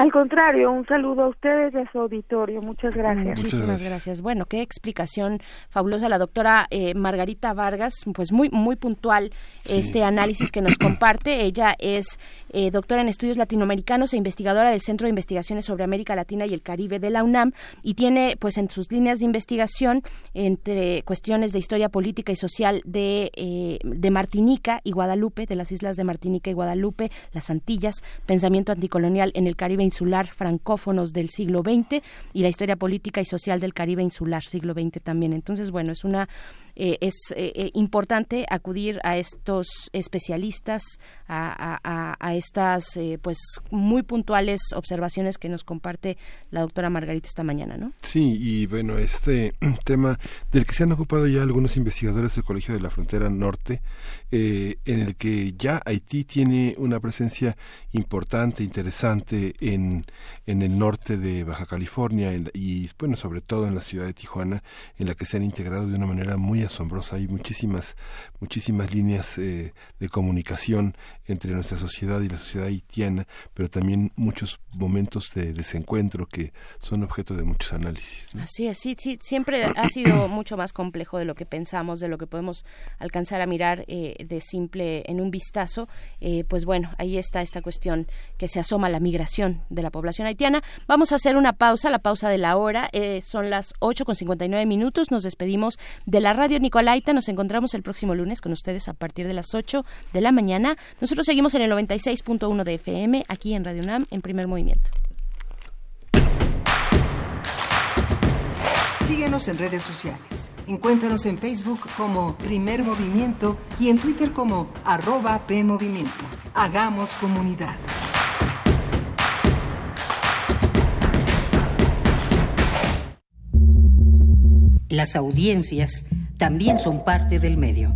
Speaker 20: Al contrario, un saludo a ustedes y a su auditorio. Muchas gracias.
Speaker 2: Muchísimas gracias. gracias. Bueno, qué explicación fabulosa la doctora eh, Margarita Vargas, pues muy muy puntual sí. este análisis que nos comparte. Ella es eh, doctora en estudios latinoamericanos e investigadora del Centro de Investigaciones sobre América Latina y el Caribe de la UNAM y tiene pues en sus líneas de investigación entre cuestiones de historia política y social de, eh, de Martinica y Guadalupe, de las islas de Martinica y Guadalupe, las Antillas, pensamiento anticolonial en el Caribe insular francófonos del siglo XX y la historia política y social del Caribe insular siglo XX también. Entonces, bueno, es una eh, es eh, importante acudir a estos especialistas, a, estas eh, pues muy puntuales observaciones que nos comparte la doctora Margarita esta mañana, ¿no?
Speaker 1: Sí, y bueno, este tema del que se han ocupado ya algunos investigadores del Colegio de la Frontera Norte, en el que ya Haití tiene una presencia importante, interesante en, en el norte de Baja California en, y bueno, sobre todo en la ciudad de Tijuana, en la que se han integrado de una manera muy asombrosa. Hay muchísimas, muchísimas líneas eh, de comunicación entre nuestra sociedad y la sociedad haitiana, pero también muchos momentos de desencuentro que son objeto de muchos análisis.
Speaker 2: ¿no? Así es, sí, sí, siempre ha sido mucho más complejo de lo que pensamos, de lo que podemos alcanzar a mirar eh, de simple en un vistazo. Eh, pues bueno, ahí está esta cuestión que se asoma a la migración de la población haitiana. Vamos a hacer una pausa, la pausa de la hora. Eh, son las 8 con 59 minutos. Nos despedimos de la radio Nicolaita. Nos encontramos el próximo lunes con ustedes a partir de las 8 de la mañana. Nosotros seguimos en el 96.1 de FM, aquí en Radio UNAM, en primer movimiento.
Speaker 3: Síguenos en redes sociales. Encuéntranos en Facebook como Primer Movimiento y en Twitter como arroba PMovimiento. Hagamos comunidad.
Speaker 21: Las audiencias también son parte del medio.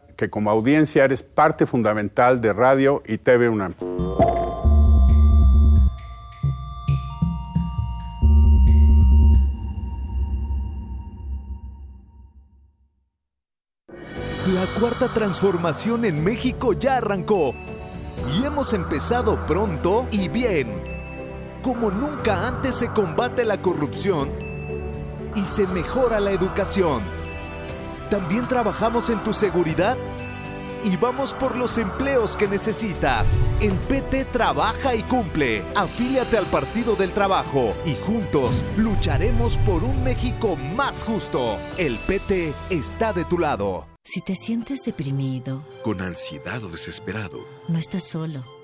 Speaker 22: que como audiencia eres parte fundamental de Radio y TV UNAM.
Speaker 23: La cuarta transformación en México ya arrancó y hemos empezado pronto y bien. Como nunca antes se combate la corrupción y se mejora la educación. También trabajamos en tu seguridad y vamos por los empleos que necesitas. El PT trabaja y cumple. Afíliate al Partido del Trabajo y juntos lucharemos por un México más justo. El PT está de tu lado.
Speaker 13: Si te sientes deprimido,
Speaker 17: Con ansiedad o desesperado,
Speaker 13: no estás solo.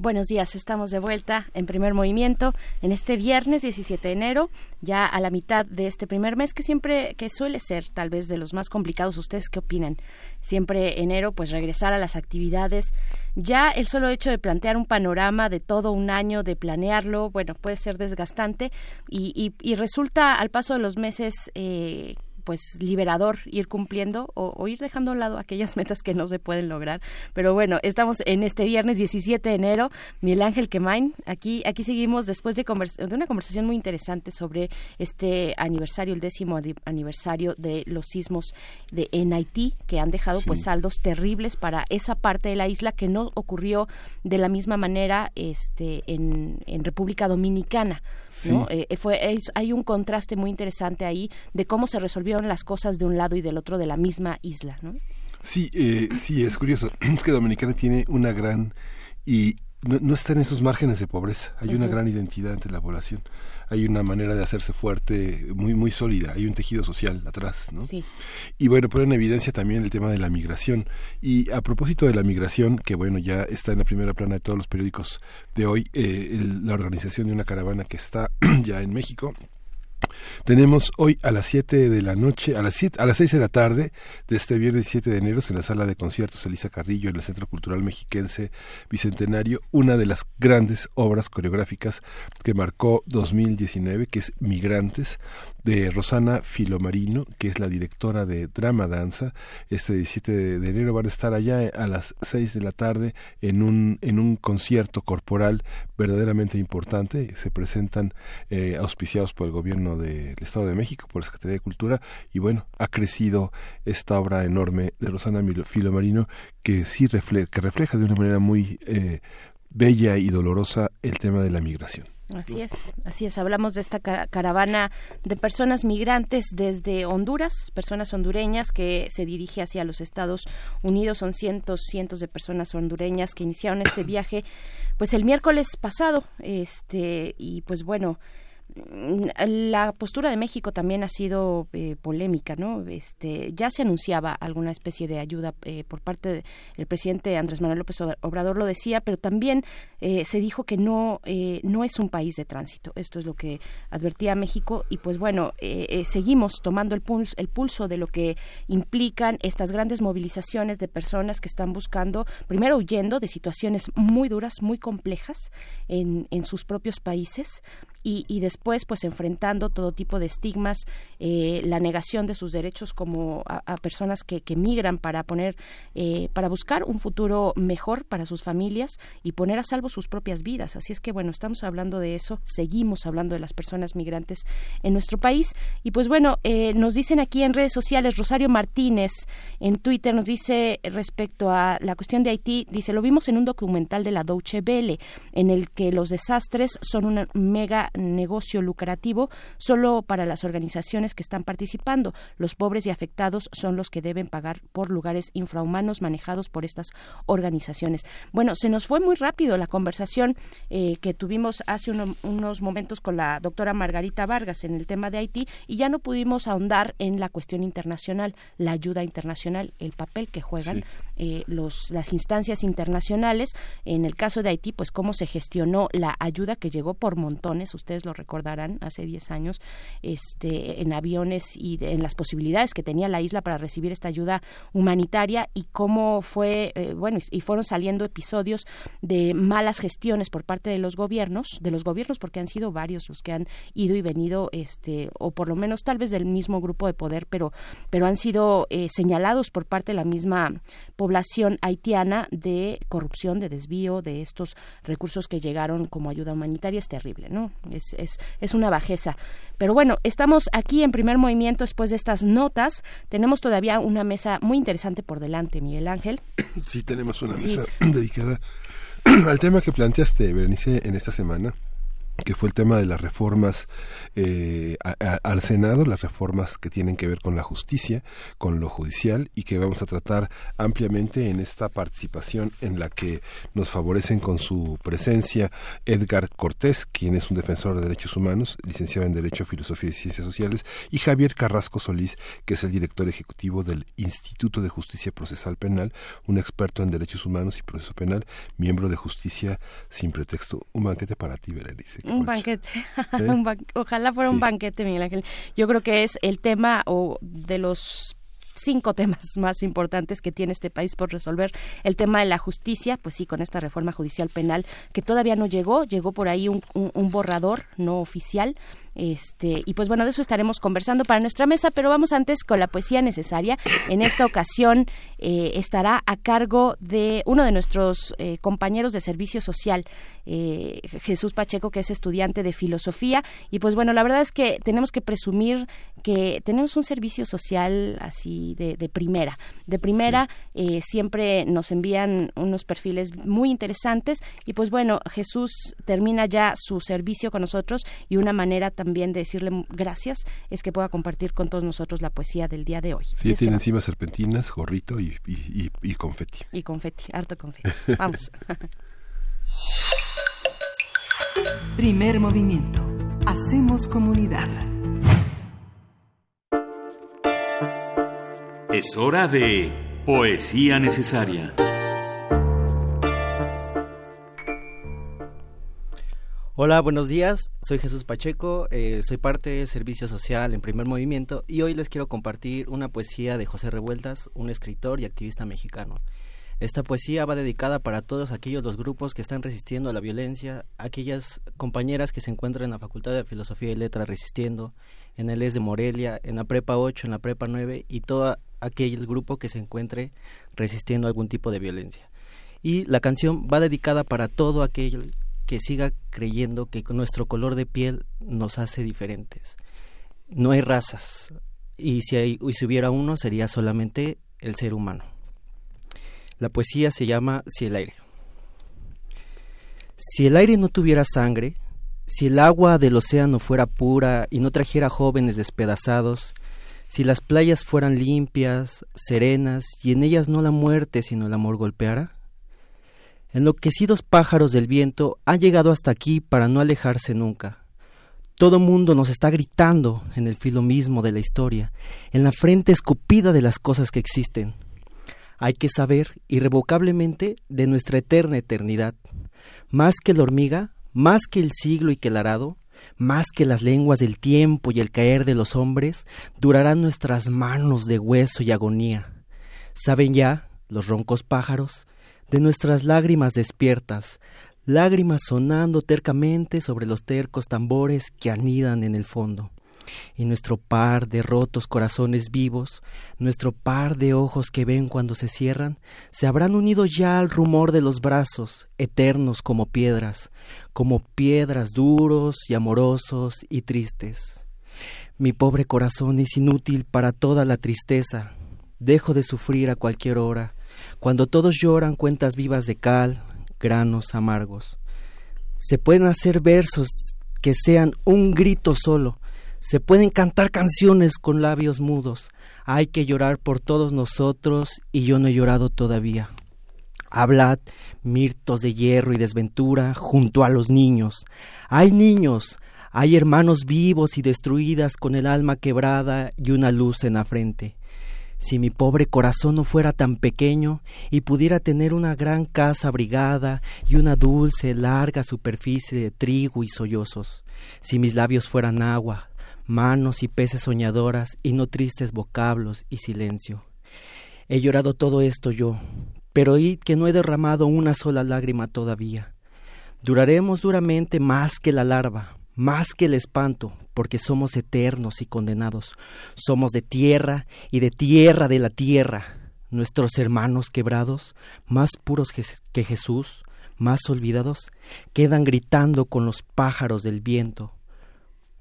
Speaker 2: Buenos días, estamos de vuelta en primer movimiento en este viernes 17 de enero, ya a la mitad de este primer mes que siempre, que suele ser tal vez de los más complicados. ¿Ustedes qué opinan? Siempre enero, pues regresar a las actividades. Ya el solo hecho de plantear un panorama de todo un año, de planearlo, bueno, puede ser desgastante y, y, y resulta al paso de los meses eh, pues liberador ir cumpliendo o, o, ir dejando a un lado aquellas metas que no se pueden lograr. Pero bueno, estamos en este viernes 17 de enero. Miguel Ángel Quemain, aquí, aquí seguimos después de, de una conversación muy interesante sobre este aniversario, el décimo aniversario de los sismos de en Haití, que han dejado sí. pues saldos terribles para esa parte de la isla que no ocurrió de la misma manera este, en, en República Dominicana. Sí. ¿no? Eh, fue, es, hay un contraste muy interesante ahí de cómo se las cosas de un lado y del otro de la misma isla, ¿no?
Speaker 1: Sí, eh, sí, es curioso. Es que Dominicana tiene una gran y no, no está en esos márgenes de pobreza. Hay uh -huh. una gran identidad entre la población. Hay una manera de hacerse fuerte muy muy sólida. Hay un tejido social atrás, ¿no?
Speaker 2: Sí.
Speaker 1: Y bueno, pone en evidencia también el tema de la migración. Y a propósito de la migración, que bueno, ya está en la primera plana de todos los periódicos de hoy, eh, el, la organización de una caravana que está ya en México tenemos hoy a las 7 de la noche, a las, 7, a las 6 de la tarde de este viernes 7 de enero en la sala de conciertos Elisa Carrillo en el Centro Cultural Mexiquense Bicentenario, una de las grandes obras coreográficas que marcó 2019, que es Migrantes, de Rosana Filomarino, que es la directora de Drama Danza. Este 17 de, enero van a estar allá a las 6 de la tarde en un, en un concierto corporal verdaderamente importante. Se presentan eh, auspiciados por el gobierno del Estado de México, por la Secretaría de Cultura, y bueno, ha crecido esta obra enorme de Rosana Filomarino que sí refleja, que refleja de una manera muy eh, bella y dolorosa el tema de la migración.
Speaker 2: Así es, así es. Hablamos de esta caravana de personas migrantes desde Honduras, personas hondureñas que se dirige hacia los Estados Unidos. Son cientos, cientos de personas hondureñas que iniciaron este viaje, pues el miércoles pasado, este y pues bueno la postura de México también ha sido eh, polémica, ¿no? Este, ya se anunciaba alguna especie de ayuda eh, por parte del presidente Andrés Manuel López Obrador, lo decía, pero también eh, se dijo que no, no es un país de tránsito. Esto es lo que advertía México y pues bueno, seguimos tomando el pulso, el pulso de lo que implican estas grandes movilizaciones de personas que están buscando, primero huyendo de situaciones muy duras, muy complejas en sus propios países y, y después pues enfrentando todo tipo de estigmas, eh, la negación de sus derechos como a, personas que, que migran para poner, eh, para buscar un futuro mejor para sus familias y poner a salvo sus propias vidas. Así es que bueno, estamos hablando de eso, seguimos hablando de las personas migrantes en nuestro país y pues bueno, eh, nos dicen aquí en redes sociales, Rosario Martínez en Twitter nos dice respecto a la cuestión de Haití, dice, lo vimos en un documental de la Deutsche Welle, en el que los desastres son un mega negocio lucrativo solo para las organizaciones que están participando. Los pobres y afectados son los que deben pagar por lugares infrahumanos manejados por estas organizaciones. Bueno, se nos fue muy rápido la conversación eh, que tuvimos hace uno- unos momentos con la doctora Margarita Vargas en el tema de Haití y ya no pudimos ahondar en la cuestión internacional, la ayuda internacional, el papel que juegan
Speaker 1: Sí.
Speaker 2: eh, los, las instancias internacionales. En el caso de Haití, pues cómo se gestionó la ayuda que llegó por montones, ustedes lo recordarán, hace 10 años, este, en aviones y en las posibilidades que tenía la isla para recibir esta ayuda humanitaria y cómo fue, eh, bueno, y, y fueron saliendo episodios de malas gestiones por parte de los gobiernos, de los gobiernos porque han sido varios los que han ido y venido, este, o por lo menos tal vez del mismo grupo de poder, pero, pero han sido eh, señalados por parte de la misma población haitiana de corrupción, de desvío de estos recursos que llegaron como ayuda humanitaria. Es terrible, ¿no? Es, es, es una bajeza. Pero bueno, estamos aquí en primer movimiento después de estas notas. Tenemos todavía una mesa muy interesante por delante, Miguel Ángel.
Speaker 1: Sí, tenemos una
Speaker 2: Sí.
Speaker 1: mesa dedicada al tema que planteaste, Bernice, en esta semana que fue el tema de las reformas eh, al Senado, las reformas que tienen que ver con la justicia, con lo judicial y que vamos a tratar ampliamente en esta participación en la que nos favorecen con su presencia Edgar Cortés, quien es un defensor de derechos humanos, licenciado en Derecho, Filosofía y Ciencias Sociales, y Javier Carrasco Solís, que es el director ejecutivo del Instituto de Justicia Procesal Penal, un experto en derechos humanos y proceso penal, miembro de Justicia sin pretexto. Un banquete para ti, Berenice.
Speaker 2: Un banquete.
Speaker 1: ¿Eh?
Speaker 2: Un ban- Ojalá fuera un banquete, Miguel Ángel. Yo creo que es el tema o de los cinco temas más importantes que tiene este país por resolver. El tema de la justicia, pues sí, con esta reforma judicial penal que todavía no llegó, llegó por ahí un, un- un borrador no oficial. Este, y pues bueno, de eso estaremos conversando para nuestra mesa, pero vamos antes con la poesía necesaria. En esta ocasión eh, estará a cargo de uno de nuestros eh, compañeros de servicio social, eh, Jesús Pacheco, que es estudiante de filosofía. Y pues bueno, la verdad es que tenemos que presumir que tenemos un servicio social así de, de primera. De primera, eh, siempre nos envían unos perfiles muy interesantes. Y pues bueno, Jesús termina ya su servicio con nosotros y una manera también de decirle gracias es que pueda compartir con todos nosotros la poesía del día de hoy.
Speaker 1: Sí, tiene
Speaker 2: va-
Speaker 1: encima serpentinas, gorrito y, y, y, y confeti.
Speaker 2: Y confeti, harto confeti. Vamos.
Speaker 3: Primer movimiento. Hacemos comunidad.
Speaker 24: Es hora de Poesía Necesaria.
Speaker 25: Hola, buenos días. Soy Jesús Pacheco, eh, soy parte de Servicio Social en Primer Movimiento y hoy les quiero compartir una poesía de José Revueltas, un escritor y activista mexicano. Esta poesía va dedicada para todos aquellos los grupos que están resistiendo a la violencia, aquellas compañeras que se encuentran en la Facultad de Filosofía y Letras resistiendo, en el ES de Morelia, en la Prepa 8, en la Prepa 9 y todo aquel grupo que se encuentre resistiendo algún tipo de violencia. Y la canción va dedicada para todo aquel que siga creyendo que nuestro color de piel nos hace diferentes. No hay razas y si, hay, y si hubiera uno sería solamente el ser humano. La poesía se llama Si el aire. Si el aire no tuviera sangre, si el agua del océano fuera pura y no trajera jóvenes despedazados, si las playas fueran limpias, serenas y en ellas no la muerte sino el amor golpeara, enloquecidos pájaros del viento han llegado hasta aquí para no alejarse nunca. Todo mundo nos está gritando en el filo mismo de la historia, en la frente escupida de las cosas que existen. Hay que saber irrevocablemente de nuestra eterna eternidad. Más que la hormiga, más que el siglo y que el arado, más que las lenguas del tiempo y el caer de los hombres, durarán nuestras manos de hueso y agonía. ¿Saben ya, los roncos pájaros, de nuestras lágrimas despiertas, lágrimas sonando tercamente sobre los tercos tambores que anidan en el fondo. Y nuestro par de rotos corazones vivos, nuestro par de ojos que ven cuando se cierran, se habrán unido ya al rumor de los brazos, eternos como piedras, como piedras duros y amorosos y tristes. Mi pobre corazón es inútil para toda la tristeza. Dejo de sufrir a cualquier hora, cuando todos lloran cuentas vivas de cal, granos amargos. Se pueden hacer versos que sean un grito solo, se pueden cantar canciones con labios mudos. Hay que llorar por todos nosotros y yo no he llorado todavía. Hablad, mirtos de hierro y desventura, junto a los niños. Hay niños, hay hermanos vivos y destruidas con el alma quebrada y una luz en la frente. Si mi pobre corazón no fuera tan pequeño y pudiera tener una gran casa abrigada y una dulce, larga superficie de trigo y sollozos, si mis labios fueran agua, manos y peces soñadoras y no tristes vocablos y silencio. He llorado todo esto yo, pero oíd que no he derramado una sola lágrima todavía. Duraremos duramente más que la larva, más que el espanto, porque somos eternos y condenados. Somos de tierra y de tierra de la tierra. Nuestros hermanos quebrados, más puros que Jesús, más olvidados, quedan gritando con los pájaros del viento,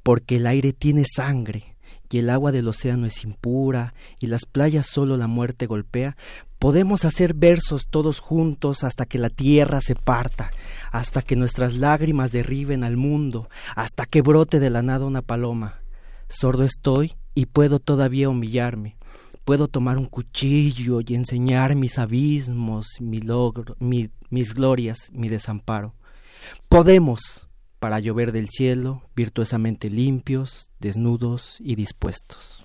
Speaker 25: porque el aire tiene sangre y el agua del océano es impura y las playas solo la muerte golpea, podemos hacer versos todos juntos hasta que la tierra se parta, hasta que nuestras lágrimas derriben al mundo, hasta que brote de la nada una paloma. Sordo estoy y puedo todavía humillarme. Puedo tomar un cuchillo y enseñar mis abismos, mi logro, mi, mis glorias, mi desamparo. Podemos, para llover del cielo, virtuosamente limpios, desnudos y dispuestos.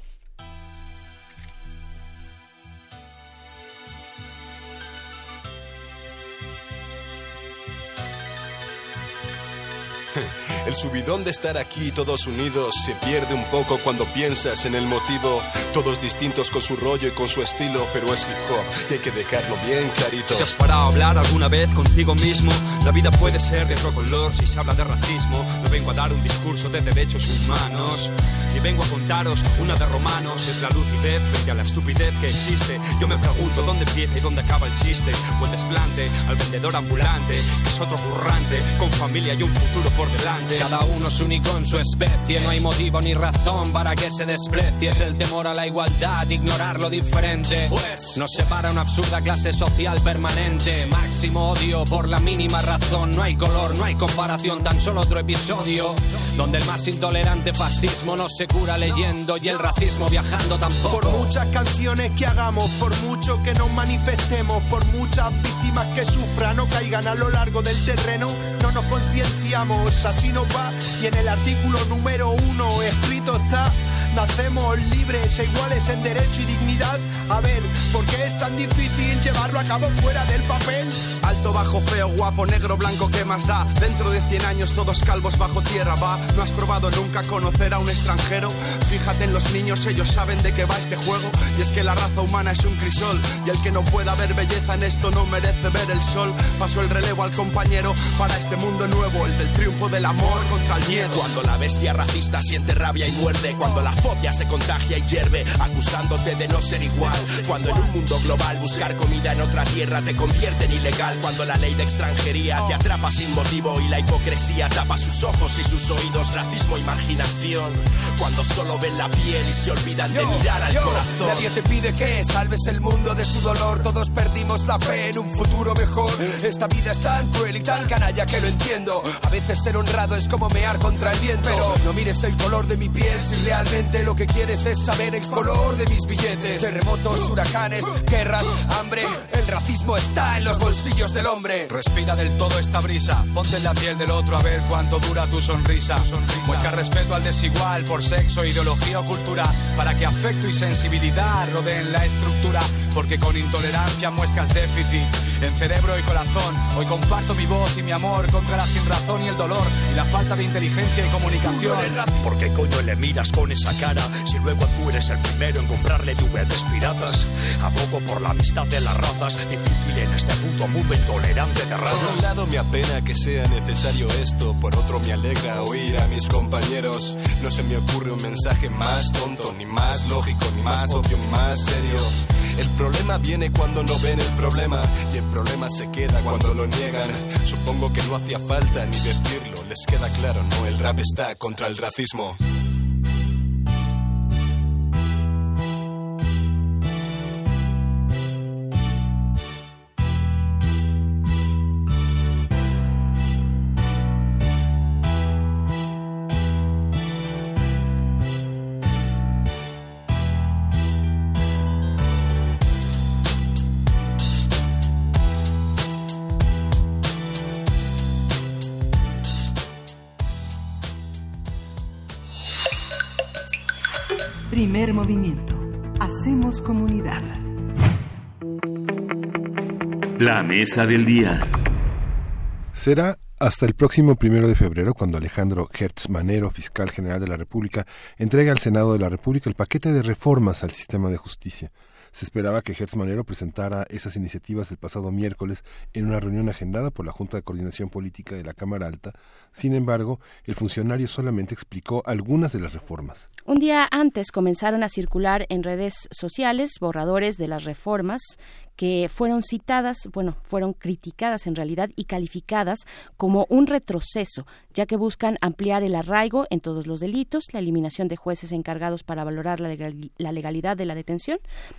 Speaker 26: El subidón de estar aquí todos unidos se pierde un poco cuando piensas en el motivo. Todos distintos con su rollo y con su estilo, pero es hip hop y hay que dejarlo bien clarito.
Speaker 27: ¿Te has parado a hablar alguna vez contigo mismo? La vida puede ser de otro color si se habla de racismo. No vengo a dar un discurso de derechos humanos. Ni vengo a contaros una de romanos. Es la lucidez frente a la estupidez que existe. Yo me pregunto dónde empieza y dónde acaba el chiste. O el desplante al vendedor ambulante, que es otro currante, con familia y un futuro por delante.
Speaker 28: Cada uno es único en su especie, no hay motivo ni razón para que se desprecie. Es el temor a la igualdad, ignorar lo diferente. Pues nos separa una absurda clase social permanente. Máximo odio por la mínima razón. No hay color, no hay comparación, tan solo otro episodio. Donde el más intolerante fascismo no se cura leyendo y el racismo viajando tampoco.
Speaker 19: Por muchas canciones que hagamos, por mucho que nos manifestemos, por muchas víctimas que sufran o caigan a lo largo del terreno, no nos concienciamos, así nos Y en el artículo número uno escrito está. Nacemos libres e iguales en derecho y dignidad. A ver, ¿por qué es tan difícil llevarlo a cabo fuera del papel?
Speaker 29: Alto, bajo, feo, guapo, negro, blanco, ¿qué más da? Dentro de 100 años todos calvos bajo tierra va. ¿No has probado nunca conocer a un extranjero? Fíjate en los niños, ellos saben de qué va este juego. Y es que la raza humana es un crisol. Y el que no pueda ver belleza en esto no merece ver el sol. Pasó el relevo al compañero para este mundo nuevo, el del triunfo del amor contra el miedo.
Speaker 30: Cuando la bestia racista siente rabia y muerde, cuando la fobia se contagia y hierve, acusándote de no ser igual. Cuando en un mundo global buscar comida en otra tierra te convierte en ilegal. Cuando la ley de extranjería te atrapa sin motivo y la hipocresía tapa sus ojos y sus oídos, racismo, imaginación. Cuando solo ven la piel y se olvidan de mirar al corazón.
Speaker 19: Nadie te pide que salves el mundo de su dolor. Todos perdimos la fe en un futuro mejor. Esta vida es tan cruel y tan canalla que lo entiendo. A veces ser honrado es como mear contra el viento. Pero no mires el color de mi piel si realmente lo que quieres es saber el color de mis billetes. Terremotos, huracanes, guerras, hambre. El racismo está en los bolsillos del hombre.
Speaker 27: Respira del todo esta brisa, ponte en la piel del otro a ver cuánto dura tu sonrisa. Muestra respeto al desigual por sexo, ideología o cultura, para que afecto y sensibilidad rodeen la estructura, porque con intolerancia muestras déficit en cerebro y corazón. Hoy comparto mi voz y mi amor contra la sinrazón y el dolor y la falta de inteligencia y comunicación.
Speaker 31: ¿Por qué coño le miras con esa cara? Si luego tú eres el primero en comprarle DVDs piratas. Abogo por la amistad de las razas. Difícil en este puto mundo intolerante de razas.
Speaker 26: Por un lado me apena que sea necesario esto, por otro me alegra oír a mis compañeros. No se me ocurre un mensaje más tonto, ni más lógico, ni más obvio, ni más serio. El problema viene cuando no ven el problema y el problema se queda cuando lo niegan. Supongo que no hacía falta ni decirlo, les queda claro, no, el rap está contra el racismo.
Speaker 3: Primer movimiento. Hacemos comunidad.
Speaker 24: La mesa del día.
Speaker 1: Será hasta el próximo primero de febrero, cuando Alejandro Hertz Manero, fiscal general de la República, entregue al Senado de la República el paquete de reformas al sistema de justicia. Se esperaba que Hertz Manero presentara esas iniciativas el pasado miércoles en una reunión agendada por la Junta de Coordinación Política de la Cámara Alta. Sin embargo, el funcionario solamente explicó algunas de las reformas.
Speaker 2: Un día antes comenzaron a circular en redes sociales borradores de las reformas que fueron citadas, bueno, fueron criticadas en realidad y calificadas como un retroceso, ya que buscan ampliar el arraigo en todos los delitos, la eliminación de jueces encargados para valorar la, la legalidad de la detención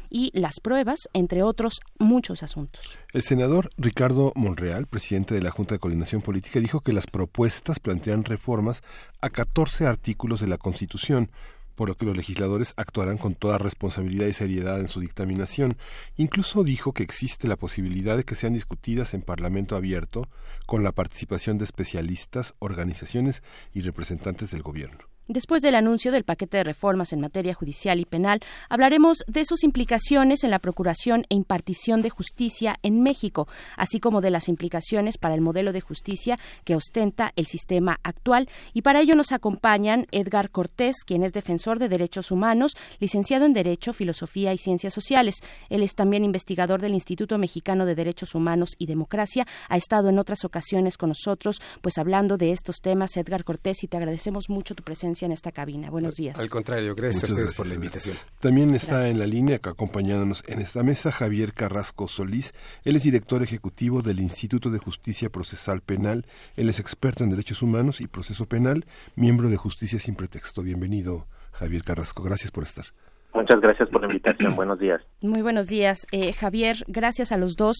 Speaker 2: y las pruebas, entre otros muchos asuntos.
Speaker 1: El senador Ricardo Monreal, presidente de la Junta de Coordinación Política, dijo que las propuestas plantean reformas a 14 artículos de la Constitución, por lo que los legisladores actuarán con toda responsabilidad y seriedad en su dictaminación. Incluso dijo que existe la posibilidad de que sean discutidas en Parlamento abierto con la participación de especialistas, organizaciones y representantes del gobierno.
Speaker 2: Después del anuncio del paquete de reformas en materia judicial y penal, hablaremos de sus implicaciones en la procuración e impartición de justicia en México, así como de las implicaciones para el modelo de justicia que ostenta el sistema actual. Y para ello nos acompañan Edgar Cortés, quien es defensor de derechos humanos, licenciado en Derecho, Filosofía y Ciencias Sociales. Él es también investigador del Instituto Mexicano de Derechos Humanos y Democracia. Ha estado en otras ocasiones con nosotros, pues hablando de estos temas. Edgar Cortés, y te agradecemos mucho tu presencia en esta cabina. Buenos días.
Speaker 32: Al contrario, gracias a
Speaker 1: Muchas
Speaker 32: ustedes
Speaker 1: gracias,
Speaker 32: por la invitación.
Speaker 1: También está en la línea, acompañándonos en esta mesa, Javier Carrasco Solís. Él es director ejecutivo del Instituto de Justicia Procesal Penal. Él es experto en derechos humanos y proceso penal, miembro de Justicia sin Pretexto. Bienvenido, Javier Carrasco. Gracias por estar.
Speaker 33: Muchas gracias por la invitación. Buenos días.
Speaker 2: Muy buenos días, eh, Javier. Gracias a los dos.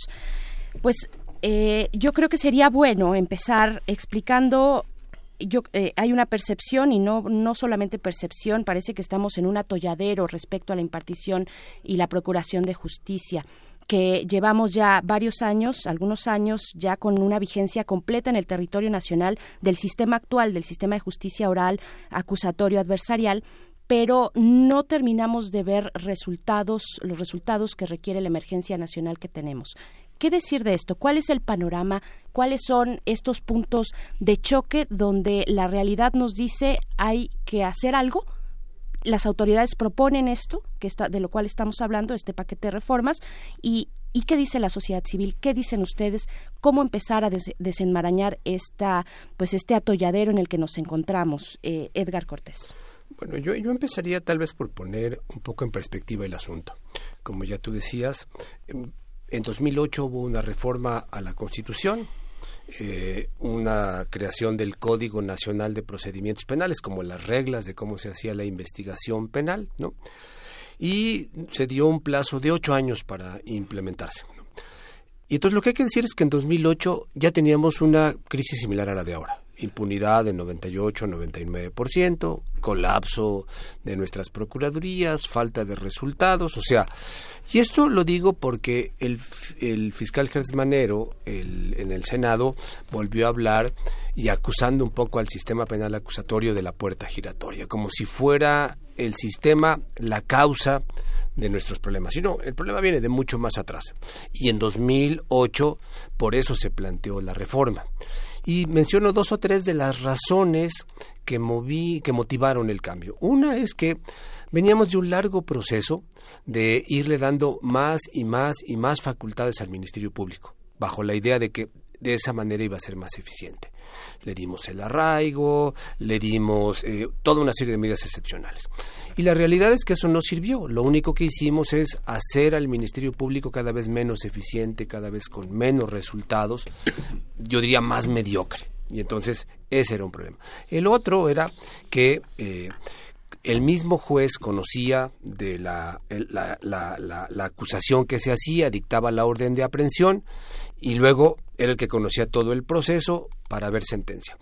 Speaker 2: Pues eh, yo creo que sería bueno empezar explicando. Yo, eh, hay una percepción y no, no solamente percepción, parece que estamos en un atolladero respecto a la impartición y la procuración de justicia que llevamos ya varios años, algunos años ya con una vigencia completa en el territorio nacional del sistema actual, del sistema de justicia oral, acusatorio, adversarial, pero no terminamos de ver resultados, los resultados que requiere la emergencia nacional que tenemos. ¿Qué decir de esto? ¿Cuál es el panorama? ¿Cuáles son estos puntos de choque donde la realidad nos dice hay que hacer algo? Las autoridades proponen esto, que está, de lo cual estamos hablando, este paquete de reformas, y, ¿y qué dice la sociedad civil? ¿Qué dicen ustedes? ¿Cómo empezar a des- desenmarañar esta, pues este atolladero en el que nos encontramos? Eh, Edgar Cortés.
Speaker 32: Bueno, yo, yo empezaría tal vez por poner un poco en perspectiva el asunto. Como ya tú decías, em, en 2008 hubo una reforma a la Constitución, eh, una creación del Código Nacional de Procedimientos Penales, como las reglas de cómo se hacía la investigación penal, ¿no? Y se dio un plazo de ocho años para implementarse. Y entonces lo que hay que decir es que en 2008 ya teníamos una crisis similar a la de ahora. Impunidad de 98, 99%, colapso de nuestras procuradurías, falta de resultados, o sea, y esto lo digo porque el, el fiscal Gertz Manero el, en el Senado volvió a hablar y acusando un poco al sistema penal acusatorio de la puerta giratoria, como si fuera el sistema la causa de nuestros problemas. Y no, el problema viene de mucho más atrás. Y en 2008 por eso se planteó la reforma. Y menciono dos o tres de las razones que, moví, que motivaron el cambio. Una es que veníamos de un largo proceso de irle dando más y más y más facultades al Ministerio Público, bajo la idea de que de esa manera iba a ser más eficiente. Le dimos el arraigo, le dimos eh, toda una serie de medidas excepcionales. Y la realidad es que eso no sirvió. Lo único que hicimos es hacer al Ministerio Público cada vez menos eficiente, cada vez con menos resultados, yo diría más mediocre. Y entonces ese era un problema. El otro era que eh, el mismo juez conocía de la, la, la, la, acusación que se hacía, dictaba la orden de aprehensión y luego era el que conocía todo el proceso para ver sentencia.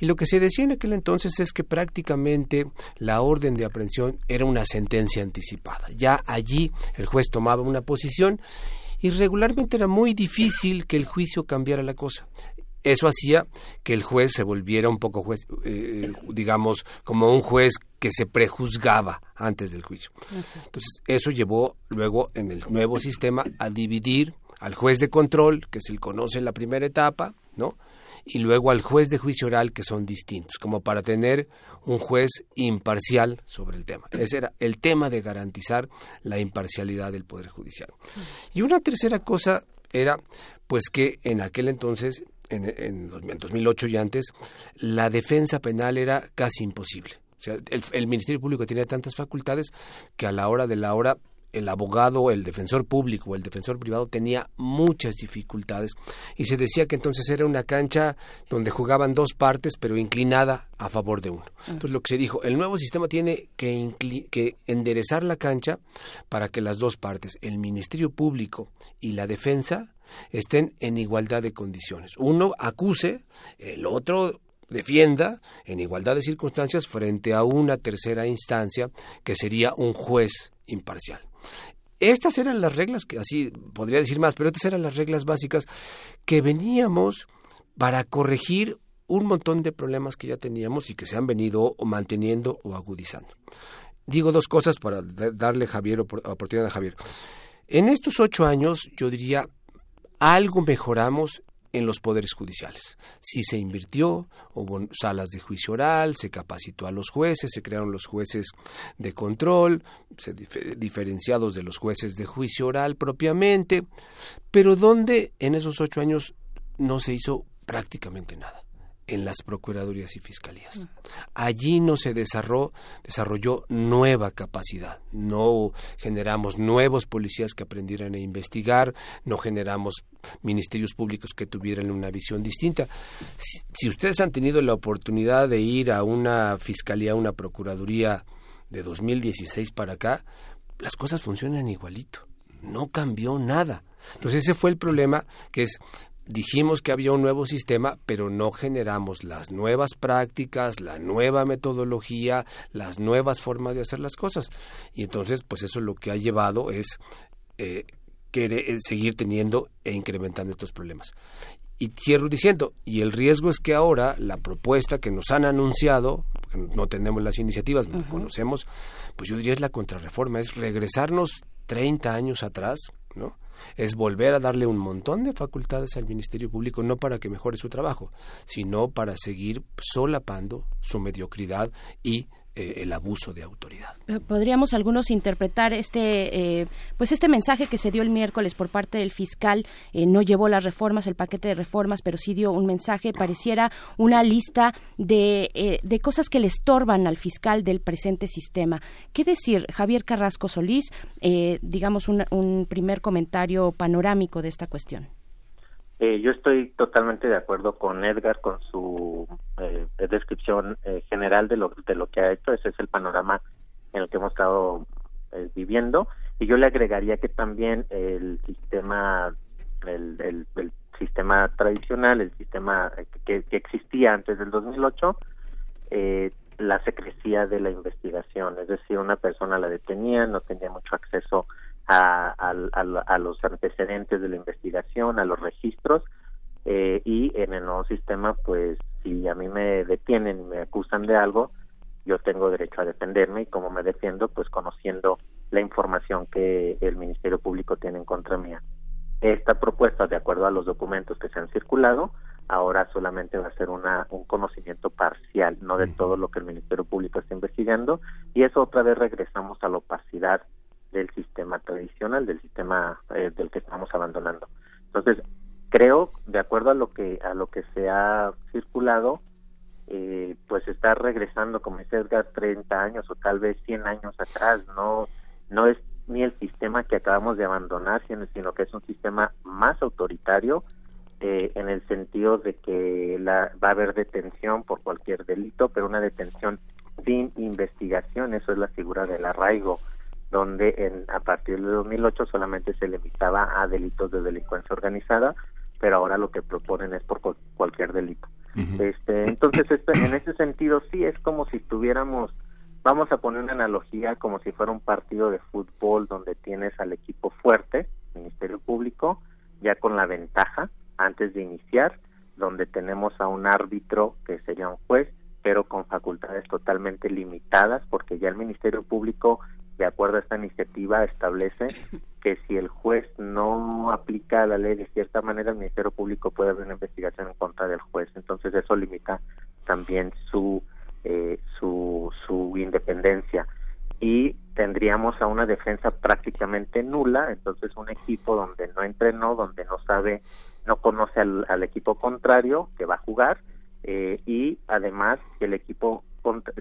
Speaker 32: Y lo que se decía en aquel entonces es que prácticamente la orden de aprehensión era una sentencia anticipada. Ya allí el juez tomaba una posición y regularmente era muy difícil que el juicio cambiara la cosa. Eso hacía que el juez se volviera un poco juez, eh, digamos, como un juez que se prejuzgaba antes del juicio. Entonces, eso llevó luego en el nuevo sistema a dividir al juez de control, que es el conoce en la primera etapa, ¿no? Y luego al juez de juicio oral, que son distintos, como para tener un juez imparcial sobre el tema. Ese era el tema de garantizar la imparcialidad del Poder Judicial. Y una tercera cosa era, pues que en aquel entonces, en, en, 2008 y antes, la defensa penal era casi imposible. O sea, el, el Ministerio Público tenía tantas facultades que a la hora de la hora el abogado, el defensor público o el defensor privado tenía muchas dificultades y se decía que entonces era una cancha donde jugaban dos partes pero inclinada a favor de uno. Entonces lo que se dijo, el nuevo sistema tiene que, que enderezar la cancha para que las dos partes, el Ministerio Público y la defensa, estén en igualdad de condiciones. Uno acuse, el otro defienda en igualdad de circunstancias frente a una tercera instancia que sería un juez imparcial. Estas eran las reglas, que así podría decir más, pero estas eran las reglas básicas que veníamos para corregir un montón de problemas que ya teníamos y que se han venido manteniendo o agudizando. Digo dos cosas para darle Javier oportunidad a Javier. En estos ocho años, yo diría, algo mejoramos en los poderes judiciales. Sí se invirtió, hubo salas de juicio oral, se capacitó a los jueces, se crearon los jueces de control, se diferenciados de los jueces de juicio oral propiamente, pero donde en esos ocho años no se hizo prácticamente nada en las procuradurías y fiscalías. Allí no se desarrolló, desarrolló nueva capacidad, no generamos nuevos policías que aprendieran a investigar, no generamos ministerios públicos que tuvieran una visión distinta. Si, ustedes han tenido la oportunidad de ir a una fiscalía, una procuraduría de 2016 para acá, las cosas funcionan igualito, no cambió nada. Entonces ese fue el problema, que es dijimos que había un nuevo sistema, pero no generamos las nuevas prácticas, la nueva metodología, las nuevas formas de hacer las cosas. Y entonces, pues eso lo que ha llevado es eh, querer, eh, seguir teniendo e incrementando estos problemas. Y cierro diciendo, y el riesgo es que ahora la propuesta que nos han anunciado, porque no tenemos las iniciativas, no conocemos, pues yo diría es la contrarreforma, es regresarnos 30 años atrás, ¿no? Es volver a darle un montón de facultades al Ministerio Público, no para que mejore su trabajo, sino para seguir solapando su mediocridad y el abuso de autoridad.
Speaker 2: Eh, podríamos algunos interpretar este, eh, pues este mensaje que se dio el miércoles por parte del fiscal, no llevó las reformas, el paquete de reformas, pero sí dio un mensaje, pareciera una lista de, de cosas que le estorban al fiscal del presente sistema. ¿Qué decir, Javier Carrasco Solís? digamos un primer comentario panorámico de esta cuestión.
Speaker 33: Eh, yo estoy totalmente de acuerdo con Edgar con su eh, descripción eh, general de lo de lo que ha hecho. Ese es el panorama en el que hemos estado eh, viviendo. Y yo le agregaría que también el sistema el, el, el sistema tradicional, el sistema que, que, existía antes del 2008, eh, la secrecía de la investigación. Es decir, una persona la detenía, no tenía mucho acceso a, a, los antecedentes de la investigación, a los registros, eh, y en el nuevo sistema, pues si a mí me detienen y me acusan de algo, yo tengo derecho a defenderme y como me defiendo, pues conociendo la información que el Ministerio Público tiene en contra mía. Esta propuesta, de acuerdo a los documentos que se han circulado, ahora solamente va a ser una, un conocimiento parcial, no de todo lo que el Ministerio Público está investigando, y eso otra vez regresamos a la opacidad del sistema tradicional, del sistema eh, del que estamos abandonando. Entonces, creo, de acuerdo a lo que a lo que se ha circulado, eh, pues está regresando, como dice Edgar, 30 años o tal vez 100 años atrás. No, no es ni el sistema que acabamos de abandonar, sino, sino que es un sistema más autoritario eh, en el sentido de que la, va a haber detención por cualquier delito, pero una detención sin investigación, eso es la figura del arraigo, donde en, a partir de 2008 solamente se limitaba a delitos de delincuencia organizada, pero ahora lo que proponen es por cualquier delito. este, entonces, este, en ese sentido, sí es como si tuviéramos, vamos a poner una analogía como si fuera un partido de fútbol donde tienes al equipo fuerte, Ministerio Público, ya con la ventaja antes de iniciar, donde tenemos a un árbitro que sería un juez, pero con facultades totalmente limitadas, porque ya el Ministerio Público de acuerdo a esta iniciativa, establece que si el juez no aplica la ley de cierta manera, el Ministerio Público puede abrir una investigación en contra del juez. Entonces eso limita también su eh, su, su independencia y tendríamos a una defensa prácticamente nula. Entonces un equipo donde no entrenó, donde no sabe, no conoce al, equipo contrario que va a jugar eh, y además el equipo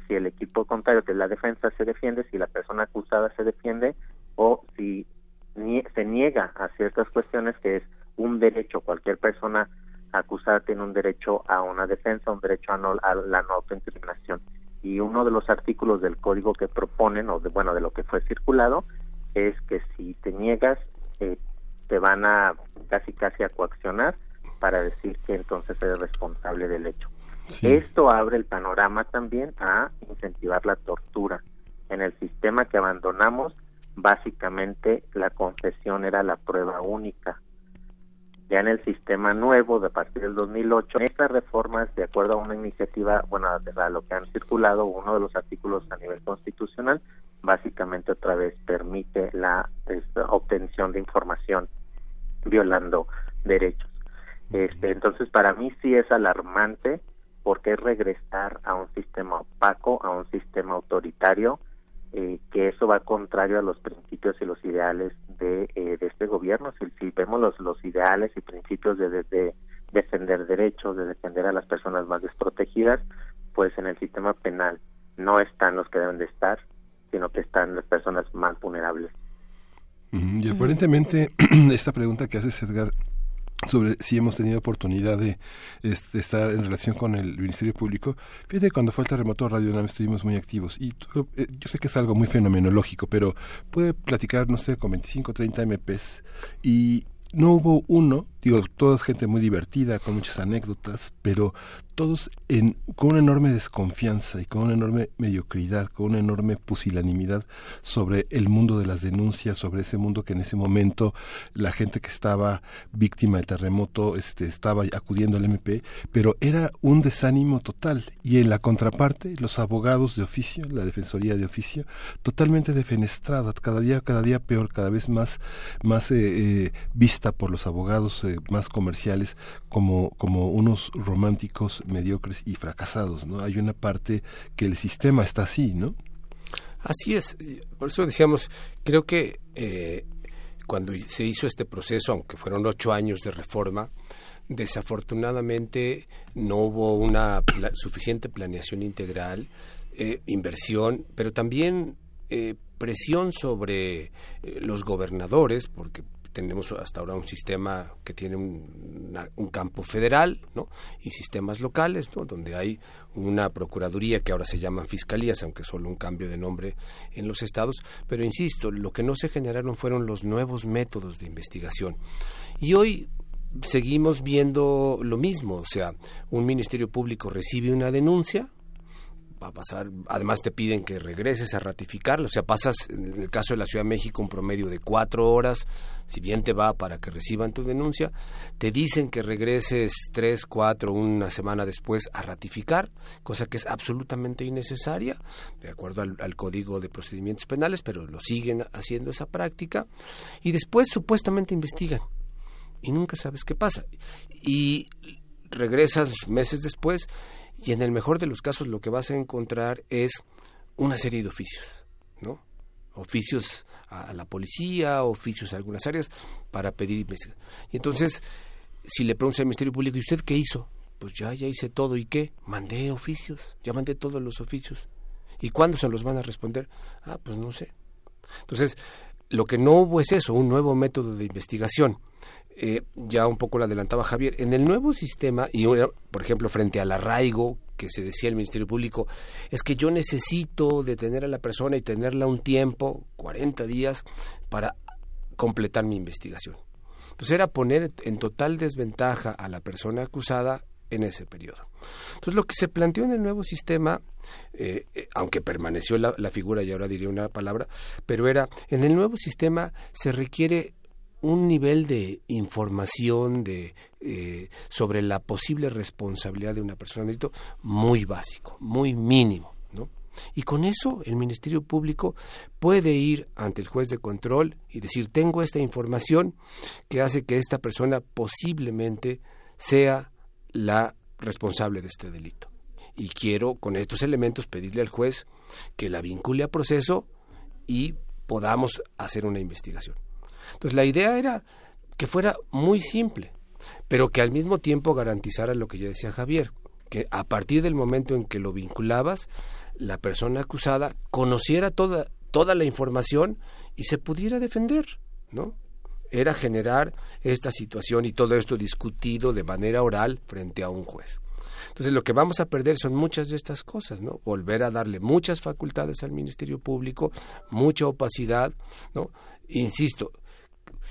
Speaker 33: si el equipo contrario que la defensa se defiende, si la persona acusada se defiende o si se niega a ciertas cuestiones que es un derecho, cualquier persona acusada tiene un derecho a una defensa, un derecho a, la no autoincriminación. Y uno de los artículos del código que proponen, o de, bueno, de lo que fue circulado, es que si te niegas, eh, te van a casi casi a coaccionar para decir que entonces eres responsable del hecho. Esto abre el panorama también a incentivar la tortura. En el sistema que abandonamos, básicamente la confesión era la prueba única. Ya en el sistema nuevo, de partir del 2008, estas reformas, de acuerdo a una iniciativa, bueno, a lo que han circulado, uno de los artículos a nivel constitucional, básicamente otra vez permite la obtención de información violando derechos. Este, entonces, para mí sí es alarmante porque es regresar a un sistema opaco, a un sistema autoritario, eh, que eso va contrario a los principios y los ideales de, eh, de este gobierno. Si, si vemos los, los ideales y principios de, de, defender derechos, de defender a las personas más desprotegidas, pues en el sistema penal no están los que deben de estar, sino que están las personas más vulnerables.
Speaker 1: Y aparentemente esta pregunta que hace Edgar sobre si hemos tenido oportunidad de, estar en relación con el Ministerio Público. Fíjate, cuando fue el terremoto Radio UNAM estuvimos muy activos y eh, yo sé que es algo muy fenomenológico, pero puede platicar, no sé, con 25, 30 MPs y no hubo uno, digo, toda gente muy divertida, con muchas anécdotas, pero todos en, con una enorme desconfianza y con una enorme mediocridad, con una enorme pusilanimidad sobre el mundo de las denuncias, sobre ese mundo que en ese momento la gente que estaba víctima del terremoto este, estaba acudiendo al MP, pero era un desánimo total. Y en la contraparte, los abogados de oficio, la defensoría de oficio, totalmente defenestrada, cada día, cada día peor, cada vez más, más eh, eh, vista por los abogados eh, más comerciales como, como unos románticos mediocres y fracasados, ¿no? Hay una parte que el sistema está así, ¿no?
Speaker 32: Así es. Por eso decíamos, creo que eh, cuando se hizo este proceso, aunque fueron ocho años de reforma, desafortunadamente no hubo una suficiente planeación integral, eh, inversión, pero también eh, presión sobre los gobernadores, porque tenemos hasta ahora un sistema que tiene un, campo federal ¿no? y sistemas locales, ¿no? donde hay una procuraduría que ahora se llaman fiscalías, aunque solo un cambio de nombre en los estados. Pero insisto, lo que no se generaron fueron los nuevos métodos de investigación. Y hoy seguimos viendo lo mismo, o sea, un ministerio público recibe una denuncia, va a pasar, además te piden que regreses a ratificarlo, o sea, pasas, en el caso de la Ciudad de México, un promedio de cuatro horas, si bien te va para que reciban tu denuncia, te dicen que regreses tres, cuatro, una semana después a ratificar, cosa que es absolutamente innecesaria, de acuerdo al, al Código de Procedimientos Penales, pero lo siguen haciendo esa práctica, y después supuestamente investigan, y nunca sabes qué pasa. Y regresas meses después y en el mejor de los casos lo que vas a encontrar es una serie de oficios, ¿no? Oficios a la policía, oficios a algunas áreas para pedir investigación. Y entonces, si le preguntas al Ministerio Público, ¿y usted qué hizo? Pues ya, ya hice todo. ¿Y qué? Mandé oficios, ya mandé todos los oficios. ¿Y cuándo se los van a responder? Ah, pues no sé. Entonces, lo que no hubo es eso, un nuevo método de investigación. Eh, ya un poco lo adelantaba Javier. En el nuevo sistema, y por ejemplo, frente al arraigo que se decía el Ministerio Público, es que yo necesito detener a la persona y tenerla un tiempo, 40 días, para completar mi investigación. Entonces era poner en total desventaja a la persona acusada en ese periodo. Entonces lo que se planteó en el nuevo sistema, eh, eh, aunque permaneció la, la figura y ahora diría una palabra, pero era, en el nuevo sistema se requiere un nivel de información de, eh, sobre la posible responsabilidad de una persona en delito muy básico, muy mínimo. ¿no? Y con eso el Ministerio Público puede ir ante el juez de control y decir, tengo esta información que hace que esta persona posiblemente sea la responsable de este delito. Y quiero con estos elementos pedirle al juez que la vincule a proceso y podamos hacer una investigación. Entonces la idea era que fuera muy simple, pero que al mismo tiempo garantizara lo que ya decía Javier, que a partir del momento en que lo vinculabas, la persona acusada conociera toda, toda la información y se pudiera defender, ¿no? Era generar esta situación y todo esto discutido de manera oral frente a un juez. Entonces lo que vamos a perder son muchas de estas cosas, ¿no? Volver a darle muchas facultades al Ministerio Público, mucha opacidad, ¿no? Insisto,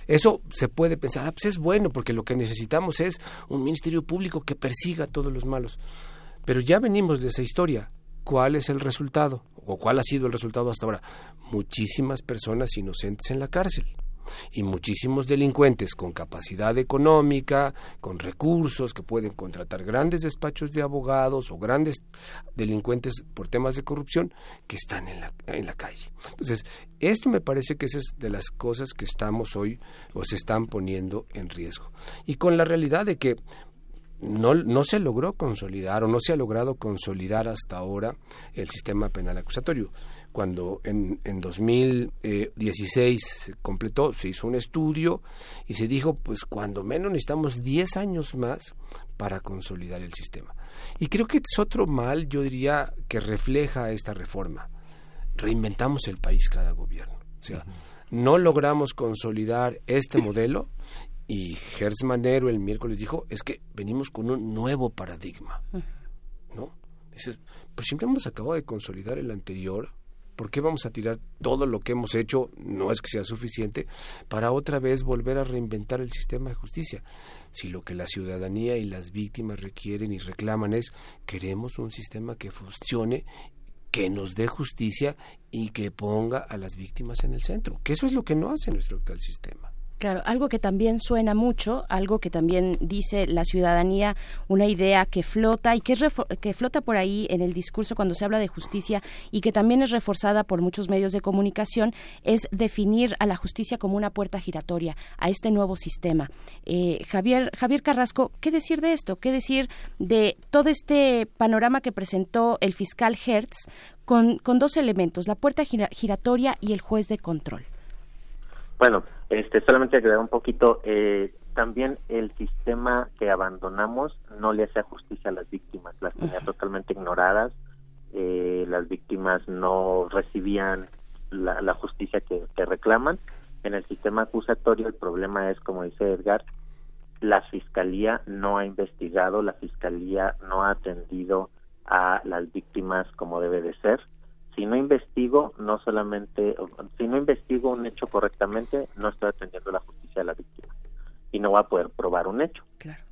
Speaker 32: eso se puede pensar, ah, pues es bueno, porque lo que necesitamos es un ministerio público que persiga a todos los malos. Pero ya venimos de esa historia. ¿Cuál es el resultado? ¿O cuál ha sido el resultado hasta ahora? Muchísimas personas inocentes en la cárcel y muchísimos delincuentes con capacidad económica, con recursos, que pueden contratar grandes despachos de abogados o grandes delincuentes por temas de corrupción que están en la, en la calle. Entonces, esto me parece que es de las cosas que estamos hoy o se están poniendo en riesgo. Y con la realidad de que no, no se logró consolidar o no se ha logrado consolidar hasta ahora el sistema penal acusatorio cuando en, en 2016 se completó, se hizo un estudio y se dijo, pues cuando menos necesitamos 10 años más para consolidar el sistema. Y creo que es otro mal, yo diría, que refleja esta reforma. Reinventamos el país cada gobierno. O sea, no logramos consolidar este modelo y Gers Manero el miércoles dijo, es que venimos con un nuevo paradigma. ¿No? Dices, pues siempre hemos acabado de consolidar el anterior, ¿Por qué vamos a tirar todo lo que hemos hecho? No es que sea suficiente para otra vez volver a reinventar el sistema de justicia. Si lo que la ciudadanía y las víctimas requieren y reclaman es queremos un sistema que funcione que nos dé justicia y que ponga a las víctimas en el centro, que eso es lo que no hace nuestro actual sistema.
Speaker 2: Claro, algo que también suena mucho, algo que también dice la ciudadanía, una idea que flota y que, flota por ahí en el discurso cuando se habla de justicia y que también es reforzada por muchos medios de comunicación, es definir a la justicia como una puerta giratoria a este nuevo sistema. Eh, Javier, Javier Carrasco, ¿qué decir de esto? ¿Qué decir de todo este panorama que presentó el fiscal Hertz con, con dos elementos, la puerta giratoria y el juez de control?
Speaker 33: Bueno, este, solamente agregar un poquito, eh, también el sistema que abandonamos no le hace justicia a las víctimas, las tenía totalmente ignoradas, eh, las víctimas no recibían la, justicia que, reclaman. En el sistema acusatorio el problema es, como dice Edgar, la fiscalía no ha investigado, la fiscalía no ha atendido a las víctimas como debe de ser si no investigo, no solamente, si no investigo un hecho correctamente, no estoy atendiendo la justicia de la víctima y no va a poder probar un hecho.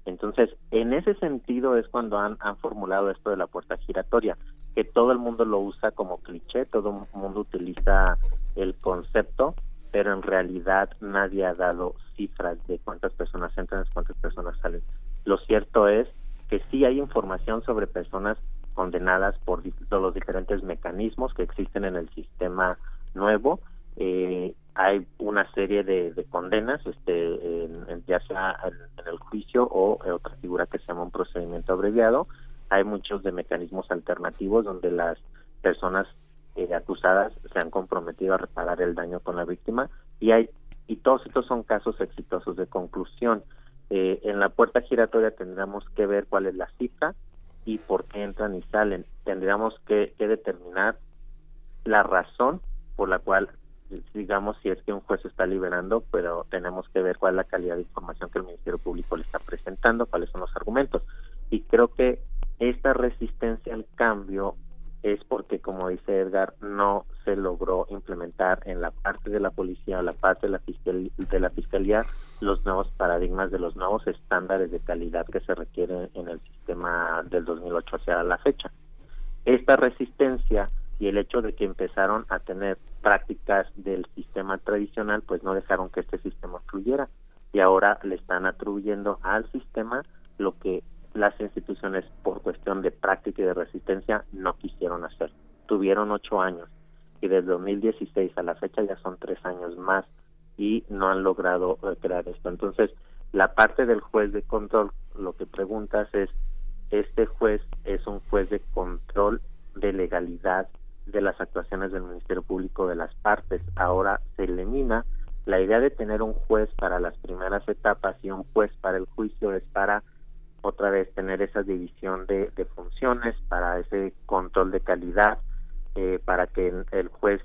Speaker 33: Entonces, en ese sentido es cuando han, han formulado esto de la puerta giratoria, que todo el mundo lo usa como cliché, todo el mundo utiliza el concepto, pero en realidad nadie ha dado cifras de cuántas personas entran, cuántas personas salen. Lo cierto es que sí hay información sobre personas condenadas por los diferentes mecanismos que existen en el sistema nuevo, eh, hay una serie de, condenas, este, ya sea en, el juicio o otra figura que se llama un procedimiento abreviado. Hay muchos de mecanismos alternativos donde las personas eh, acusadas se han comprometido a reparar el daño con la víctima y hay y todos estos son casos exitosos de conclusión. Eh, en la puerta giratoria tendríamos que ver cuál es la cifra y por qué entran y salen. Tendríamos que determinar la razón por la cual digamos si es que un juez está liberando, pero tenemos que ver cuál es la calidad de información que el Ministerio Público le está presentando, cuáles son los argumentos. Y creo que esta resistencia al cambio es porque, como dice Edgar, no se logró implementar en la parte de la policía o la parte de la, de la fiscalía los nuevos paradigmas de los nuevos estándares de calidad que se requieren en el sistema del 2008 hacia la fecha. Esta resistencia y el hecho de que empezaron a tener prácticas del sistema tradicional, pues no dejaron que este sistema fluyera y ahora le están atribuyendo al sistema lo que las instituciones por cuestión de práctica y de resistencia no quisieron hacer. Tuvieron ocho años y desde 2016 a la fecha ya son tres años más y no han logrado crear esto. Entonces, la parte del juez de control, lo que preguntas es, este juez es un juez de control de legalidad de las actuaciones del Ministerio Público de las partes. Ahora se elimina la idea de tener un juez para las primeras etapas y un juez para el juicio es para otra vez tener esa división de, funciones, para ese control de calidad, eh, para que el, juez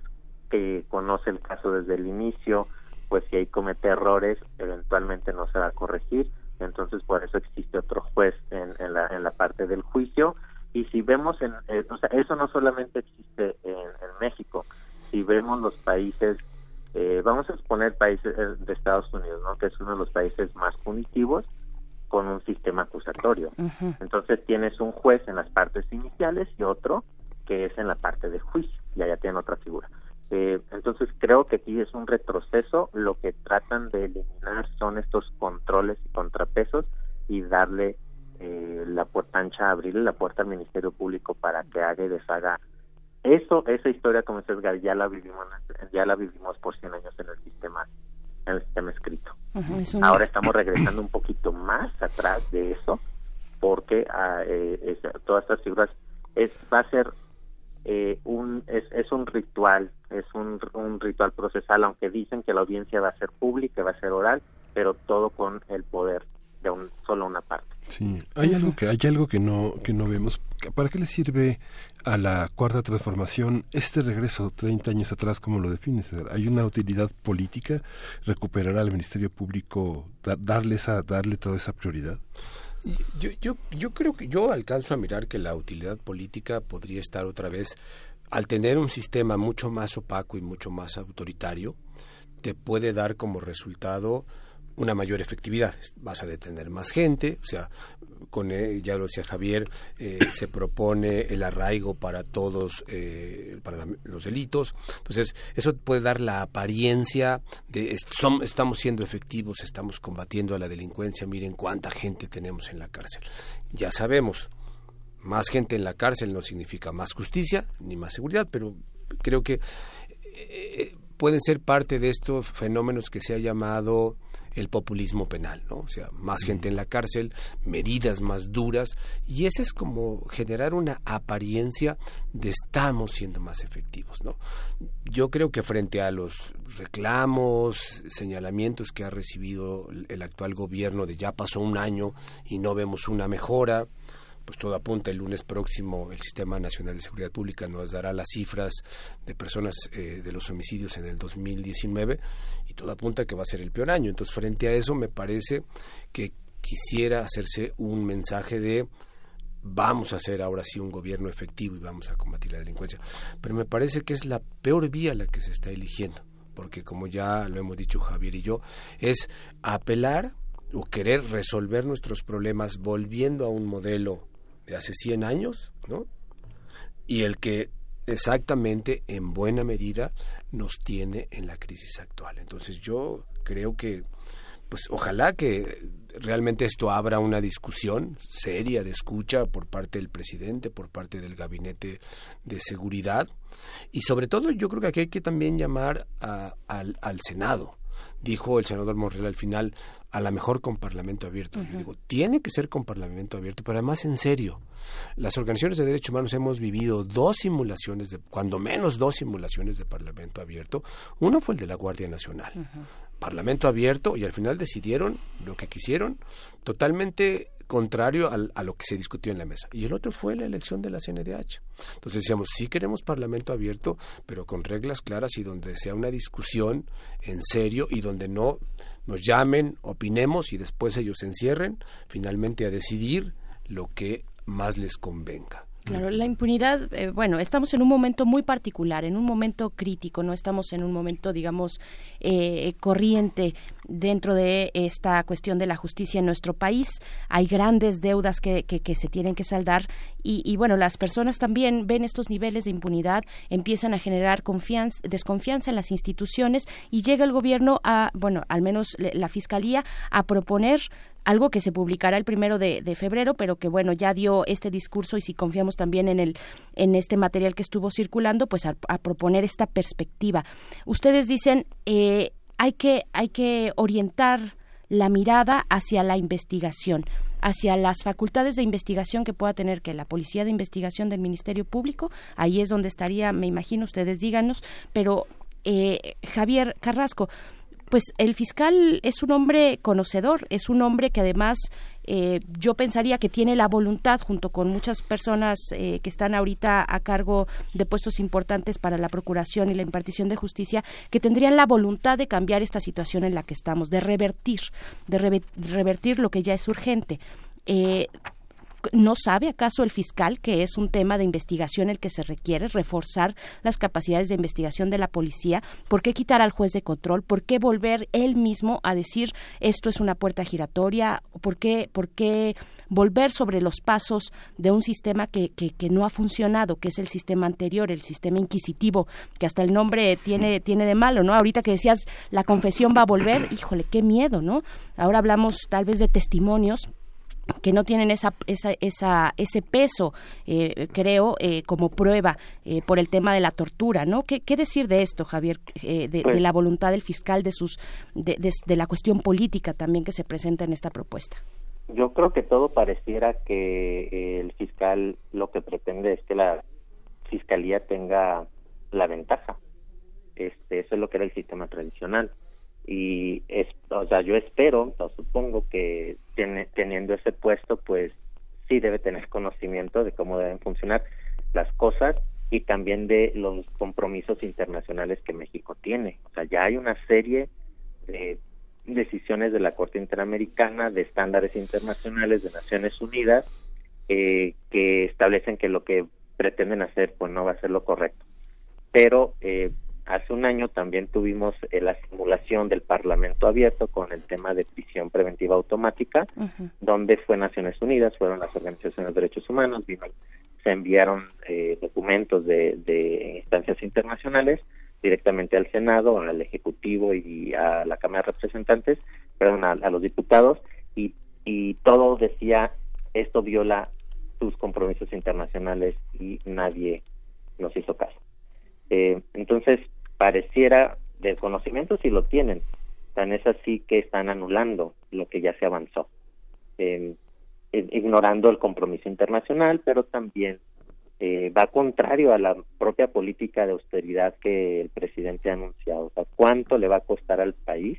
Speaker 33: que conoce el caso desde el inicio, pues si hay comete errores, eventualmente no se va a corregir. Entonces, por eso existe otro juez en, en, la, en la parte del juicio. Y si vemos en eh, o sea, eso no solamente existe en, México. Si vemos los países eh, vamos a exponer países eh, de Estados Unidos no que es uno de los países más punitivos con un sistema acusatorio. Entonces tienes un juez en las partes iniciales y otro que es en la parte de juicio y allá tienen otra figura. Entonces creo que aquí es un retroceso. Lo que tratan de eliminar son estos controles y contrapesos y darle eh, la puerta ancha, abrirle la puerta al Ministerio Público para que haga y deshaga. Eso, esa historia, como dices, ya la vivimos, ya la vivimos por 100 años en el sistema, en el sistema escrito. Ahora estamos regresando un poquito más atrás de eso, porque ah, eh, todas estas figuras es, va a ser eh, un es, es un ritual, es un, un ritual procesal, aunque dicen que la audiencia va a ser pública, va a ser oral, pero todo con el poder de un, solo una parte.
Speaker 1: Sí, hay algo que hay algo que no que no vemos. ¿Para qué le sirve a la cuarta transformación este regreso 30 años atrás como lo defines? ¿Hay una utilidad política recuperar al Ministerio Público darle esa darle toda esa prioridad?
Speaker 32: Yo, yo, yo creo que yo alcanzo a mirar que la utilidad política podría estar otra vez al tener un sistema mucho más opaco y mucho más autoritario, te puede dar como resultado una mayor efectividad. Vas a detener más gente, o sea, con eh, ya lo decía Javier, eh, se propone el arraigo para todos, eh, para los delitos. Entonces, eso puede dar la apariencia de estamos siendo efectivos, estamos combatiendo a la delincuencia, miren cuánta gente tenemos en la cárcel. Ya sabemos, más gente en la cárcel no significa más justicia ni más seguridad, pero creo que pueden ser parte de estos fenómenos que se ha llamado el populismo penal, ¿no? O sea, más gente en la cárcel, medidas más duras, y ese es como generar una apariencia de estamos siendo más efectivos, ¿no? Yo creo que frente a los reclamos, señalamientos que ha recibido el actual gobierno de ya pasó un año y no vemos una mejora, pues todo apunta el lunes próximo el Sistema Nacional de Seguridad Pública nos dará las cifras de personas eh, de los homicidios en el 2019 y todo apunta que va a ser el peor año. Entonces, frente a eso, me parece que quisiera hacerse un mensaje de vamos a hacer ahora sí un gobierno efectivo y vamos a combatir la delincuencia. Pero me parece que es la peor vía la que se está eligiendo, porque como ya lo hemos dicho Javier y yo, es apelar o querer resolver nuestros problemas volviendo a un modelo de hace 100 años, ¿no? Y el que exactamente en buena medida nos tiene en la crisis actual. Entonces yo creo que pues ojalá que realmente esto abra una discusión seria de escucha por parte del presidente, por parte del gabinete de seguridad y sobre todo yo creo que aquí hay que también llamar al, al Senado dijo el senador Morrell al final, a lo mejor con Parlamento abierto. Yo digo, tiene que ser con Parlamento abierto, pero además en serio. Las organizaciones de derechos humanos hemos vivido dos simulaciones, de, cuando menos dos simulaciones de Parlamento abierto. Uno fue el de la Guardia Nacional. Parlamento abierto y al final decidieron lo que quisieron, totalmente contrario a lo que se discutió en la mesa. Y el otro fue la elección de la CNDH. Entonces decíamos, sí queremos Parlamento abierto, pero con reglas claras y donde sea una discusión en serio y donde no nos llamen, opinemos y después ellos se encierren finalmente a decidir lo que más les convenga.
Speaker 2: Claro, la impunidad, eh, bueno, estamos en un momento muy particular, en un momento crítico, no estamos en un momento, digamos, eh, corriente dentro de esta cuestión de la justicia en nuestro país. Hay grandes deudas que, que, se tienen que saldar y, y, bueno, las personas también ven estos niveles de impunidad, empiezan a generar confianza, desconfianza en las instituciones y llega el gobierno a, bueno, al menos la Fiscalía, a proponer algo que se publicará el primero de, febrero, pero que bueno, ya dio este discurso y si confiamos también en el, en este material que estuvo circulando, pues a, proponer esta perspectiva. Ustedes dicen, eh, hay que, hay que orientar la mirada hacia la investigación, hacia las facultades de investigación que pueda tener que la Policía de Investigación del Ministerio Público, ahí es donde estaría, me imagino, ustedes díganos, pero eh, Javier Carrasco, pues el fiscal es un hombre conocedor, es un hombre que además eh, yo pensaría que tiene la voluntad, junto con muchas personas eh, que están ahorita a cargo de puestos importantes para la procuración y la impartición de justicia, que tendrían la voluntad de cambiar esta situación en la que estamos, de revertir, de revertir lo que ya es urgente. Eh, ¿No sabe acaso el fiscal que es un tema de investigación el que se requiere reforzar las capacidades de investigación de la policía? ¿Por qué quitar al juez de control? ¿Por qué volver él mismo a decir esto es una puerta giratoria? ¿Por qué, por qué volver sobre los pasos de un sistema que, que, que, no ha funcionado, que es el sistema anterior, el sistema inquisitivo, que hasta el nombre tiene, tiene de malo, ¿no? Ahorita que decías la confesión va a volver, híjole, qué miedo, ¿no? Ahora hablamos tal vez de testimonios que no tienen esa, esa, esa ese peso, eh, creo, eh, como prueba eh, por el tema de la tortura, ¿no? ¿Qué, qué decir de esto, Javier, de, pues la voluntad del fiscal, de sus, de, de, la cuestión política también que se presenta en esta propuesta?
Speaker 33: Yo creo que todo pareciera que el fiscal lo que pretende es que la fiscalía tenga la ventaja. Este, eso es lo que era el sistema tradicional y es, o sea, yo espero, o supongo que teniendo ese puesto, pues sí debe tener conocimiento de cómo deben funcionar las cosas y también de los compromisos internacionales que México tiene. O sea, ya hay una serie de decisiones de la Corte Interamericana, de estándares internacionales de Naciones Unidas, eh, que establecen que lo que pretenden hacer pues no va a ser lo correcto. Pero eh, un año también tuvimos eh, la simulación del Parlamento abierto con el tema de prisión preventiva automática, donde fue Naciones Unidas, fueron las organizaciones de derechos humanos, se enviaron eh, documentos de, instancias internacionales directamente al Senado, al Ejecutivo y a la Cámara de Representantes, perdón, a, los diputados, y, y todo decía esto viola sus compromisos internacionales y nadie nos hizo caso. Eh, entonces, pareciera del conocimiento si lo tienen, tan es así que están anulando lo que ya se avanzó, ignorando el compromiso internacional, pero también eh, va contrario a la propia política de austeridad que el presidente ha anunciado. O sea, ¿cuánto le va a costar al país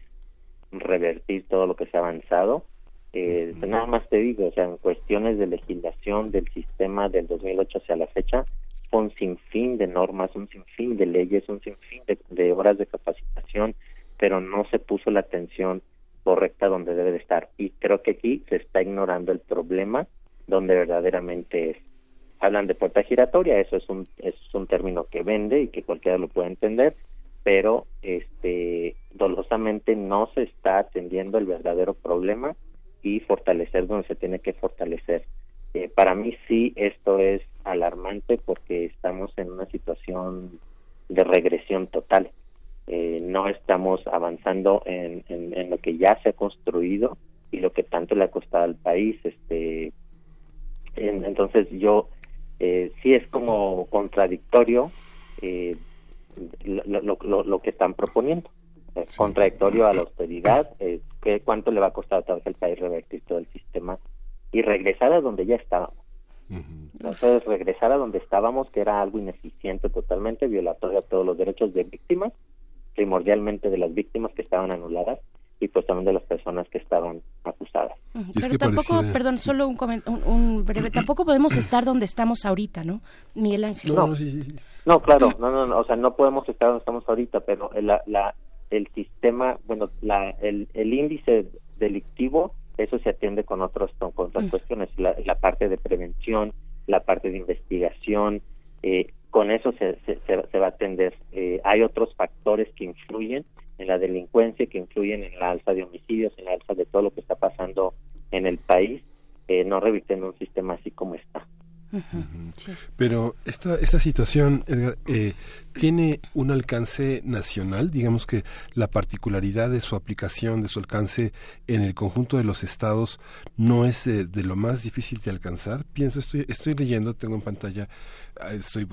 Speaker 33: revertir todo lo que se ha avanzado? Eh, nada más te digo, o sea, en cuestiones de legislación del sistema del 2008 hacia la fecha, un sinfín de normas, un sinfín de leyes, un sinfín de, horas de capacitación, pero no se puso la atención correcta donde debe de estar. Y creo que aquí se está ignorando el problema donde verdaderamente es. Hablan de puerta giratoria, eso es un, es un término que vende y que cualquiera lo puede entender, pero este dolosamente no se está atendiendo el verdadero problema y fortalecer donde se tiene que fortalecer eh, para mí sí esto es alarmante porque estamos en una situación de regresión total. eh, no estamos avanzando en, en, lo que ya se ha construido y lo que tanto le ha costado al país. Este, entonces yo eh, sí es como contradictorio eh, lo, lo, lo, que están proponiendo. Es contradictorio a la austeridad, eh, que cuánto le va a costar a el país revertir todo el sistema y regresar a donde ya estábamos. Entonces, regresar a donde estábamos, que era algo ineficiente totalmente, violatorio a todos los derechos de víctimas, primordialmente de las víctimas que estaban anuladas y pues también de las personas que estaban acusadas.
Speaker 2: Pero tampoco, perdón, solo un, un, breve, tampoco podemos estar donde estamos ahorita, ¿no, Miguel Ángel?
Speaker 33: No, no, claro, no, no, no, o sea, no podemos estar donde estamos ahorita, pero la, la, el sistema, bueno, la, el, el índice delictivo, eso se atiende con otros con otras mm. cuestiones, la, la, parte de prevención, la parte de investigación, eh, con eso se, se, se, va a atender. Eh, hay otros factores que influyen en la delincuencia, que influyen en la alza de homicidios, en la alza de todo lo que está pasando en el país, eh, no revisten un sistema así como está.
Speaker 1: Pero esta, esta situación, eh, tiene un alcance nacional, digamos que la particularidad de su aplicación, de su alcance en el conjunto de los estados no es eh, de lo más difícil de alcanzar. Pienso, estoy, estoy leyendo, tengo en pantalla, ah, estoy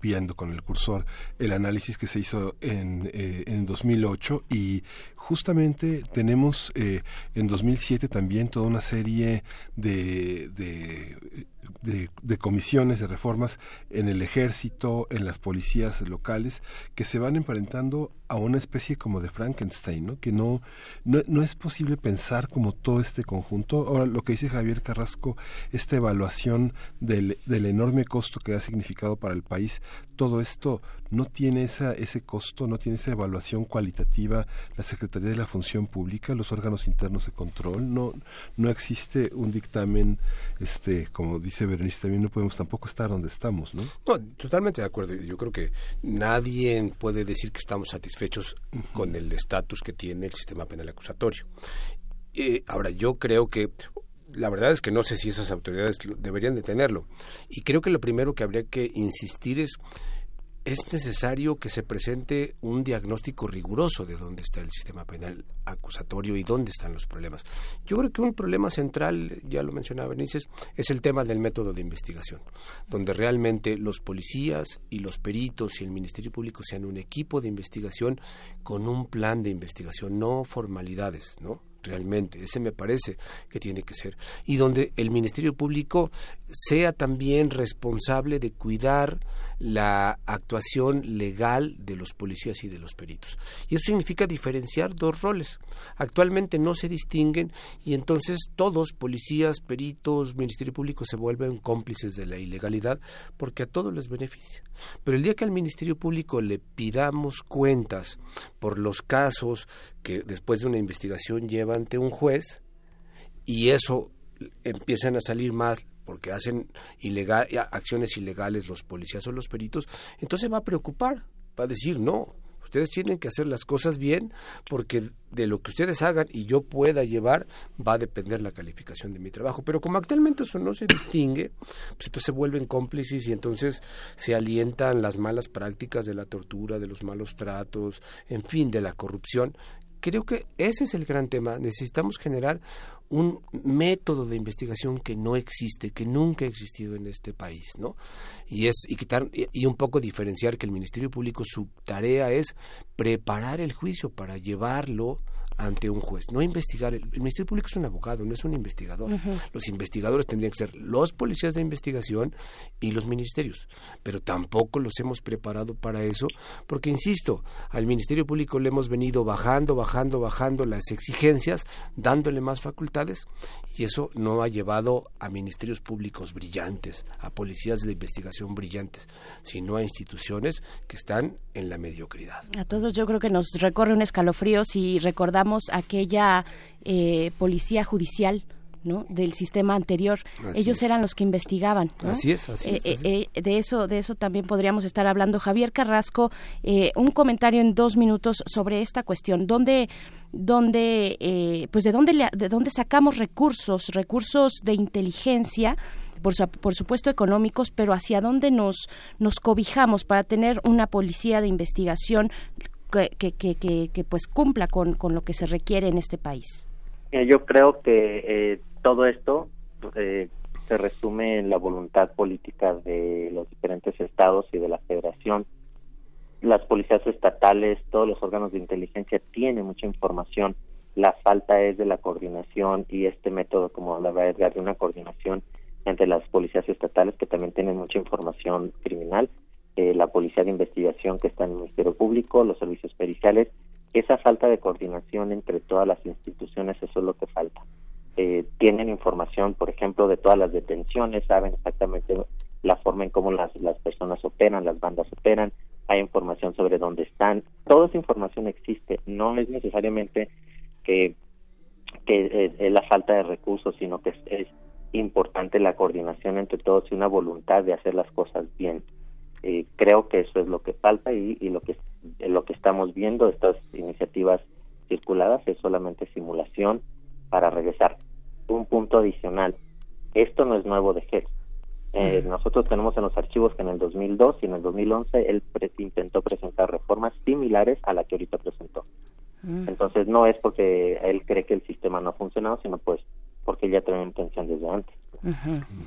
Speaker 1: viendo con el cursor el análisis que se hizo en, eh, en 2008 y justamente tenemos eh, en 2007 también toda una serie de, de, de, comisiones, de reformas en el ejército, en las policías locales, que se van emparentando a una especie como de Frankenstein, ¿no? que no, no, es posible pensar como todo este conjunto. Ahora, lo que dice Javier Carrasco, esta evaluación del, del enorme costo que ha significado para el país, todo esto no tiene esa, ese costo, no tiene esa evaluación cualitativa la Secretaría de la Función Pública, los órganos internos de control, no, no existe un dictamen, este, como dice Berenice, también no podemos tampoco estar donde estamos, ¿no?
Speaker 32: No, totalmente de acuerdo. Yo creo que nadie puede decir que estamos satisfechos con el estatus que tiene el sistema penal acusatorio. Eh, ahora, yo creo que la verdad es que no sé si esas autoridades deberían de tenerlo. Y creo que lo primero que habría que insistir es es necesario que se presente un diagnóstico riguroso de dónde está el sistema penal acusatorio y dónde están los problemas. Yo creo que un problema central, ya lo mencionaba Benices, es el tema del método de investigación, donde realmente los policías y los peritos y el Ministerio Público sean un equipo de investigación con un plan de investigación, no formalidades, ¿no? realmente. Ese me parece que tiene que ser. Y donde el Ministerio Público sea también responsable de cuidar la actuación legal de los policías y de los peritos. Y eso significa diferenciar dos roles. Actualmente no se distinguen y entonces todos, policías, peritos, Ministerio Público, se vuelven cómplices de la ilegalidad porque a todos les beneficia. Pero el día que al Ministerio Público le pidamos cuentas por los casos que después de una investigación lleva ante un juez y eso empiezan a salir más porque hacen ilegal, acciones ilegales los policías o los peritos, entonces va a preocupar, va a decir, no, ustedes tienen que hacer las cosas bien porque de lo que ustedes hagan y yo pueda llevar va a depender la calificación de mi trabajo. Pero como actualmente eso no se distingue, pues entonces se vuelven cómplices y entonces se alientan las malas prácticas de la tortura, de los malos tratos, en fin, de la corrupción, creo que ese es el gran tema. Necesitamos generar un método de investigación que no existe, que nunca ha existido en este país, ¿no? Y es y quitar y un poco diferenciar que el Ministerio Público su tarea es preparar el juicio para llevarlo ante un juez, no investigar. El, Ministerio Público es un abogado, no es un investigador. Los investigadores tendrían que ser los policías de investigación y los ministerios, pero tampoco los hemos preparado para eso, porque, insisto, al Ministerio Público le hemos venido bajando, bajando, bajando las exigencias, dándole más facultades, y eso no ha llevado a ministerios públicos brillantes, a policías de investigación brillantes, sino a instituciones que están en la mediocridad.
Speaker 2: A todos yo creo que nos recorre un escalofrío si recordamos aquella eh, policía judicial ¿no? del sistema anterior. Ellos eran los que investigaban.
Speaker 32: Así es, así
Speaker 2: es. Eh, eh, de eso, de eso también podríamos estar hablando. Javier Carrasco, un comentario en dos minutos sobre esta cuestión. ¿Dónde, dónde, pues de dónde, de dónde sacamos recursos, recursos de inteligencia? Por, por, supuesto económicos, pero hacia dónde nos, nos cobijamos para tener una policía de investigación que, que, que, que pues cumpla con, con lo que se requiere en este país.
Speaker 33: Eh, yo creo que eh, todo esto eh, se resume en la voluntad política de los diferentes estados y de la federación. Las policías estatales, todos los órganos de inteligencia tienen mucha información. La falta es de la coordinación y este método, como hablaba Edgar, de una coordinación entre las policías estatales que también tienen mucha información criminal, eh, la policía de investigación que está en el Ministerio Público, los servicios periciales. Esa falta de coordinación entre todas las instituciones, eso es lo que falta. Eh, tienen información, por ejemplo, de todas las detenciones, saben exactamente la forma en cómo las, las personas operan, las bandas operan, hay información sobre dónde están, toda esa información existe, no es necesariamente que, que es, la falta de recursos, sino que es, importante la coordinación entre todos y una voluntad de hacer las cosas bien. Eh, creo que eso es lo que falta y, y lo que lo que estamos viendo estas iniciativas circuladas es solamente simulación para regresar. Un punto adicional, esto no es nuevo de GES. Eh, nosotros tenemos en los archivos que en el 2002 y en el 2011 él intentó presentar reformas similares a la que ahorita presentó. Mm. Entonces no es porque él cree que el sistema no ha funcionado, sino pues porque ya tenía intención desde antes.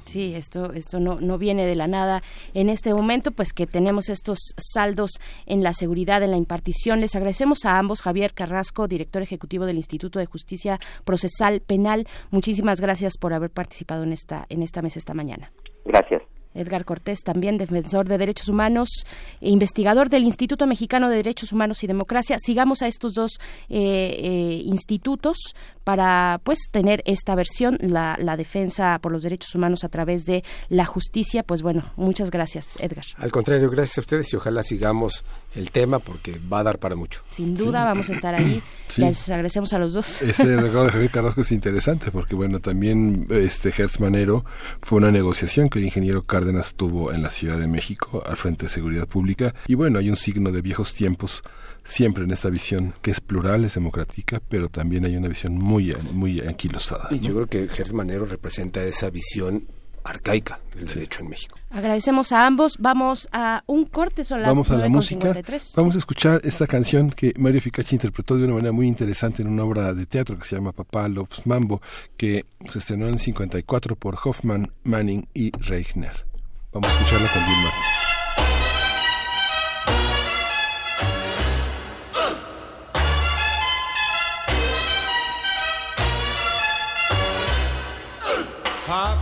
Speaker 2: Sí, esto, esto no, no viene de la nada. En este momento, pues que tenemos estos saldos en la seguridad, en la impartición. Les agradecemos a ambos, Javier Carrasco, director ejecutivo del Instituto de Justicia Procesal Penal. Muchísimas gracias por haber participado en esta, en esta mesa esta mañana.
Speaker 33: Gracias.
Speaker 2: Edgar Cortés, también defensor de derechos humanos, e investigador del Instituto Mexicano de Derechos Humanos y Democracia. Sigamos a estos dos eh, eh, institutos para pues tener esta versión, la, la, defensa por los derechos humanos a través de la justicia. Pues bueno, muchas gracias, Edgar.
Speaker 32: Al contrario, gracias a ustedes y ojalá sigamos el tema porque va a dar para mucho.
Speaker 2: Sin duda, vamos a estar ahí. Les agradecemos a los dos.
Speaker 1: Este recuerdo de Javier Carrasco es interesante porque bueno, también este Hertz Manero fue una negociación que el ingeniero Cárdenas tuvo en la Ciudad de México al Frente de Seguridad Pública y bueno, hay un signo de viejos tiempos siempre en esta visión que es plural, es democrática, pero también hay una visión muy, muy anquilosada.
Speaker 32: Y yo creo que Gertz Manero representa esa visión arcaica del derecho en México.
Speaker 2: Agradecemos a ambos. Vamos a un corte, son las
Speaker 1: Vamos a la música. Vamos a escuchar esta canción que Mario Ficachi interpretó de una manera muy interesante en una obra de teatro que se llama Papá Loves Mambo, que se estrenó en el 54 por Hoffman, Manning y Reichner. Vamos a escucharla con Bill Martin.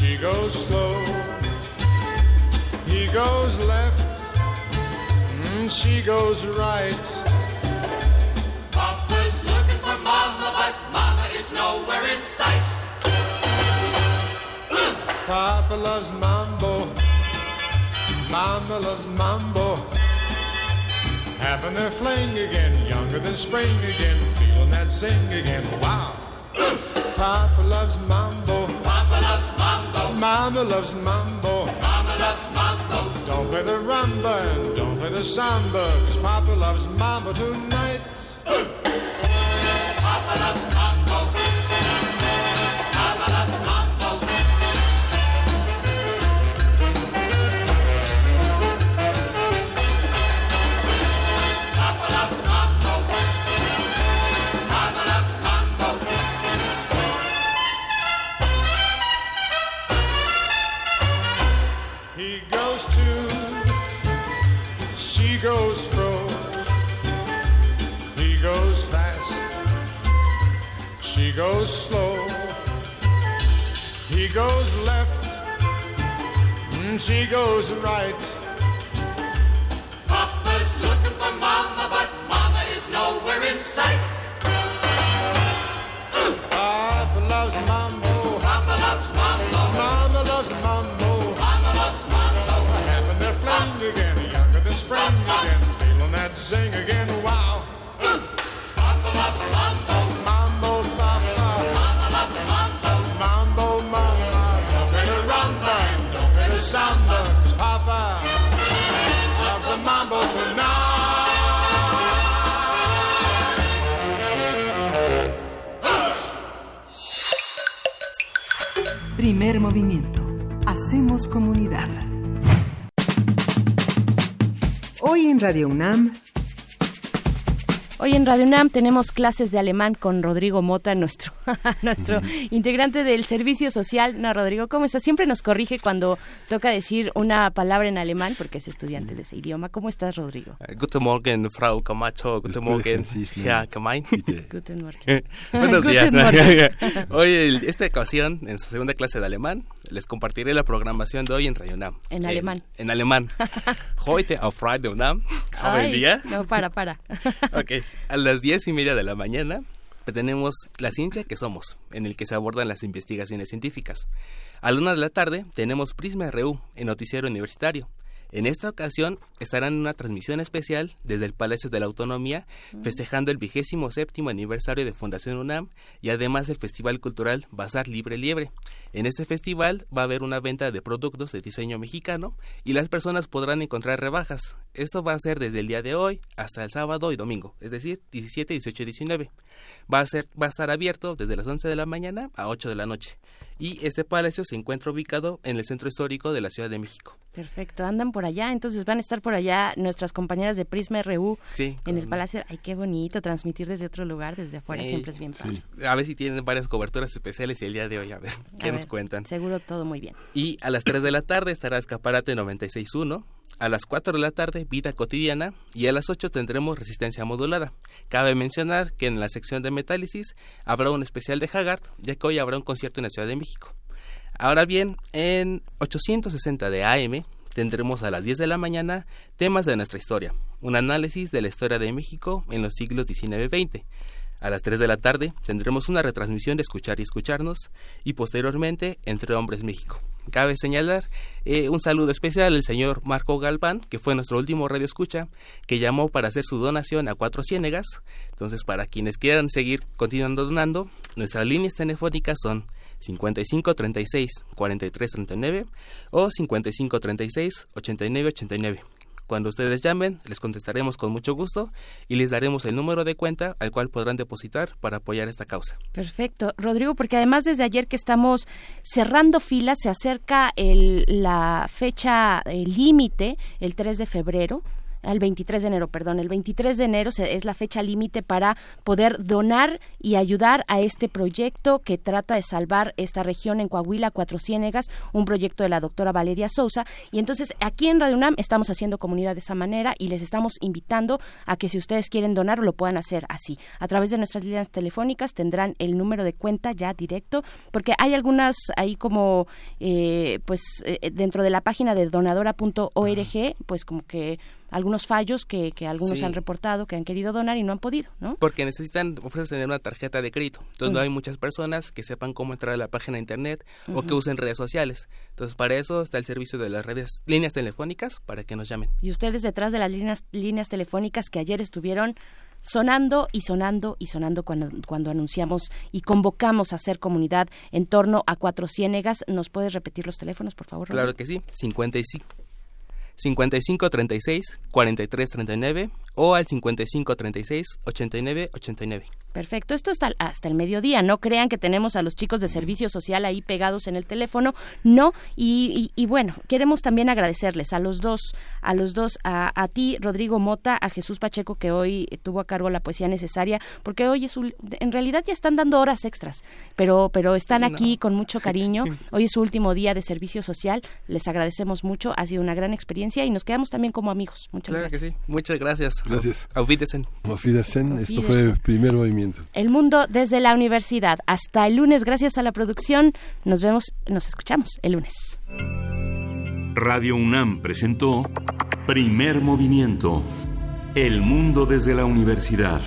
Speaker 34: she goes slow, he goes left, mm, she goes right.
Speaker 35: Papa's looking for Mama, but Mama is nowhere in sight.
Speaker 34: Papa loves mambo, Mama loves mambo. Having their fling again, younger than spring again, feeling that zing again. Wow. Papa loves mambo,
Speaker 35: Papa loves mambo,
Speaker 34: Mama loves mambo.
Speaker 35: Mama loves mambo.
Speaker 34: Don't play the rumba and don't play the samba, cause Papa loves mambo tonight.
Speaker 35: Papa loves mambo.
Speaker 34: She goes slow. He goes left, and she goes right.
Speaker 35: Papa's looking for Mama, but Mama is nowhere in sight.
Speaker 34: Papa loves mambo,
Speaker 35: Papa loves mambo.
Speaker 34: Mama loves mambo.
Speaker 3: Radio UNAM.
Speaker 2: Hoy en Radio UNAM tenemos clases de alemán con Rodrigo Mota, nuestro, nuestro integrante del servicio social. No, Rodrigo, ¿cómo estás? Siempre nos corrige cuando toca decir una palabra en alemán porque es estudiante de ese idioma. ¿Cómo estás, Rodrigo?
Speaker 36: Uh, guten Morgen, Frau Camacho. Guten Morgen, Herr Kamain.
Speaker 2: Guten Morgen.
Speaker 36: Buenos días. Hoy, en esta ocasión, en su segunda clase de alemán, les compartiré la programación de hoy en Radio UNAM.
Speaker 2: En alemán.
Speaker 36: En alemán. Heute auf Radio UNAM.
Speaker 2: Ay,
Speaker 36: día.
Speaker 2: No, para, para.
Speaker 36: Ok. A las diez y media de la mañana tenemos La Ciencia que Somos, en el que se abordan las investigaciones científicas. A la una de la tarde tenemos Prisma RU, en Noticiero Universitario. En esta ocasión estarán en una transmisión especial desde el Palacio de la Autonomía, festejando el vigésimo séptimo aniversario de Fundación UNAM y además el Festival Cultural Bazar Libre Liebre. En este festival va a haber una venta de productos de diseño mexicano y las personas podrán encontrar rebajas. Esto va a ser desde el día de hoy hasta el sábado y domingo, es decir, 17, 18 y 19. Va a, ser, va a estar abierto desde las 11 de la mañana a 8 de la noche. Y este palacio se encuentra ubicado en el centro histórico de la Ciudad de México.
Speaker 2: Perfecto, andan por allá, entonces van a estar por allá nuestras compañeras de Prisma RU
Speaker 36: Sí,
Speaker 2: en el Palacio. Ay, qué bonito transmitir desde otro lugar, desde afuera,
Speaker 36: Sí,
Speaker 2: siempre es bien padre.
Speaker 36: A ver si tienen varias coberturas especiales y el día de hoy, a ver, ¿qué
Speaker 2: A
Speaker 36: nos cuentan?
Speaker 2: Seguro todo muy bien.
Speaker 36: Y a las 3 de la tarde estará Escaparate 96.1. A las 4 de la tarde, Vida Cotidiana. Y a las 8 tendremos Resistencia Modulada. Cabe mencionar que en la sección de Metálisis habrá un especial de Haggard, ya que hoy habrá un concierto en la Ciudad de México. Ahora bien, en 860 de AM tendremos a las 10 de la mañana temas de nuestra historia, un análisis de la historia de México en los siglos XIX-XX. A las 3 de la tarde tendremos una retransmisión de Escuchar y Escucharnos y posteriormente Entre Hombres México. Cabe señalar eh, un saludo especial al señor Marco Galván, que fue nuestro último radio escucha, que llamó para hacer su donación a Cuatro Ciénegas. Entonces, para quienes quieran seguir continuando donando, nuestras líneas telefónicas son 55 36 43 39 o 55 36 89 89. Cuando ustedes llamen, les contestaremos con mucho gusto y les daremos el número de cuenta al cual podrán depositar para apoyar esta causa.
Speaker 2: Perfecto. Rodrigo, porque además desde ayer que estamos cerrando filas, se acerca el, la fecha eh, límite, el 3 de febrero. Al 23 de enero, perdón, el 23 de enero se- es la fecha límite para poder donar y ayudar a este proyecto que trata de salvar esta región en Coahuila, Cuatro Ciénegas, un proyecto de la doctora Valeria Sousa. Y entonces aquí en Radio UNAM estamos haciendo comunidad de esa manera y les estamos invitando a que si ustedes quieren donar lo puedan hacer así. A través de nuestras líneas telefónicas tendrán el número de cuenta ya directo, porque hay algunas ahí como, eh, pues eh, dentro de la página de donadora.org, pues como que algunos fallos que, que algunos
Speaker 36: Sí.
Speaker 2: han reportado, que han querido donar y no han podido, ¿no?
Speaker 36: Porque necesitan, ofrecen tener una tarjeta de crédito. Entonces no
Speaker 2: Mm.
Speaker 36: hay muchas personas que sepan cómo entrar a la página de internet o que usen redes sociales. Entonces para eso está el servicio de las redes, líneas telefónicas para que nos llamen.
Speaker 2: Y ustedes detrás de las líneas, líneas telefónicas que ayer estuvieron sonando y sonando y sonando cuando, cuando anunciamos y convocamos a hacer comunidad en torno a Cuatro Ciénegas. ¿Nos puedes repetir los teléfonos, por favor?
Speaker 36: Claro que sí, 55 5536 4339 o al 5536 8989.
Speaker 2: Perfecto, esto está hasta el mediodía. No crean que tenemos a los chicos de servicio social ahí pegados en el teléfono, no. Y, y- y bueno, queremos también agradecerles a los dos, a los dos, a, a ti, Rodrigo Mota, a Jesús Pacheco, que hoy tuvo a cargo la poesía necesaria, porque hoy es, en realidad ya están dando horas extras, pero, pero están
Speaker 36: no.
Speaker 2: aquí con mucho cariño. Hoy es su último día de servicio social. Les agradecemos mucho, ha sido una gran experiencia y nos quedamos también como amigos. Muchas
Speaker 36: Claro
Speaker 2: gracias.
Speaker 36: que sí. Muchas gracias.
Speaker 1: Gracias.
Speaker 36: Auf Wiedersehen.
Speaker 1: Auf Wiedersehen. Esto fue el primer movimiento.
Speaker 2: El mundo desde la universidad. Hasta el lunes, gracias a la producción. Nos vemos, nos escuchamos el lunes.
Speaker 24: Radio UNAM presentó Primer Movimiento. El mundo desde la universidad.